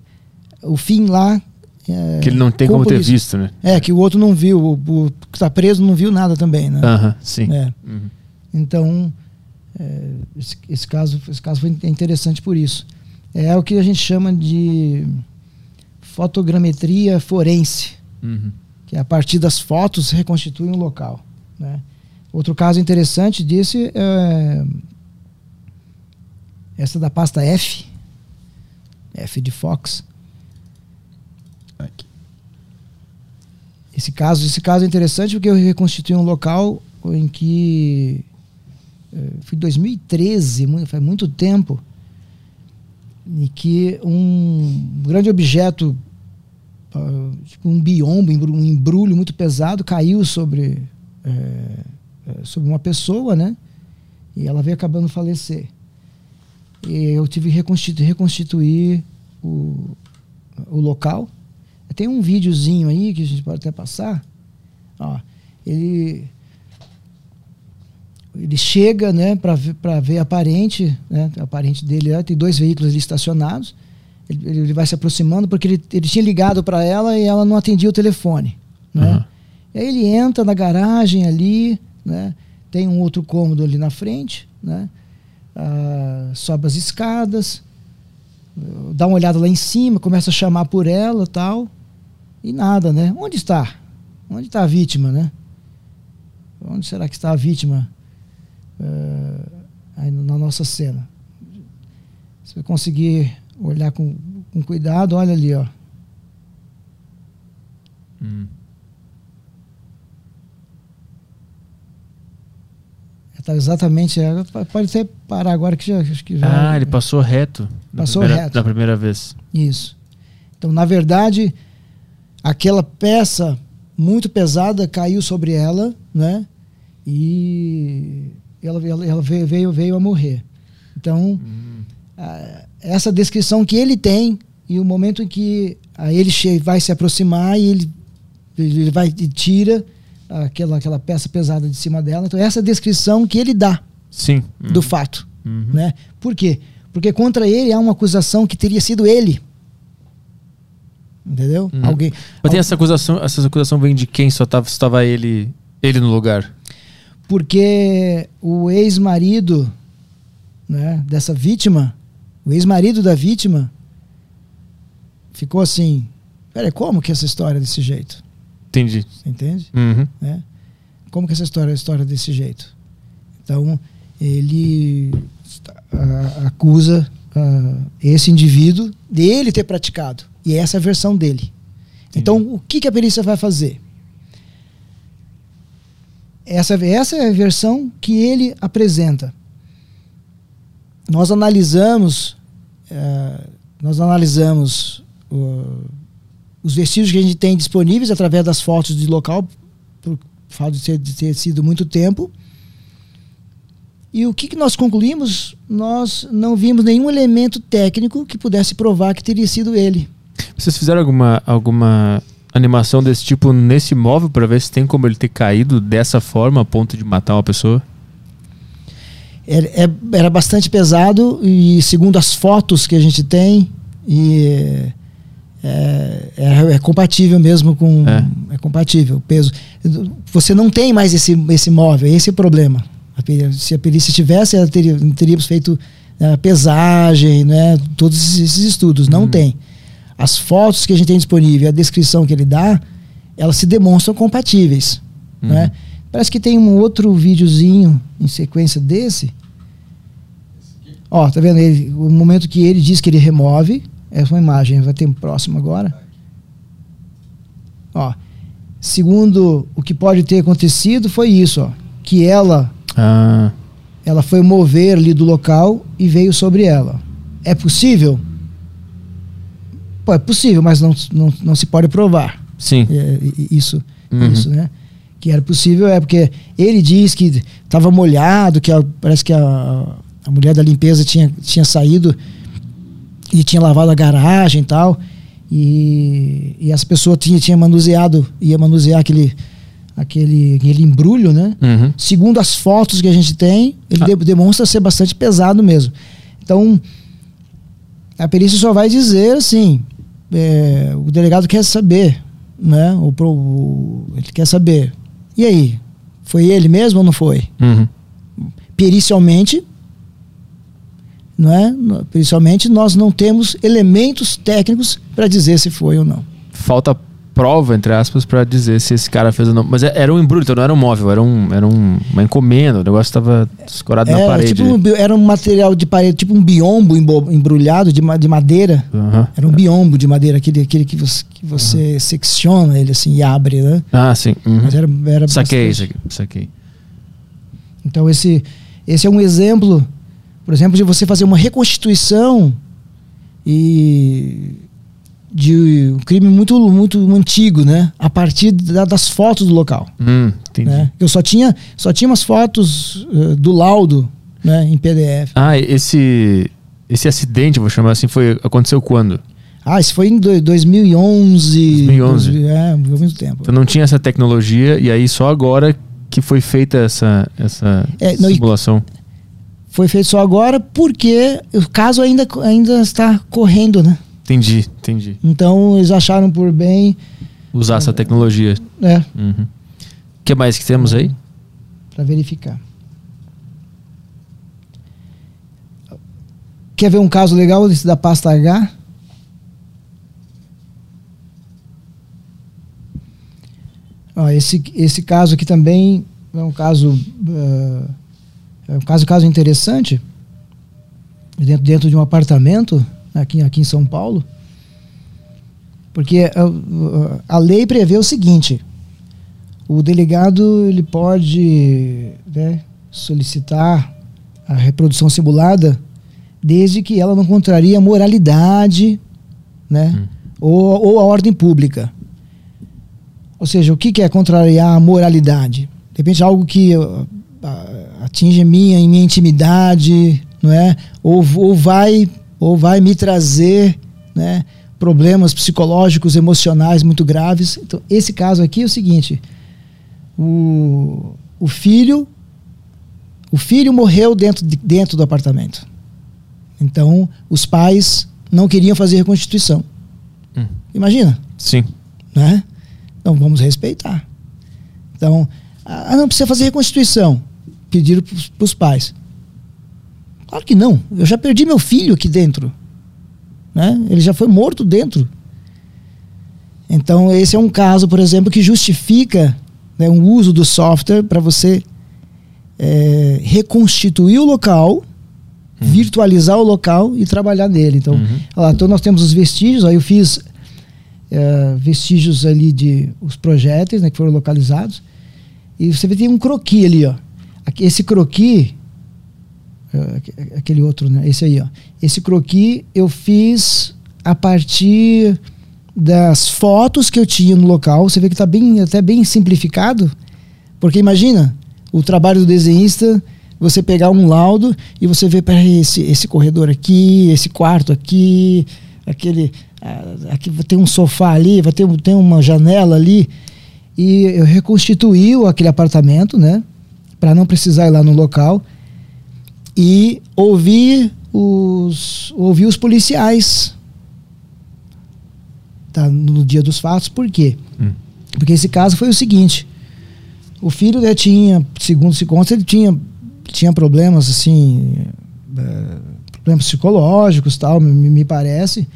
o fim lá é, Que ele não tem como ter isso. visto, né? É, que o outro não viu, o, o que tá preso não viu nada também, né? Aham, sim. É. Uhum. Então, é, esse, esse caso, esse caso foi interessante por isso. É o que a gente chama de fotogrametria forense, Uhum. que é a partir das fotos reconstitui um local. Né? Outro caso interessante desse é essa da pasta F, F de Fox. Aqui. Esse caso, esse caso é interessante porque eu reconstituí um local em que eh, foi 2013, mu- faz muito tempo, em que um grande objeto, ah, tipo um biombo, um embrulho muito pesado, caiu sobre, eh, sobre uma pessoa, né? E ela veio acabando falecer. E eu tive que reconstitu- reconstituir o, o local. Tem um videozinho aí que a gente pode até passar. Ó, ele ele chega, né, para ver, pra ver a parente, né, a parente dele tem dois veículos ali estacionados. Ele, ele vai se aproximando porque ele, ele tinha ligado para ela e ela não atendia o telefone, né? Aham. E aí ele entra na garagem ali, né? Tem um outro cômodo ali na frente, né? Ah, sobe as escadas, dá uma olhada lá em cima, começa a chamar por ela, tal, e nada, né? Onde está? Onde está a vítima, né? Onde será que está a vítima eh, aí na nossa cena? Se você conseguir olhar com, com cuidado, olha ali, ó. Hum. Está exatamente. é, Pode até parar agora que já. Acho que já Ah, ele passou reto. da Passou primeira- reto. Da primeira vez. Isso. Então, na verdade, aquela peça muito pesada caiu sobre ela, né? E ela, ela, ela veio, veio, a morrer. Então, a- essa descrição que ele tem e o momento em que a ele vai se aproximar e ele, ele vai e tira aquela, aquela peça pesada de cima dela. Então, essa descrição que ele dá Sim. do fato. Uhum. Né? Por quê? Porque contra ele há uma acusação que teria sido ele. Entendeu? Uhum. Alguém. Mas tem essa acusação, essa acusação vem de quem só tava, estava ele, ele no lugar? Porque o ex-marido né, dessa vítima, o ex-marido da vítima, ficou assim: peraí, como que essa história é desse jeito? Entendi. Você entende? Uhum. né? Como que essa história é história desse jeito? Então, ele acusa ah, esse indivíduo de ele ter praticado. E essa é a versão dele. Então, o que, que a perícia vai fazer? Essa, essa é a versão que ele apresenta. Nós analisamos, ah, nós analisamos uh, os vestígios que a gente tem disponíveis através das fotos de local, por fato de ter, de ter sido muito tempo. E o que, que nós concluímos? Nós não vimos nenhum elemento técnico que pudesse provar que teria sido ele. Vocês fizeram alguma, alguma animação desse tipo nesse imóvel para ver se tem como ele ter caído dessa forma a ponto de matar uma pessoa? Era, é- era bastante pesado e segundo as fotos que a gente tem, e é, é- é compatível mesmo com. É. É. compatível o peso. Você não tem mais esse, esse móvel, esse é o problema. Se a perícia tivesse, ela teria, teríamos feito né, pesagem, né, todos esses estudos. Não tem. As fotos que a gente tem disponível, a descrição que ele dá, elas se demonstram compatíveis. Uhum. Né? Parece que tem um outro videozinho em sequência desse. Ó, tá vendo? Ele, o momento que ele diz que ele remove, essa é uma imagem, vai ter um próximo agora. Ó, segundo o que pode ter acontecido foi isso, ó, que ela Ah, ela foi mover ali do local e veio sobre ela. É possível? Pô, é possível, mas não, não, não se pode provar. sim. É, isso, Uhum. isso, né? Que era possível é porque ele diz que estava molhado, que a- parece que a, a mulher da limpeza tinha, tinha saído e tinha lavado a garagem e tal. E, e as pessoas tinham tinha manuseado, ia manusear aquele, aquele, aquele embrulho, né? Uhum. Segundo as fotos que a gente tem, ele Ah. de- demonstra ser bastante pesado mesmo. Então, a perícia só vai dizer assim: é, o delegado quer saber, né? O, o- ele quer saber. E aí? Foi ele mesmo ou não foi? Uhum. Pericialmente, não é? Pericialmente, nós não temos elementos técnicos para dizer se foi ou não. Falta prova, entre aspas, pra dizer se esse cara fez ou não. Mas é- era um embrulho, então não era um móvel, era, um, era um- uma encomenda. O negócio tava escorado na Era, parede. tipo um, era um material de parede, tipo um biombo embrulhado de, de madeira. Aham. Era um biombo de madeira, aquele, aquele que você, que você secciona ele assim e abre, né? Ah, sim. Uhum. Mas era, era Saquei, bastante. saquei, saquei. Então esse, esse é um exemplo, por exemplo, de você fazer uma reconstituição e de um crime muito muito antigo, né? A partir da- das fotos do local, Hum, entendi. né? Eu só tinha só tinha umas fotos eh, do laudo, né, em PDF. Ah, esse esse acidente, vou chamar assim, foi aconteceu quando? Ah, isso foi em do- 2011. 2011. dois- É, há muito tempo. Então não tinha essa tecnologia e aí só agora que foi feita essa essa É, não, simulação. Foi feito só agora porque o caso ainda ainda está correndo, né? Entendi, entendi. Então eles acharam por bem, Usar essa tecnologia. Uhum. O que mais que temos aí? para verificar. Quer ver um caso legal desse da pasta H? Ó, esse, esse caso aqui também é um caso eh, é um caso, caso interessante dentro, dentro de um apartamento aqui, aqui em São Paulo porque eh, a lei prevê o seguinte o delegado ele pode né, solicitar a reprodução simulada desde que ela não contrarie a moralidade né, ou, ou a ordem pública. Ou seja, o que, que é contrariar a moralidade? De repente algo que a- atinge minha, minha intimidade, não é? Ou, ou vai ou vai me trazer, né, problemas psicológicos, emocionais muito graves. Então, esse caso aqui é o seguinte: o, o filho o filho morreu dentro, de- dentro do apartamento. Então, os pais não queriam fazer reconstituição. Hum. Imagina, Sim. né? Então, vamos respeitar. Então, ah, não precisa fazer reconstituição. Pediram para os pais. Claro que não. Eu já perdi meu filho aqui dentro. Né? Ele já foi morto dentro. Então, esse é um caso, por exemplo, que justifica né, um uso do software para você é, reconstituir o local, virtualizar o local e trabalhar nele. Então, Uhum. lá, então nós temos os vestígios. Aí eu fiz é, vestígios ali de os projéteis né, que foram localizados. E você vê tem um croqui ali, ó. Esse croqui, aquele outro, né? Esse aí, ó. Esse croqui eu fiz a partir das fotos que eu tinha no local. Você vê que está bem, até bem simplificado. Porque imagina, o trabalho do desenhista, você pegar um laudo e você vê, peraí, esse, esse corredor aqui, esse quarto aqui, aquele. ah, aqui ter um sofá ali, vai ter, tem uma janela ali. E eu reconstituí aquele apartamento, né? Para não precisar ir lá no local. E ouvir os, ouvir os policiais tá, no dia dos fatos. Por quê? Hum. Porque esse caso foi o seguinte: o filho né, tinha, segundo se consta, ele tinha, tinha problemas assim, eh, problemas psicológicos, tal, me, me parece.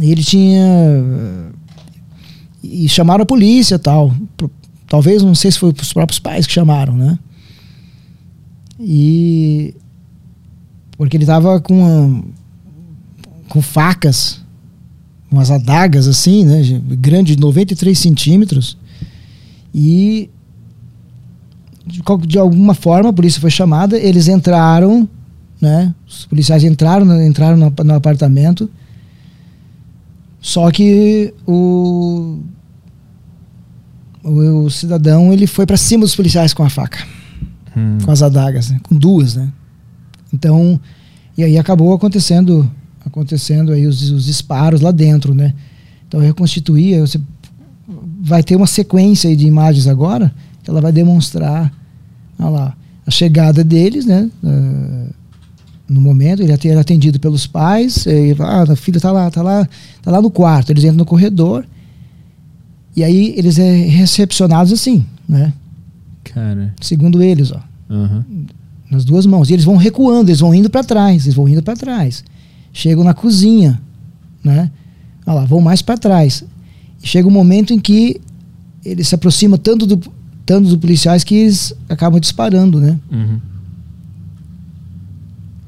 E ele tinha e chamaram a polícia, tal. Pro- Talvez não sei se foi os próprios pais que chamaram, né? E porque ele tava com uma- com facas umas adagas assim, né? Grande, de 93 centímetros. E de, alguma forma a polícia foi chamada, eles entraram, né? Os policiais entraram, entraram no, no apartamento. Só que o, o, o cidadão ele foi para cima dos policiais com a faca, Hum. com as adagas, né? com duas, né? Então, e aí acabou acontecendo acontecendo aí os, os disparos lá dentro, né? Então reconstituir, você vai ter uma sequência de imagens agora que ela vai demonstrar lá, a chegada deles, né? ah, no momento, ele era atendido pelos pais, e, ah, a filha está lá, está lá, tá lá no quarto, eles entram no corredor, e aí eles é recepcionados assim, né? Cara. Segundo eles, ó. Uhum. Nas duas mãos. E eles vão recuando, eles vão indo para trás, eles vão indo para trás. Chegam na cozinha, né? Olha lá, vão mais para trás. E chega um momento em que eles se aproximam tanto do, tanto dos policiais que eles acabam disparando, né? Uhum.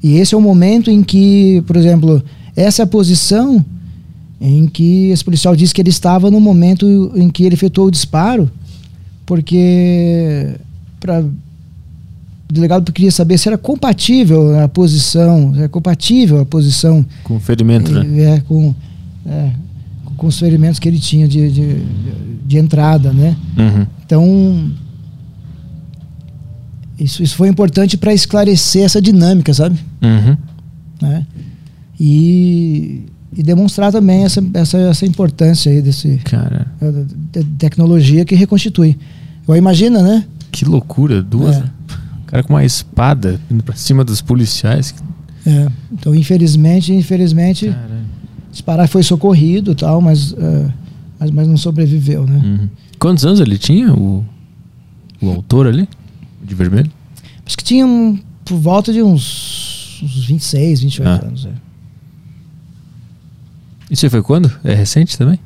E esse é o momento em que, por exemplo, essa é a posição em que esse policial disse que ele estava no momento em que ele efetuou o disparo, porque pra, o delegado queria saber se era compatível a posição, é compatível a posição Com ferimento, né? é, com, é, com os ferimentos que ele tinha de, de, de entrada, né? Uhum. Então, isso, isso foi importante para esclarecer essa dinâmica, sabe? Uhum. Né? E, e demonstrar também essa, essa, essa importância aí desse, Cara, da, da- da tecnologia que reconstitui. Agora imagina, né? que loucura. Duas. É. O cara com uma espada indo pra cima dos policiais. É, então, infelizmente, infelizmente, Cara. disparar foi socorrido e tal, mas, é, mas, mas não sobreviveu, né? Uhum. Quantos anos ele tinha, o, o autor ali? De vermelho? Acho que tinha um, por volta de uns, uns 26, 28 Ah. anos. É. Isso foi quando? É recente também?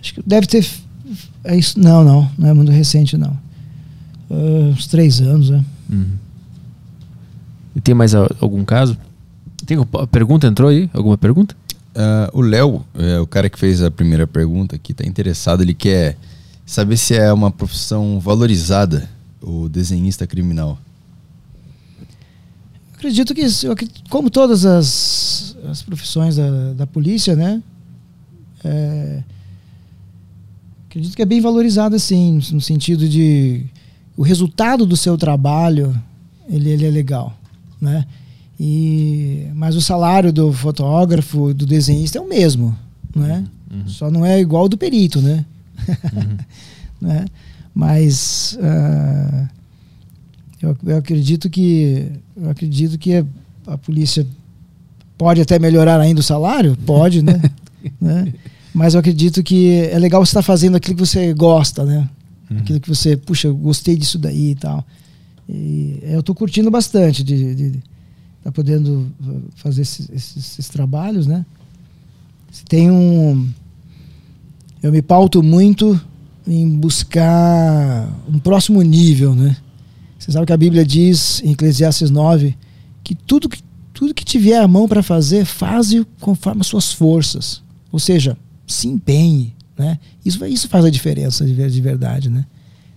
Acho que deve ter. É isso, não, não, não é muito recente, não. Ah, uns três anos, né? Uhum. E tem mais a- algum caso? Tem, a pergunta entrou aí? Alguma pergunta? Ah, o Léo, é, o cara que fez a primeira pergunta aqui, tá interessado. Ele quer saber se é uma profissão valorizada, o desenhista criminal. Acredito que, como todas as, as profissões da, da polícia, né? É, acredito que é bem valorizado, assim, no sentido de o resultado do seu trabalho, ele, ele é legal, né? E, mas o salário do fotógrafo, do desenhista é o mesmo, né? Só não é igual ao do perito, né? né? Mas ah, eu, eu acredito que eu acredito que a, a polícia pode até melhorar ainda o salário, pode, né? né? Mas eu acredito que é legal você estar fazendo aquilo que você gosta, né? Aquilo que você, puxa, eu gostei disso daí e tal. E eu estou curtindo bastante de, de, estar podendo uh, fazer esses, esses- esses trabalhos, né? Tem um. Eu me pauto muito em buscar um próximo nível, né? Você sabe que a Bíblia diz em Eclesiastes 9 que tudo que, tudo que tiver a mão para fazer, faze conforme as suas forças. Ou seja, se empenhe, né? Isso, isso faz a diferença de, de verdade, né?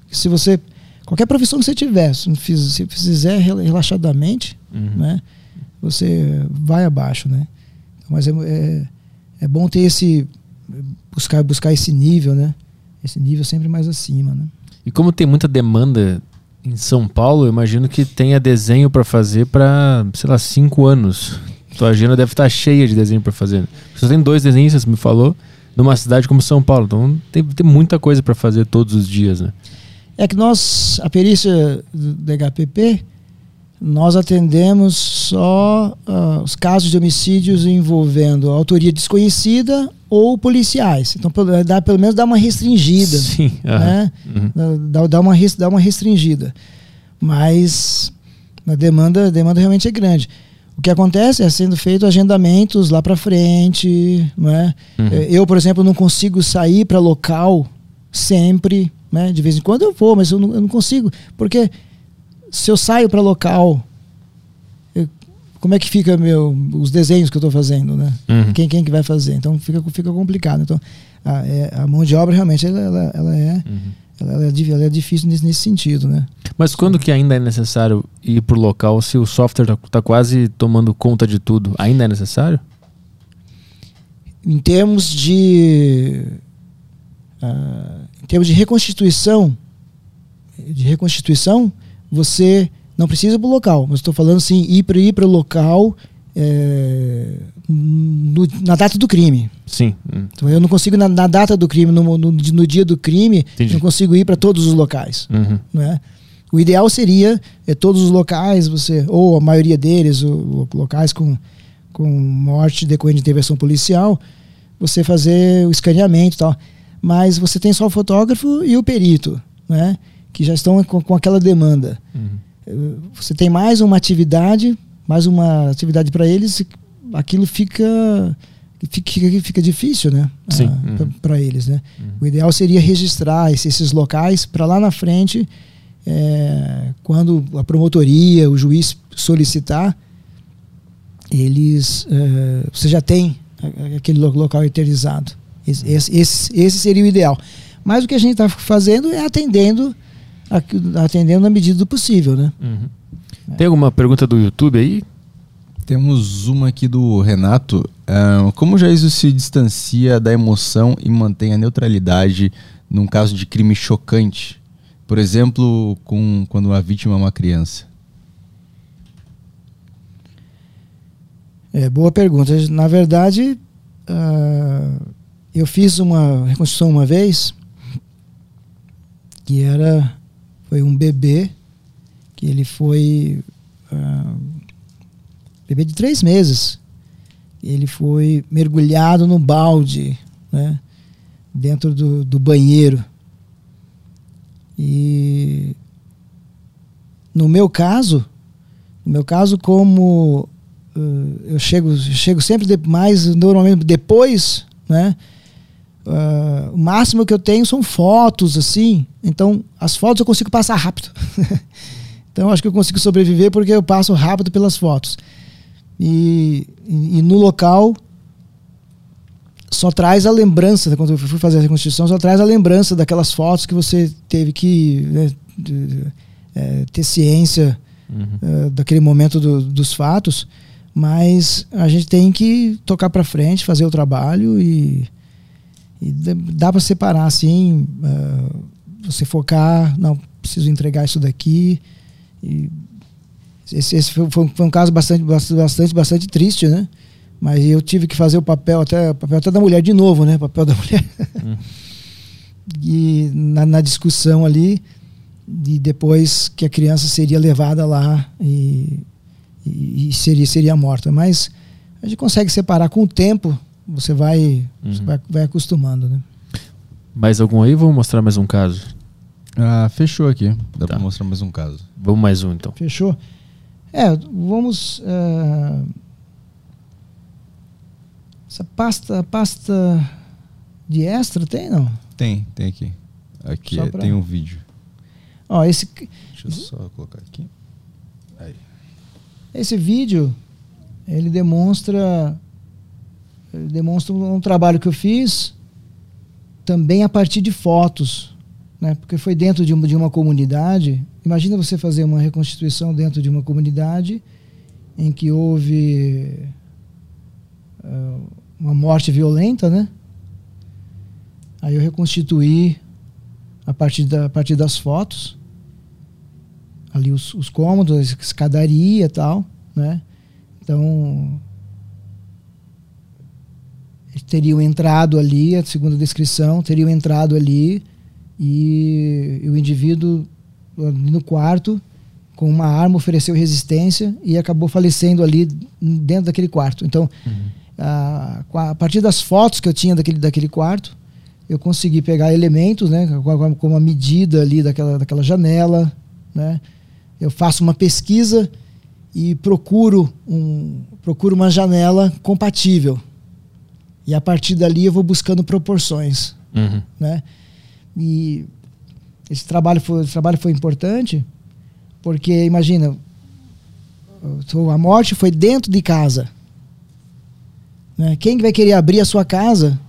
Porque se você qualquer profissão que você tiver, se se fizer rela- relaxadamente, Uhum. né? Você vai abaixo, né? Mas é, é, é bom ter esse buscar buscar esse nível, né? Esse nível sempre mais acima, né? E como tem muita demanda em São Paulo, eu imagino que tenha desenho pra fazer pra, sei lá, cinco anos. Tua agenda deve estar cheia de desenho pra fazer. Você tem dois desenhistas, me falou, numa cidade como São Paulo. Então tem, tem muita coisa pra fazer todos os dias, né? É que nós, a perícia do DHPP, nós atendemos só ah, os casos de homicídios envolvendo autoria desconhecida ou policiais. Então, pelo- dá, pelo menos dá uma restringida. Sim. aham. né? Uhum. Dá, dá, uma, dá uma restringida. Mas a demanda, a demanda realmente é grande. O que acontece é sendo feito agendamentos lá para frente, não é? Uhum. Eh, Eu, por exemplo, não consigo sair para local sempre, né? De vez em quando eu vou, mas eu não, eu não consigo, porque se eu saio para local, eu- como é que fica meu os desenhos que eu estou fazendo, né? Uhum. Quem quem que vai fazer? Então fica fica complicado. Então a, é- a mão de obra realmente ela, ela, ela é Uhum. Ela, é, ela é difícil nesse, nesse sentido, né? Mas quando que ainda é necessário ir pro local se o software tá, tá quase tomando conta de tudo? Ainda é necessário? Em termos de ah, em termos de reconstituição de reconstituição você não precisa ir para o local, mas estou falando assim ir para ir para o local é, no- na data do crime. Sim. Então eu não consigo na, na data do crime, no, no, no dia do crime, Entendi. não consigo ir para todos os locais. Uhum. né? O ideal seria é, todos os locais, você ou a maioria deles, o, locais com, com morte decorrente de intervenção policial, você fazer o escaneamento e tal. Mas você tem só o fotógrafo e o perito, né? Que já estão com, com aquela demanda. Uhum. Você tem mais uma atividade, mais uma atividade para eles, aquilo fica fica, fica difícil, né? Sim. Ah, uhum. Para eles, né? Uhum. O ideal seria registrar esses, esses locais para lá na frente, é, quando a promotoria, o juiz solicitar, eles, é, você já tem aquele local eternizado. Esse, esse, esse seria o ideal. Mas o que a gente está fazendo é atendendo, atendendo na medida do possível, né? Uhum. Tem alguma pergunta do YouTube aí? Temos uma aqui do Renato. Uh, como já isso se distancia da emoção e mantém a neutralidade num caso de crime chocante? Por exemplo, com, quando a vítima é uma criança. É, boa pergunta. Na verdade, uh, eu fiz uma reconstrução uma vez que era foi um bebê que ele foi uh, bebê de três meses. Ele foi mergulhado no balde, né, dentro do, do banheiro. E no meu caso, no meu caso, como uh, eu chego, chego sempre de, mais normalmente depois, né? Uh, o máximo que eu tenho são fotos, assim. Então, as fotos eu consigo passar rápido. então, acho que eu consigo sobreviver porque eu passo rápido pelas fotos. E, e, e, no local só traz a lembrança, quando eu fui fazer a reconstrução, só traz a lembrança daquelas fotos que você teve que né, de, de, é, ter ciência uhum. é, daquele momento do, dos fatos. Mas a gente tem que tocar para frente, fazer o trabalho e, e dá para separar assim, uh, você focar, não preciso entregar isso daqui. E esse, esse foi, foi, um caso bastante, bastante, bastante triste, né? Mas eu tive que fazer o papel até, papel até da mulher de novo, né? Papel da mulher. Hum. e na, na, discussão ali, e depois que a criança seria levada lá e, e, e, seria, seria morta. Mas a gente consegue separar com o tempo, você vai, uhum. você vai, vai, acostumando, né? Mais algum aí? Vamos mostrar mais um caso. Ah, fechou aqui. Dá tá. para mostrar mais um caso. Vamos mais um então. Fechou. É, vamos. Uh, essa pasta, pasta de extra tem não? Tem, tem aqui. Aqui é, pra... tem um vídeo. Ó, esse. Deixa eu só colocar aqui. Aí. Esse vídeo ele demonstra ele demonstra um trabalho que eu fiz também a partir de fotos, né? Porque foi dentro de uma, de uma comunidade Imagina você fazer uma reconstituição dentro de uma comunidade em que houve uh, uma morte violenta, né? Aí eu reconstituí a partir, da, a partir das fotos, ali os, os cômodos, a escadaria e tal, né? Então, eles teriam entrado ali, a segunda descrição, teriam entrado ali e o indivíduo no quarto com uma arma, ofereceu resistência e acabou falecendo ali dentro daquele quarto. Então, uhum. a, a, partir das fotos que eu tinha daquele, daquele quarto, eu consegui pegar elementos, né, como a medida ali daquela, daquela janela, né, eu faço uma pesquisa e procuro, um, procuro uma janela compatível. E a partir dali eu vou buscando proporções. Uhum. Né? E esse trabalho foi, esse trabalho foi importante porque, imagina, a morte foi dentro de casa. Né? Quem vai querer abrir a sua casa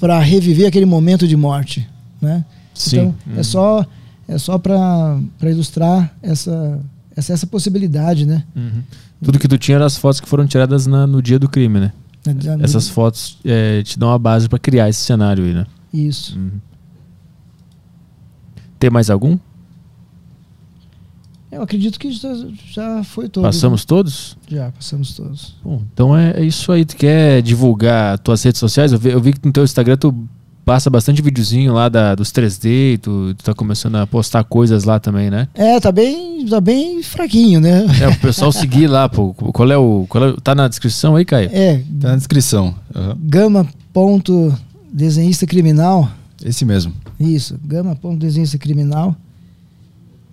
para reviver aquele momento de morte? Né? Sim. Então, é uhum. é só, é só para ilustrar essa, essa, essa possibilidade, né? Uhum. Tudo que tu tinha eram as fotos que foram tiradas na, no dia do crime, né? Essas fotos é, te dão a base para criar esse cenário aí, né? Isso. Uhum. Tem mais algum? Eu acredito que já, já foi todos. Passamos né? todos? Já, passamos todos. Bom, então é, é, isso aí. Tu quer divulgar tuas redes sociais? Eu vi, eu vi que no teu Instagram tu passa bastante videozinho lá da, dos 3D, tu, tu tá começando a postar coisas lá também, né? É, tá bem, tá bem fraquinho, né? É, o pessoal seguir lá, pô. Qual é o. Qual é, tá na descrição aí, Caio? É, Tá na descrição. Aham. gama ponto desenhista criminal. Esse mesmo. Isso, gama ponto desenhista criminal.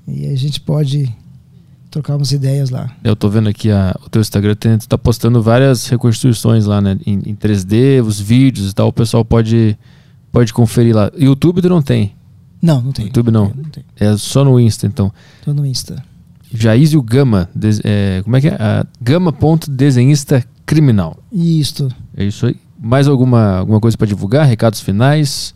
E a gente pode trocar umas ideias lá. Eu tô vendo aqui a- o teu Instagram, tem- tu tá postando várias reconstruções lá, né? Em, em 3D, os vídeos e tal, o pessoal pode, pode conferir lá. YouTube tu não tem. Não, não tem. YouTube não. Não tem. É só no Insta, então. Tô no Insta. Jaísio Gama. des- é, como é que é? Ah, Gama.desenhista criminal. Isto. É isso aí. Mais alguma, alguma coisa para divulgar? Recados finais?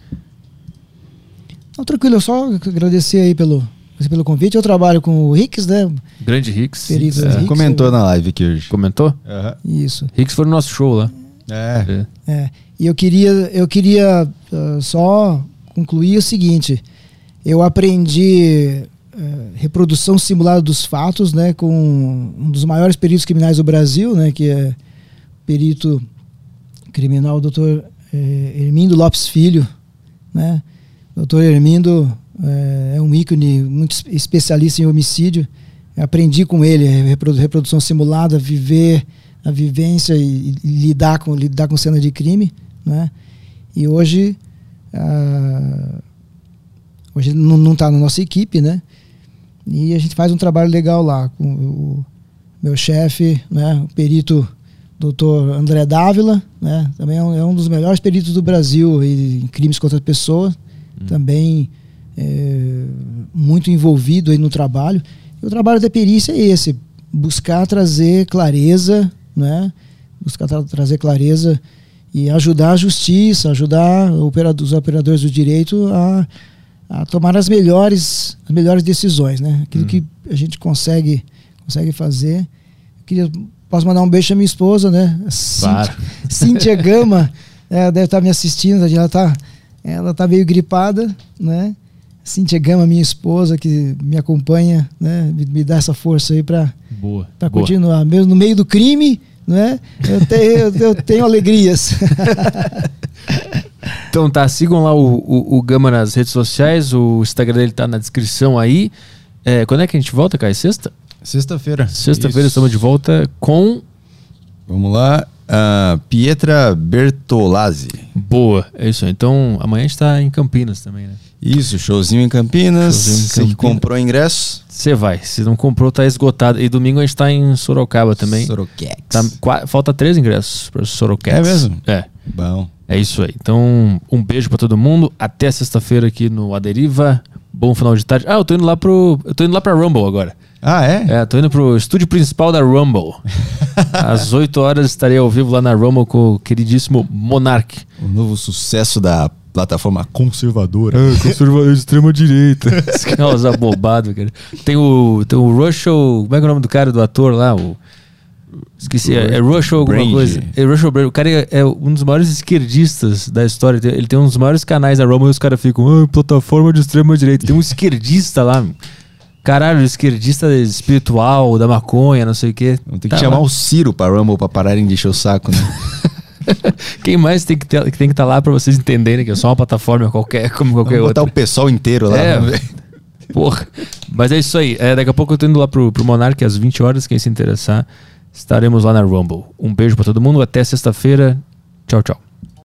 Não, tranquilo, eu só agradecer aí pelo, pelo convite. Eu trabalho com o Ricks, né? Grande Ricks. É, Ricks, Comentou eu- na live aqui hoje. Comentou? Aham. Isso. Ricks foi no nosso show lá. É. É. É. E eu queria, eu queria ah, só concluir o seguinte. Eu aprendi eh, reprodução simulada dos fatos, né, com um dos maiores peritos criminais do Brasil, né, que é o perito criminal Dr. eh, Hermindo Lopes Filho, né? Dr. Hermindo eh, é um ícone muito es- especialista em homicídio. Eu aprendi com ele reprodu- reprodução simulada, viver a vivência e, lidar com lidar com cena de crime, né? E hoje ah, hoje não está na nossa equipe, né? E a gente faz um trabalho legal lá com o meu chefe, né? O perito Dr. André Dávila, né? Também é um, é um dos melhores peritos do Brasil em crimes contra a pessoa, também é, muito envolvido aí no trabalho. E o trabalho da perícia é esse: buscar trazer clareza, né? Buscar tra- trazer clareza e ajudar a justiça, ajudar os operadores do direito a, a tomar as melhores, as melhores decisões, né? Aquilo que a gente consegue, consegue fazer. Eu queria, posso mandar um beijo à minha esposa, né? Claro. Cíntia, Cíntia Gama, ela deve estar me assistindo, ela está ela tá meio gripada, né? Cíntia Gama, minha esposa, que me acompanha, né? Me, me dá essa força aí para Boa. para continuar. Mesmo no meio do crime, né? Eu tenho, eu, eu tenho alegrias. Então tá, sigam lá o, o, o Gama nas redes sociais, o Instagram dele tá na descrição aí. É, quando é que a gente volta, Caio? Sexta? Sexta-feira. Sexta-feira estamos de volta com. Vamos lá. Ah, Pietra Bertolazzi. Boa, é isso aí. Então amanhã a gente tá em Campinas também, né? Isso, showzinho em Campinas. Você que comprou ingresso. Você vai. Se não comprou, tá esgotado. E domingo a gente tá em Sorocaba também. Soroquex. Tá, falta três ingressos para Sorocaba. É mesmo? É. Bom. É isso aí. Então, um beijo pra todo mundo. Até sexta-feira aqui no Aderiva. Bom final de tarde. Ah, eu tô indo lá pro. Eu tô indo lá pra Rumble agora. Ah, é? É, tô indo pro estúdio principal da Rumble. Às 8 horas estarei ao vivo lá na Rumble com o queridíssimo Monark. O novo sucesso da plataforma conservadora. conservador de extrema direita. Aquelas abobadas, cara. Tem o, tem o Russell. Como é que é o nome do cara, do ator lá? O, esqueci, é, é Russell alguma Brand. coisa. É Russell Brand. O cara é, é um dos maiores esquerdistas da história. Tem- Ele tem um dos maiores canais da Rumble e os caras ficam, ah, plataforma de extrema direita. Tem um esquerdista lá. Caralho, esquerdista espiritual, da maconha, não sei o quê. Ter que Tá chamar lá. o Ciro pra Rumble pra pararem de encher o saco, né? Quem mais tem que ter- que tem que estar lá pra vocês entenderem que é só uma plataforma qualquer, como qualquer Vamos botar outra. o pessoal inteiro lá. É, né? Porra. Mas é isso aí. É, daqui a pouco eu tô indo lá pro, pro Monark às 20 horas. Quem se interessar, estaremos lá na Rumble. Um beijo pra todo mundo. Até sexta-feira. Tchau, tchau.